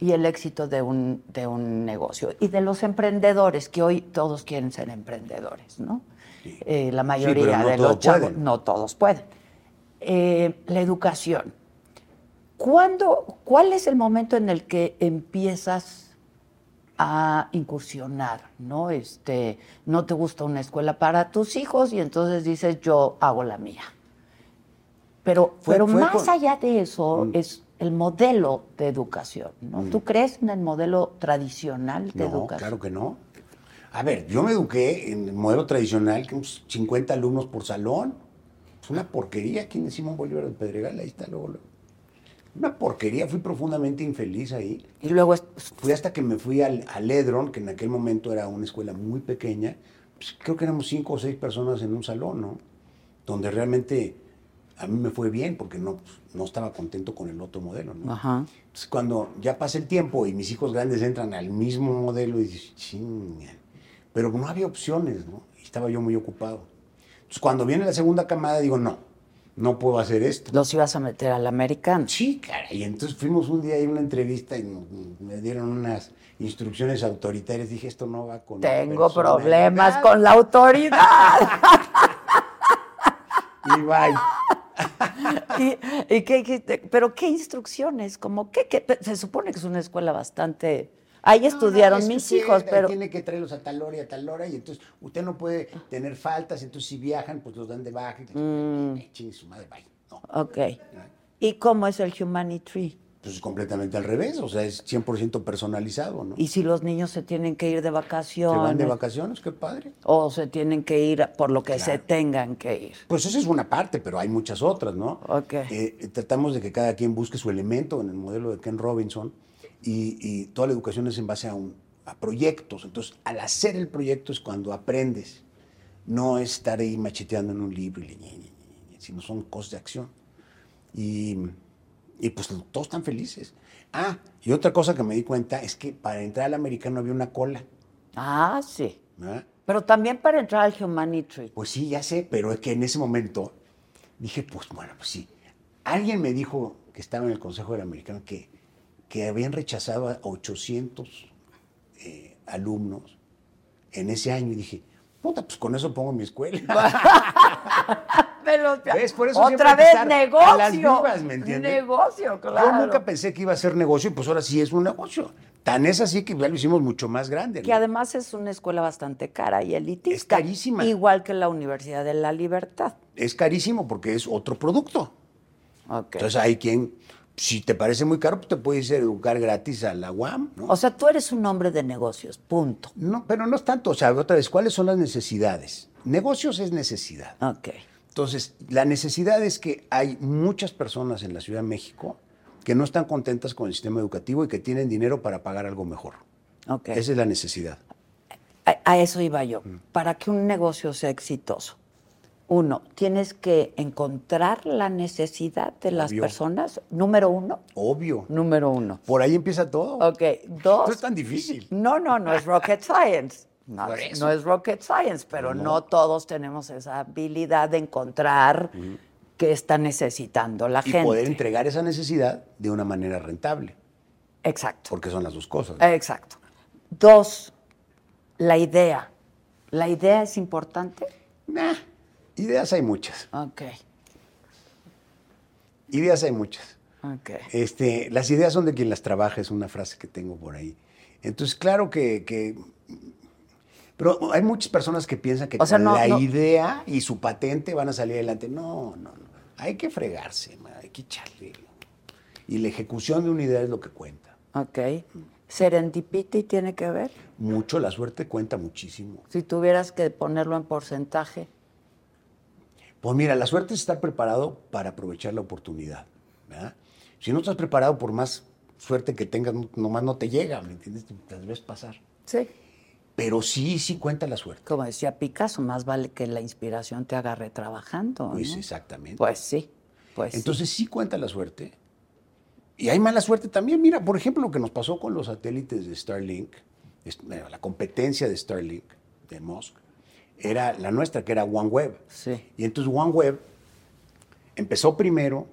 C: y el éxito de un, de un negocio. Y de los emprendedores, que hoy todos quieren ser emprendedores, ¿no? Eh, la mayoría
B: no
C: de los chavos,
B: pueden.
C: no todos pueden. Eh, la educación. ¿Cuándo, ¿Cuál es el momento en el que empiezas a incursionar, ¿no? Este, no te gusta una escuela para tus hijos y entonces dices, yo hago la mía. Pero,
B: Fue-
C: pero
B: fue
C: más
B: con-
C: allá de eso
B: Mm.
C: es el modelo de educación, ¿no?
B: Mm.
C: ¿Tú crees en el modelo tradicional de
B: No,
C: educación?
B: claro que no. A ver, yo me eduqué en el modelo tradicional, que unos 50 alumnos por salón. Es una porquería aquí en Simón Bolívar del Pedregal, ahí está luego. luego. Una porquería, fui profundamente infeliz ahí.
C: Y luego
B: Fui hasta que me fui al, al Edron, que en aquel momento era una escuela muy pequeña. Pues, creo que éramos cinco o seis personas en un salón, ¿no? Donde realmente a mí me fue bien, porque no, pues, no estaba contento con el otro modelo, ¿no?
C: Ajá.
B: Entonces, cuando ya pasa el tiempo y mis hijos grandes entran al mismo modelo, y dices, chinga. Pero no había opciones, ¿no? Y estaba yo muy ocupado. Entonces, cuando viene la segunda camada, digo, no, no puedo hacer esto.
C: los ibas a meter al americano.
B: Sí, cara. Y entonces fuimos un día a una entrevista y me dieron unas instrucciones autoritarias. Dije, esto no va con.
C: Tengo
B: personalidad".
C: problemas con la autoridad.
B: Y bye.
C: ¿Y, y qué dijiste? ¿Pero qué instrucciones? Como qué, qué? Se supone que es una escuela bastante... Ahí estudiaron
B: No, no, es
C: mis hijos,
B: usted
C: pero...
B: Tiene que traerlos a tal hora y a tal hora, y entonces usted no puede tener faltas, entonces si viajan, pues los dan de baja.
C: Mm.
B: Chingue su madre, bye. No.
C: Ok. ¿Y cómo es el Humanity?
B: Pues es completamente al revés, o sea, es 100% personalizado, ¿no?
C: ¿Y si los niños se tienen que ir de
B: Se
C: vacaciones?
B: van de vacaciones, qué padre.
C: O se tienen que ir por lo que se
B: Claro.
C: tengan que ir.
B: Pues esa es una parte, pero hay muchas otras, ¿no?
C: Ok.
B: Eh, tratamos de que cada quien busque su elemento en el modelo de Ken Robinson y, y toda la educación es en base a, un, a proyectos. Entonces, al hacer el proyecto es cuando aprendes. No es estar ahí macheteando en un libro, y le, ñe, ñe, ñe, ñe, sino son cosas de acción. Y, y pues todos están felices. Ah, y otra cosa que me di cuenta es que para entrar al americano había una cola.
C: Ah, sí.
B: ¿verdad?
C: Pero también para entrar al Humanity.
B: Pues sí, ya sé, pero es que en ese momento dije, pues bueno, pues sí. Alguien me dijo que estaba en el Consejo del Americano que, que habían rechazado a 800 eh, alumnos en ese año y dije, puta, pues con eso pongo mi escuela.
C: Pero,
B: ¿Ves? Por eso
C: Otra vez
B: a
C: negocio.
B: las vivas, ¿me entiendes?
C: Negocio, claro.
B: Yo nunca pensé que iba a ser negocio y pues ahora sí es un negocio. Tan es así que ya lo hicimos mucho más grande.
C: Que
B: ¿no?
C: además es una escuela bastante cara y elitista.
B: Es carísima.
C: Igual que la Universidad de la Libertad.
B: Es carísimo porque es otro producto. Entonces hay quien, si te parece muy caro, pues te puedes ir a educar gratis a la UAM, ¿no?
C: O sea, tú eres un hombre de negocios, punto.
B: No, pero no es tanto. O sea, otra vez, ¿cuáles son las necesidades? Negocios es necesidad.
C: Ok.
B: Entonces, la necesidad es que hay muchas personas en la Ciudad de México que no están contentas con el sistema educativo y que tienen dinero para pagar algo mejor.
C: Ok.
B: Esa es la necesidad.
C: A, a eso iba yo.
B: Mm.
C: Para que un negocio sea exitoso, uno, tienes que encontrar la necesidad de las
B: Obvio.
C: personas, número uno.
B: Obvio.
C: Número uno.
B: Por ahí empieza todo.
C: Ok, dos.
B: No es tan difícil.
C: No, no, no es rocket science. No, no es rocket science, pero
B: No.
C: no. todos tenemos esa habilidad de encontrar qué está necesitando la
B: Y
C: gente.
B: poder entregar esa necesidad de una manera rentable,
C: Exacto.
B: porque son las dos cosas.
C: Exacto. Dos, la idea. ¿La idea es importante?
B: Nah, ideas hay muchas.
C: Ok,
B: Ideas hay muchas.
C: ok.
B: Este, las ideas son de quien las trabaja, es una frase que tengo por ahí. Entonces, claro que, que- pero hay muchas personas que piensan que
C: O sea,
B: con
C: no-
B: la
C: no-
B: idea y su patente van a salir adelante. No, no, no. Hay que fregarse, hay que echarle. Y la ejecución de una idea es lo que cuenta.
C: Ok. ¿Serendipity tiene que ver?
B: Mucho, la suerte cuenta muchísimo.
C: Si tuvieras que ponerlo en porcentaje.
B: Pues mira, la suerte es estar preparado para aprovechar la oportunidad. ¿verdad? Si no estás preparado, por más suerte que tengas, no- nomás no te llega, ¿me entiendes? Te ves pasar.
C: Sí.
B: Pero sí, sí cuenta la suerte.
C: Como decía Picasso, más vale que la inspiración te agarre trabajando.
B: Pues
C: ¿no?
B: exactamente.
C: Pues sí. Pues sí.
B: Entonces sí cuenta la suerte. Y hay mala suerte también. Mira, por ejemplo, lo que nos pasó con los satélites de Starlink, bueno, la competencia de Starlink, de Musk, era la nuestra, que era OneWeb.
C: Sí.
B: Y entonces OneWeb empezó primero,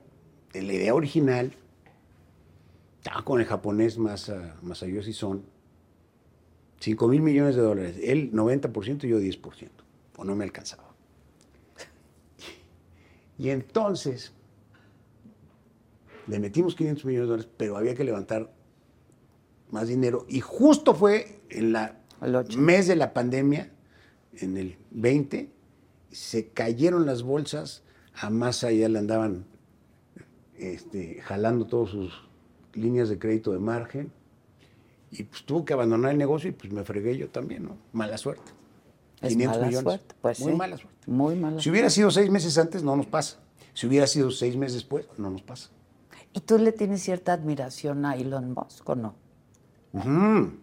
B: la idea original, estaba con el japonés Masa, Masayoshi Son, 5 mil millones de dólares. Él 90% y yo 10%. O no me alcanzaba. Y entonces le metimos 500 millones de dólares, pero había que levantar más dinero. Y justo fue en la mes de la pandemia, en el 20, se cayeron las bolsas, a Massa ya le andaban este, jalando todas sus líneas de crédito de margen, y pues tuvo que abandonar el negocio y pues me fregué yo también, ¿no? Mala suerte.
C: Es
B: 500
C: mala
B: millones.
C: suerte, pues
B: Muy
C: sí.
B: mala suerte.
C: Muy mala
B: Si hubiera sido seis meses antes, no nos pasa. Si hubiera sido seis meses después, no nos pasa.
C: ¿Y tú le tienes cierta admiración a Elon Musk o no?
B: Ujú.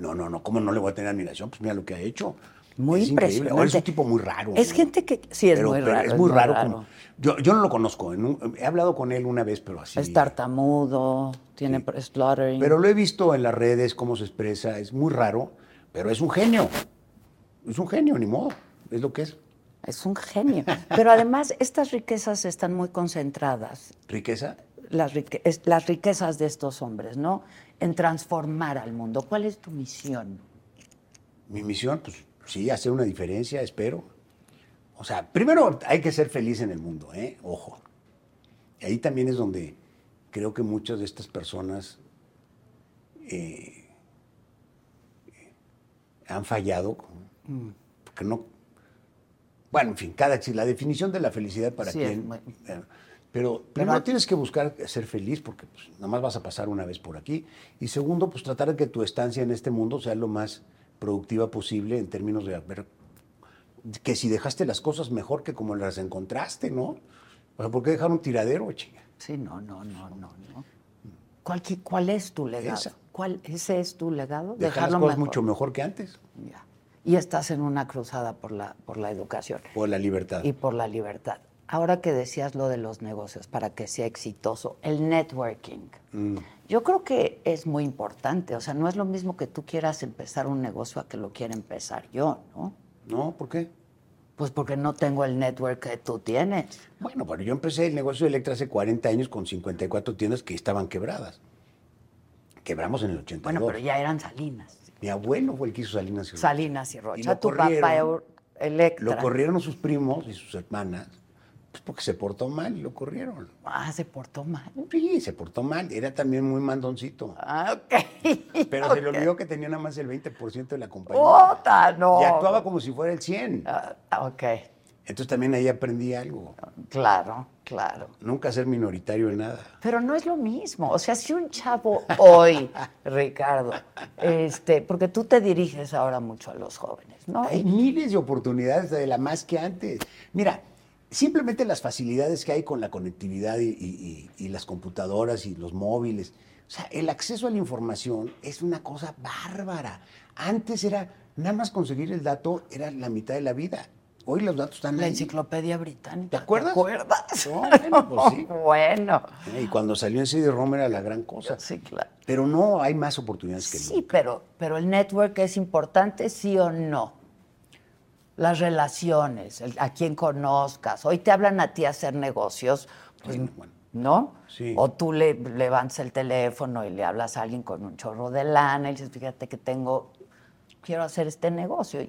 B: No, no, no, ¿cómo no le voy a tener admiración? Pues mira lo que ha hecho.
C: Muy
B: Es increíble.
C: impresionante.
B: Ahora es un tipo muy raro.
C: Es
B: ¿no?
C: gente que sí es
B: Pero-
C: muy raro.
B: Es muy raro. como- yo, yo no lo conozco. un- he hablado con él una vez, pero así.
C: Es tartamudo, tiene spluttering.
B: Pero lo he visto en las redes, cómo se expresa. Es muy raro, pero es un genio. Es un genio, ni modo. Es lo que es.
C: Es un genio. Pero además, estas riquezas están muy concentradas,
B: Riqueza.
C: Las, rique- es- las riquezas de estos hombres, ¿no? En transformar al mundo. ¿Cuál es tu misión?
B: Mi misión, pues sí, hacer una diferencia, espero. O sea, primero hay que ser feliz en el mundo, ¿eh? Ojo. Y ahí también es donde creo que muchas de estas personas eh, han fallado, porque no... Bueno, en fin, cada la definición de la felicidad para
C: Sí, muy-
B: eh, pero primero tienes que buscar ser feliz porque pues, nada más vas a pasar una vez por aquí. Y segundo, pues tratar de que tu estancia en este mundo sea lo más productiva posible en términos de ver que si dejaste las cosas mejor que como las encontraste, ¿no? O sea, ¿por qué dejar un tiradero, chinga?
C: Sí, no, no, no, no, no. ¿Cuál, qui- cuál es tu legado?
B: Esa.
C: ¿Cuál, ¿Ese es tu legado?
B: Dejar las cosas mucho mejor que antes,
C: Ya. Y estás en una cruzada por la, por la educación
B: por la libertad.
C: y por la libertad. Ahora que decías lo de los negocios, para que sea exitoso, el networking.
B: Mm.
C: Yo creo que es muy importante. O sea, no es lo mismo que tú quieras empezar un negocio a que lo quiera empezar yo, ¿no?
B: ¿No? ¿Por qué?
C: Pues porque no tengo el network que tú tienes.
B: Bueno, pero yo empecé el negocio de Electra hace 40 años con 54 tiendas que estaban quebradas. Quebramos en el 82.
C: Bueno, pero ya eran Salinas.
B: Mi abuelo fue el que hizo Salinas y Rocha.
C: Salinas y Rocha.
B: lo
C: tu papá Electra.
B: Lo corrieron sus primos y sus hermanas, pues porque se portó mal y lo corrieron.
C: Ah, se portó mal.
B: Sí, se portó mal. Era también muy mandoncito.
C: Ah, ok.
B: Pero se le olvidó que tenía nada más el 20% de la compañía.
C: ¡Ota, no!
B: Y actuaba como si fuera el 100.
C: Ah, ok,
B: Entonces también ahí aprendí algo.
C: claro, claro.
B: Nunca ser minoritario en nada.
C: Pero no es lo mismo. O sea, si un chavo hoy, Ricardo, este, porque tú te diriges ahora mucho a los jóvenes, ¿no?
B: Hay miles de oportunidades de la más que antes. Mira, simplemente las facilidades que hay con la conectividad y, y- las computadoras y los móviles. O sea, el acceso a la información es una cosa bárbara. Antes era nada más conseguir el dato, era la mitad de la vida. Hoy los datos están
C: La
B: ahí.
C: enciclopedia británica.
B: ¿Te acuerdas?
C: ¿Te acuerdas?
B: No, bueno, pues sí.
C: Bueno,
B: Y cuando salió en CD-ROM era la gran cosa.
C: sí, claro.
B: Pero no hay más oportunidades que
C: Sí,
B: nunca.
C: pero, pero el network es importante, sí o no. Las relaciones, el- a quien conozcas. Hoy te hablan a ti a hacer negocios, pues,
B: bueno.
C: ¿no?
B: Sí.
C: O tú le levantas el teléfono y le hablas a alguien con un chorro de lana y dices, fíjate que tengo, quiero hacer este negocio.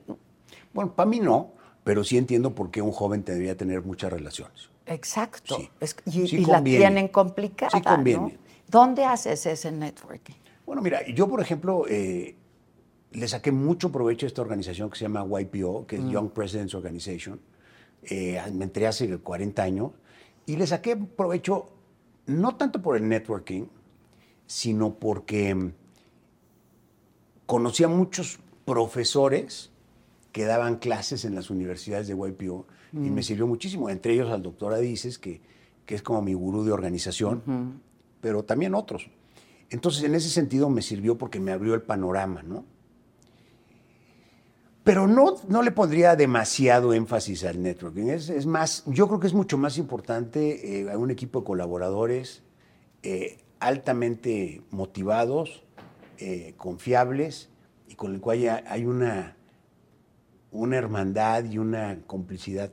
B: Bueno, para mí no, pero sí entiendo por qué un joven debería tener muchas relaciones.
C: Exacto.
B: Sí.
C: Es- y
B: Sí
C: y la tienen complicada.
B: Sí conviene.
C: ¿no? ¿Dónde haces ese networking?
B: Bueno, mira, yo, por ejemplo, eh, le saqué mucho provecho a esta organización que se llama YPO, que es Young Presidents Organization. Eh, me entré hace 40 años y le saqué provecho no tanto por el networking, sino porque mm, conocí a muchos profesores que daban clases en las universidades de YPO y me sirvió muchísimo, entre ellos al doctor Adices, que, que es como mi gurú de organización, pero también otros. Entonces, en ese sentido me sirvió porque me abrió el panorama, ¿no? Pero no, no le pondría demasiado énfasis al networking. Es, es más, yo creo que es mucho más importante eh, a un equipo de colaboradores eh, altamente motivados, eh, confiables y con el cual ya hay una, una hermandad y una complicidad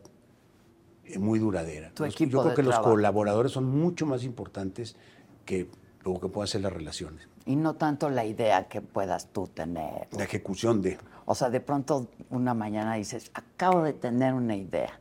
B: muy duradera. Los- yo creo que los colaboradores son mucho más importantes que lo que puedan ser las relaciones.
C: Y no tanto la idea que puedas tú tener.
B: La ejecución de...
C: O sea, de pronto una mañana dices, acabo de tener una idea.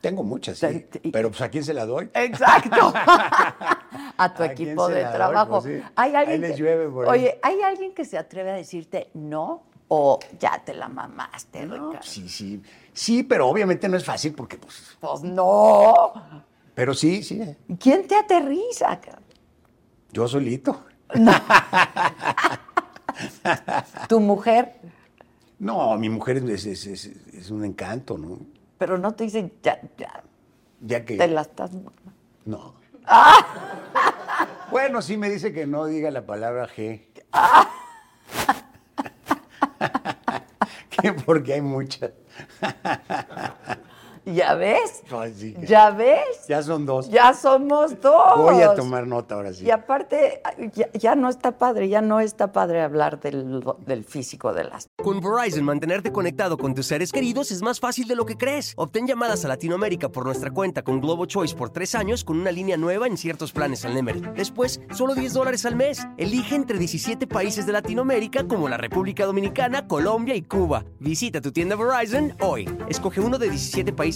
B: Tengo muchas, sí. Pero pues a quién se la doy.
C: Exacto. a tu
B: ¿A quién
C: equipo de
B: doy?
C: trabajo.
B: Pues sí.
C: ¿Hay alguien
B: Ahí les
C: que-
B: llueve por ahí.
C: Oye, ¿hay alguien que se atreve a decirte no o ya te la mamaste,
B: No,
C: Ricardo?
B: sí, sí. Sí, pero obviamente no es fácil porque, pues.
C: Pues no.
B: Pero sí, sí.
C: ¿Quién te aterriza?
B: Yo solito.
C: Tu mujer,
B: No, mi mujer es, es- es- es un encanto, ¿no?
C: pero no te dicen, ya, ya,
B: Ya que.
C: te la estás.
B: No. Bueno, sí me dice que no diga la palabra G. que porque hay muchas.
C: ¿Ya ves?
B: Ay, sí que-
C: ¿Ya ves?
B: Ya son dos.
C: Ya somos dos.
B: Voy a tomar nota ahora sí.
C: Y aparte, ya, ya no está padre, ya no está padre hablar del, del físico de las.
E: Con Verizon, mantenerte conectado con tus seres queridos es más fácil de lo que crees. Obtén llamadas a Latinoamérica por nuestra cuenta con Globo Choice por tres años con una línea nueva en ciertos planes al Nemery. Después, solo 10 dólares al mes. Elige entre 17 países de Latinoamérica como la República Dominicana, Colombia y Cuba. Visita tu tienda Verizon hoy. Escoge uno de 17 países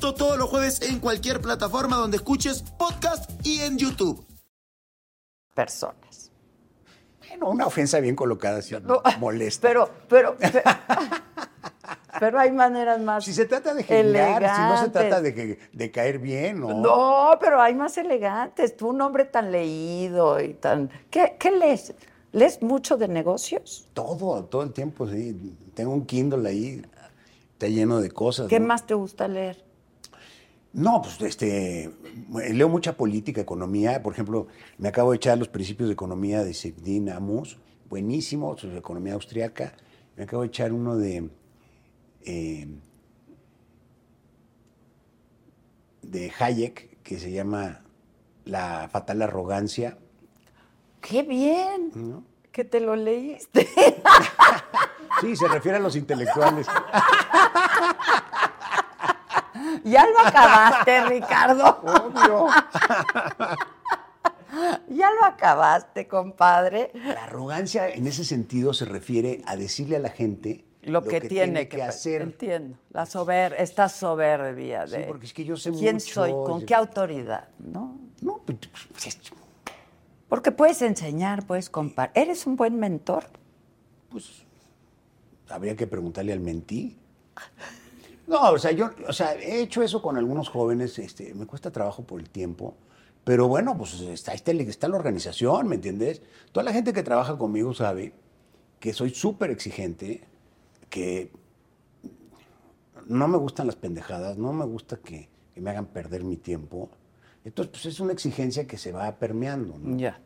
D: Todos los jueves en cualquier plataforma donde escuches podcast y en YouTube.
C: personas.
B: Bueno, una ofensa bien colocada, sí,
C: No,
B: molesta.
C: Pero, pero, pero, pero hay maneras más.
B: si se trata de genial, si no se trata de, de caer bien, ¿no?
C: No, pero hay más elegantes. Tú, un hombre tan leído y tan. ¿Qué, qué lees? ¿Lees mucho de negocios?
B: Todo, todo el tiempo, sí. Tengo un Kindle ahí, está lleno de cosas.
C: ¿Qué
B: ¿no?
C: más te gusta leer?
B: No, pues este, leo mucha política, economía. Por ejemplo, me acabo de echar los principios de economía de Sebdin Amus, buenísimo, sobre economía austriaca. Me acabo de echar uno de, eh, de Hayek, que se llama La fatal arrogancia.
C: ¡Qué bien! Que te lo leíste.
B: Sí, se refiere a los intelectuales.
C: ya lo acabaste, Ricardo.
B: Obvio.
C: Ya lo acabaste, compadre.
B: La arrogancia en ese sentido se refiere a decirle a la gente
C: Lo, que, tiene que,
B: hacer.
C: Entiendo. La sober, esta soberbia
B: Sí,
C: de.
B: porque es que yo sé
C: ¿Quién
B: mucho,
C: soy? ¿Con
B: yo-
C: qué autoridad? ¿No?
B: No, pues, pues,
C: Porque puedes enseñar, puedes compartir. ¿Eres un buen mentor?
B: pues, habría que preguntarle al mentí. No, o sea, yo, o sea, he hecho eso con algunos jóvenes, este, me cuesta trabajo por el tiempo, pero bueno, pues está, está, está la organización, ¿me entiendes? Toda la gente que trabaja conmigo sabe que soy súper exigente, que no me gustan las pendejadas, no me gusta que, que me hagan perder mi tiempo. Entonces, pues es una exigencia que se va permeando, ¿no?
C: Ya.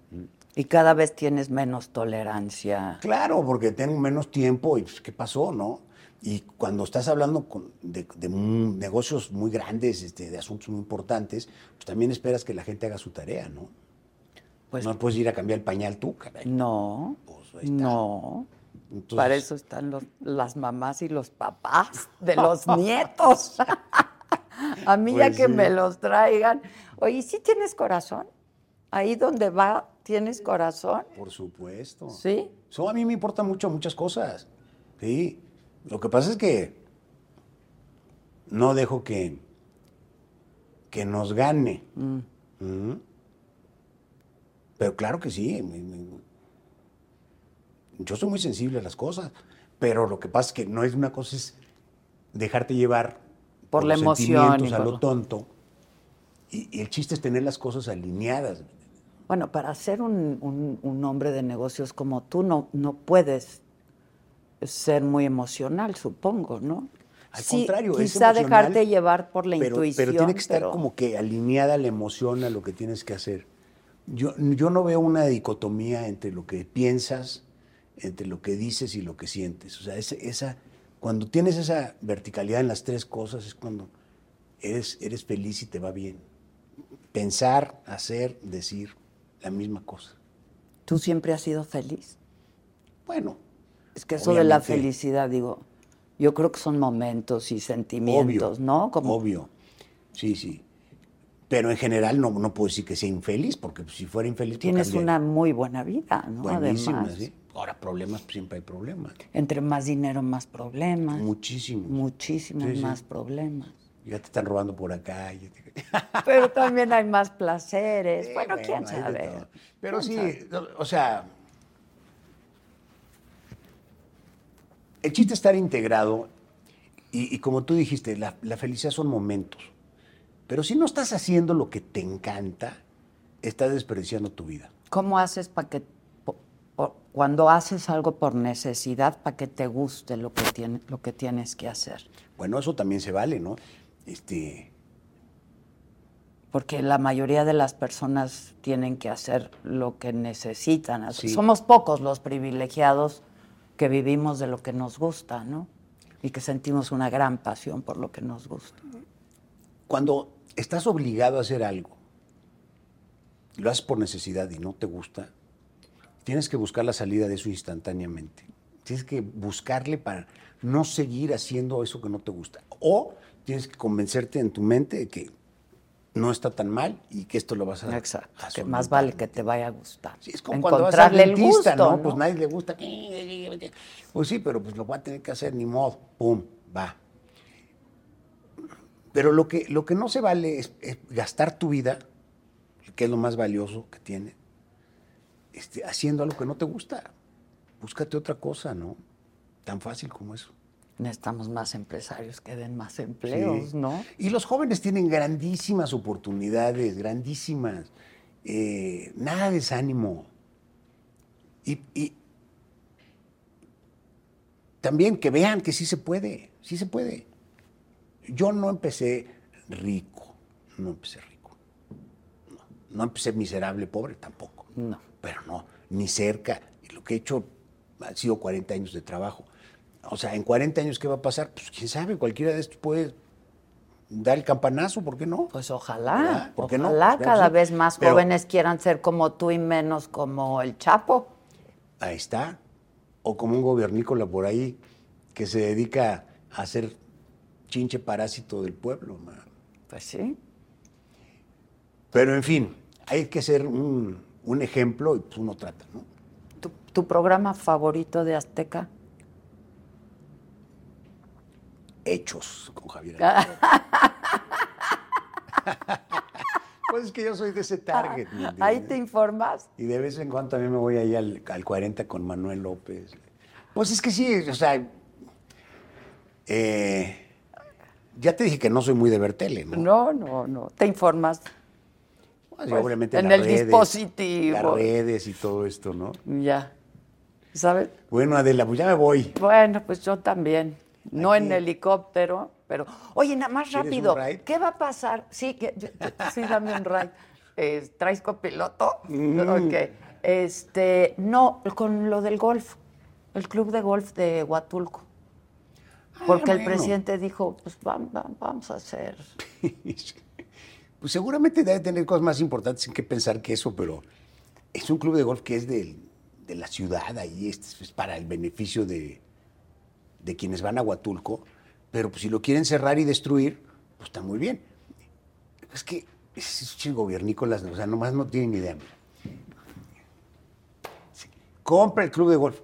C: Y cada vez tienes menos tolerancia.
B: Claro, porque tengo menos tiempo y pues, ¿qué pasó, no? Y cuando estás hablando con- de, negocios muy grandes, este, de asuntos muy importantes, pues también esperas que la gente haga su tarea, ¿no?
C: Pues
B: no puedes ir a cambiar el pañal tú, caray.
C: no.
B: Pues, ahí está.
C: No.
B: Entonces-
C: Para eso están los- las mamás y los papás de los nietos. A mí ya
B: Pues
C: que
B: sí.
C: me los traigan. Oye, ¿sí tienes corazón? Ahí donde va, ¿tienes corazón?
B: Por supuesto.
C: ¿Sí?
B: Eso a mí me importa mucho muchas cosas. Sí. Lo que pasa es que no dejo que, que nos gane. Ujú. Pero claro que sí. Yo soy muy sensible a las cosas. Pero lo que pasa es que no es una cosa, es dejarte llevar
C: Por la
B: los
C: emoción
B: sentimientos
C: y
B: a
C: por
B: lo
C: lo-
B: tonto. Y, y el chiste es tener las cosas alineadas.
C: Bueno, para ser un, un- un hombre de negocios como tú, no, no puedes ser muy emocional, supongo, ¿no?
B: Al
C: Sí,
B: contrario, es
C: quizá dejarte llevar por la
B: pero,
C: intuición.
B: Pero tiene que estar
C: pero-
B: como que alineada la emoción a lo que tienes que hacer. Yo, yo no veo una dicotomía entre lo que piensas, entre lo que dices y lo que sientes. O sea, ese- esa, cuando tienes esa verticalidad en las tres cosas es cuando eres, eres feliz y te va bien. Pensar, hacer, decir, la misma cosa.
C: ¿Tú siempre has sido feliz?
B: Bueno,
C: Es que eso de la felicidad, digo, yo creo que son momentos y sentimientos,
B: obvio,
C: ¿no? Como
B: obvio. Sí, sí. Pero en general no, no puedo decir que sea infeliz, porque si fuera infeliz...
C: tienes una muy buena vida, ¿no?
B: Buenísima,
C: Además,
B: sí. Ahora, problemas, pues, siempre hay problemas.
C: entre más dinero, más problemas.
B: Muchísimos.
C: Muchísimos
B: Sí, sí.
C: más problemas.
B: Ya te están robando por acá. te-
C: Pero también hay más placeres.
B: Sí,
C: bueno, quién sabe.
B: Pero sí,
C: ¿Quién
B: o sea, el chiste es estar integrado y, y como tú dijiste, la, la felicidad son momentos. Pero si no estás haciendo lo que te encanta, estás desperdiciando tu vida.
C: ¿Cómo haces para que, po- po- cuando haces algo por necesidad, para que te guste lo que, tiene, lo que tienes que hacer?
B: Bueno, eso también se vale, ¿no? Este,
C: Porque la mayoría de las personas tienen que hacer lo que necesitan.
B: Sí.
C: Somos pocos los privilegiados que vivimos de lo que nos gusta, ¿no? Y que sentimos una gran pasión por lo que nos gusta.
B: cuando estás obligado a hacer algo, lo haces por necesidad y no te gusta, tienes que buscar la salida de eso instantáneamente. Tienes que buscarle para no seguir haciendo eso que no te gusta. O tienes que convencerte en tu mente de que no está tan mal y que esto lo vas a
C: Exacto.
B: a
C: Que más vale que te vaya a gustar.
B: Sí, es como cuando vas al
C: Encontrarle el
B: dentista,
C: gusto,
B: ¿no? Pues nadie le gusta. Pues sí, pero pues lo va a tener que hacer, ni modo. Pum, va. Pero lo que, lo que no se vale es, es gastar tu vida, que es lo más valioso que tiene, este, haciendo algo que no te gusta. Búscate otra cosa, ¿no? Tan fácil como eso.
C: Necesitamos más empresarios que den más empleos,
B: Sí.
C: ¿no?
B: Y los jóvenes tienen grandísimas oportunidades, grandísimas. Eh, nada de desánimo. Y, y también que vean que sí se puede, sí se puede. Yo no empecé rico, no empecé rico. No, no empecé miserable, pobre tampoco.
C: No.
B: Pero no, ni cerca. Y lo que he hecho ha sido 40 años de trabajo. O sea, en 40 años, ¿qué va a pasar? Pues quién sabe, cualquiera de estos puede dar el campanazo, ¿por qué no?
C: Pues ojalá.
B: ¿Por qué no?
C: ojalá
B: Pues,
C: cada vez más
B: Pero-
C: jóvenes quieran ser como tú y menos como el Chapo.
B: Ahí está. O como un gobernícola por ahí que se dedica a hacer chinche parásito del pueblo. man.
C: Pues sí.
B: Pero en fin, hay que ser un, un ejemplo y pues uno trata, ¿no?
C: ¿Tu, tu programa favorito de Azteca?
B: Hechos con Javier.
C: Ah.
B: pues es que yo soy de ese target. ¿me
C: Ahí te informas.
B: Y de vez en cuando también me voy ahí al, al 40 con Manuel López. Pues es que sí, o sea, eh, ya te dije que no soy muy de ver tele, ¿no?
C: No, no, no. Te informas.
B: Pues,
C: pues,
B: obviamente
C: en
B: las
C: el
B: redes,
C: dispositivo.
B: Las redes y todo esto, ¿no?
C: Ya. ¿Sabes?
B: Bueno, Adela, pues ya me voy.
C: Bueno, pues yo también. No
B: Aquí.
C: en helicóptero, pero. Oye, nada más
B: ¿Quieres un
C: rápido.
B: ride?
C: ¿Qué va a pasar? Sí, que, sí, dame un ride. Eh, ¿Traes copiloto?
B: Mm.
C: Ok. Este, no, con lo del golf. El club de golf de Huatulco. Porque el
B: Ah,
C: presidente dijo, pues vam- vam- vamos a hacer.
B: Pues seguramente debe tener cosas más importantes en que pensar que eso, pero es un club de golf que es del- de, la ciudad, ahí es, es para el beneficio de, de quienes van a Huatulco, pero pues si lo quieren cerrar y destruir, pues está muy bien. Es que esos gobiernícolas, o sea, nomás no tienen idea. Sí, Compra el club de golf.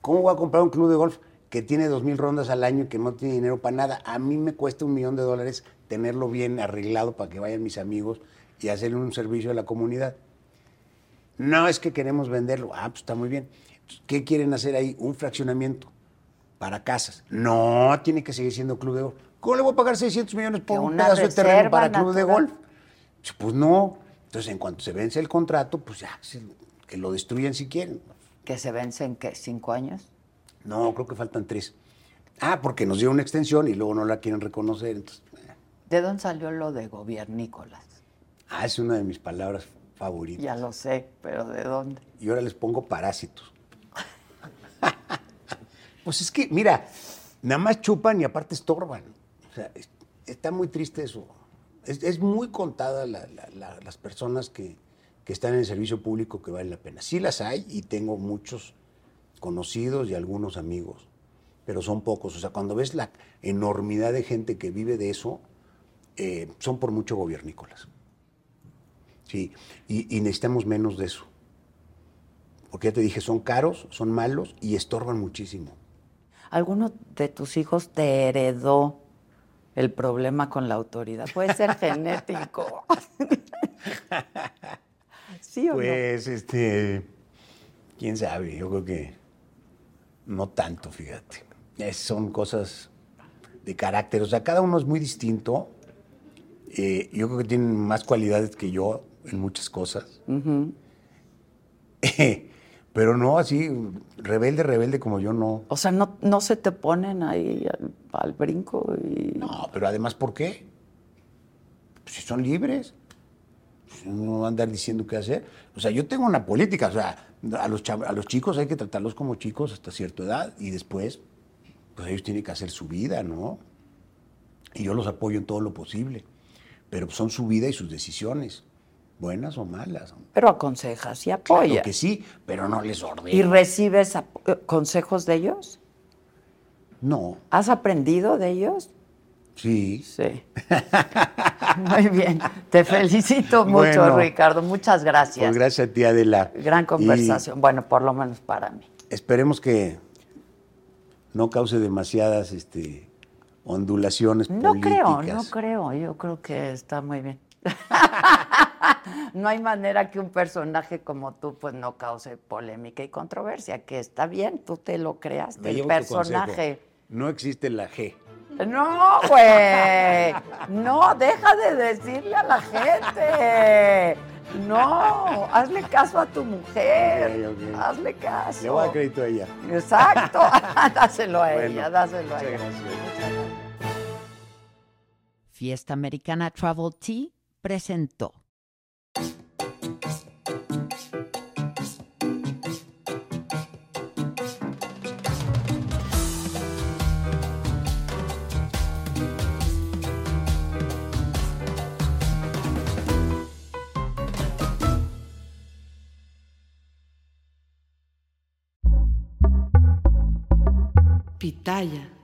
B: ¿Cómo voy a comprar un club de golf que tiene dos mil rondas al año y que no tiene dinero para nada? A mí me cuesta un millón de dólares tenerlo bien arreglado para que vayan mis amigos y hacerle un servicio a la comunidad. No es que queremos venderlo. Ah, pues está muy bien. ¿Qué quieren hacer ahí? Un fraccionamiento para casas. No, tiene que seguir siendo club de golf. ¿Cómo le voy a pagar 600 millones por un pedazo de terreno para club de golf? Pues no. Entonces, en cuanto se vence el contrato, pues ya, que lo destruyan si quieren.
C: Que se vence en qué, cinco años.
B: No, creo que faltan tres. Ah, porque nos dieron una extensión y luego no la quieren reconocer. Entonces, eh.
C: ¿De dónde salió lo de gobiernícolas?
B: ah, es una de mis palabras favoritas.
C: Ya lo sé, pero ¿de dónde?
B: Y ahora les pongo parásitos. Pues es que, mira, nada más chupan y aparte estorban. O sea, es- está muy triste eso. Es, muy contada la- la- la- las personas que, que están en el servicio público que valen la pena. Sí las hay y tengo muchos conocidos y algunos amigos, pero son pocos. O sea, cuando ves la enormidad de gente que vive de eso, eh, son por mucho gobiernícolas. Sí, y, y necesitamos menos de eso. Porque ya te dije, son caros, son malos y estorban muchísimo.
C: ¿Alguno de tus hijos te heredó el problema con la autoridad? Puede ser genético. ¿Sí o no?
B: Pues, este, quién sabe, yo creo que no tanto, fíjate. Es- son cosas de carácter, o sea, cada uno es muy distinto. Eh, yo creo que tienen más cualidades que yo en muchas cosas. Pero no así, rebelde, rebelde como yo, no.
C: O sea, no, no se te ponen ahí al, al brinco y...
B: No, pero además, ¿por qué? Pues si son libres. Pues No van a andar diciendo qué hacer. O sea, yo tengo una política. O sea, a los, a los chicos hay que tratarlos como chicos hasta cierta edad y después, pues ellos tienen que hacer su vida, ¿no? Y yo los apoyo en todo lo posible. Pero son su vida y sus decisiones, buenas o malas.
C: Pero aconsejas y
B: Claro
C: apoyas.
B: que sí, pero no les ordeno.
C: ¿Y recibes eh, consejos de ellos?
B: No,
C: ¿Has aprendido de ellos?
B: sí.
C: Sí. Muy bien. Te felicito mucho,
B: Bueno.
C: Ricardo. Muchas gracias.
B: Pues gracias a ti, Adela.
C: Gran
B: Y
C: conversación. Bueno, por lo menos para mí.
B: esperemos que no cause demasiadas este, ondulaciones
C: No creo, no creo. Yo creo que está muy bien. no hay manera que un personaje como tú pues no cause polémica y controversia, que está bien, tú te lo creaste, el personaje.
B: No existe la G.
C: No, güey. No, deja de decirle a la gente. No, hazle caso a tu mujer. Hazle caso.
B: Le voy a crédito a ella.
C: Exacto. dáselo a
B: Bueno,
C: ella, dáselo a ella.
B: gracias.
F: Fiesta Americana Travel Tea presentó.
G: Pitaya.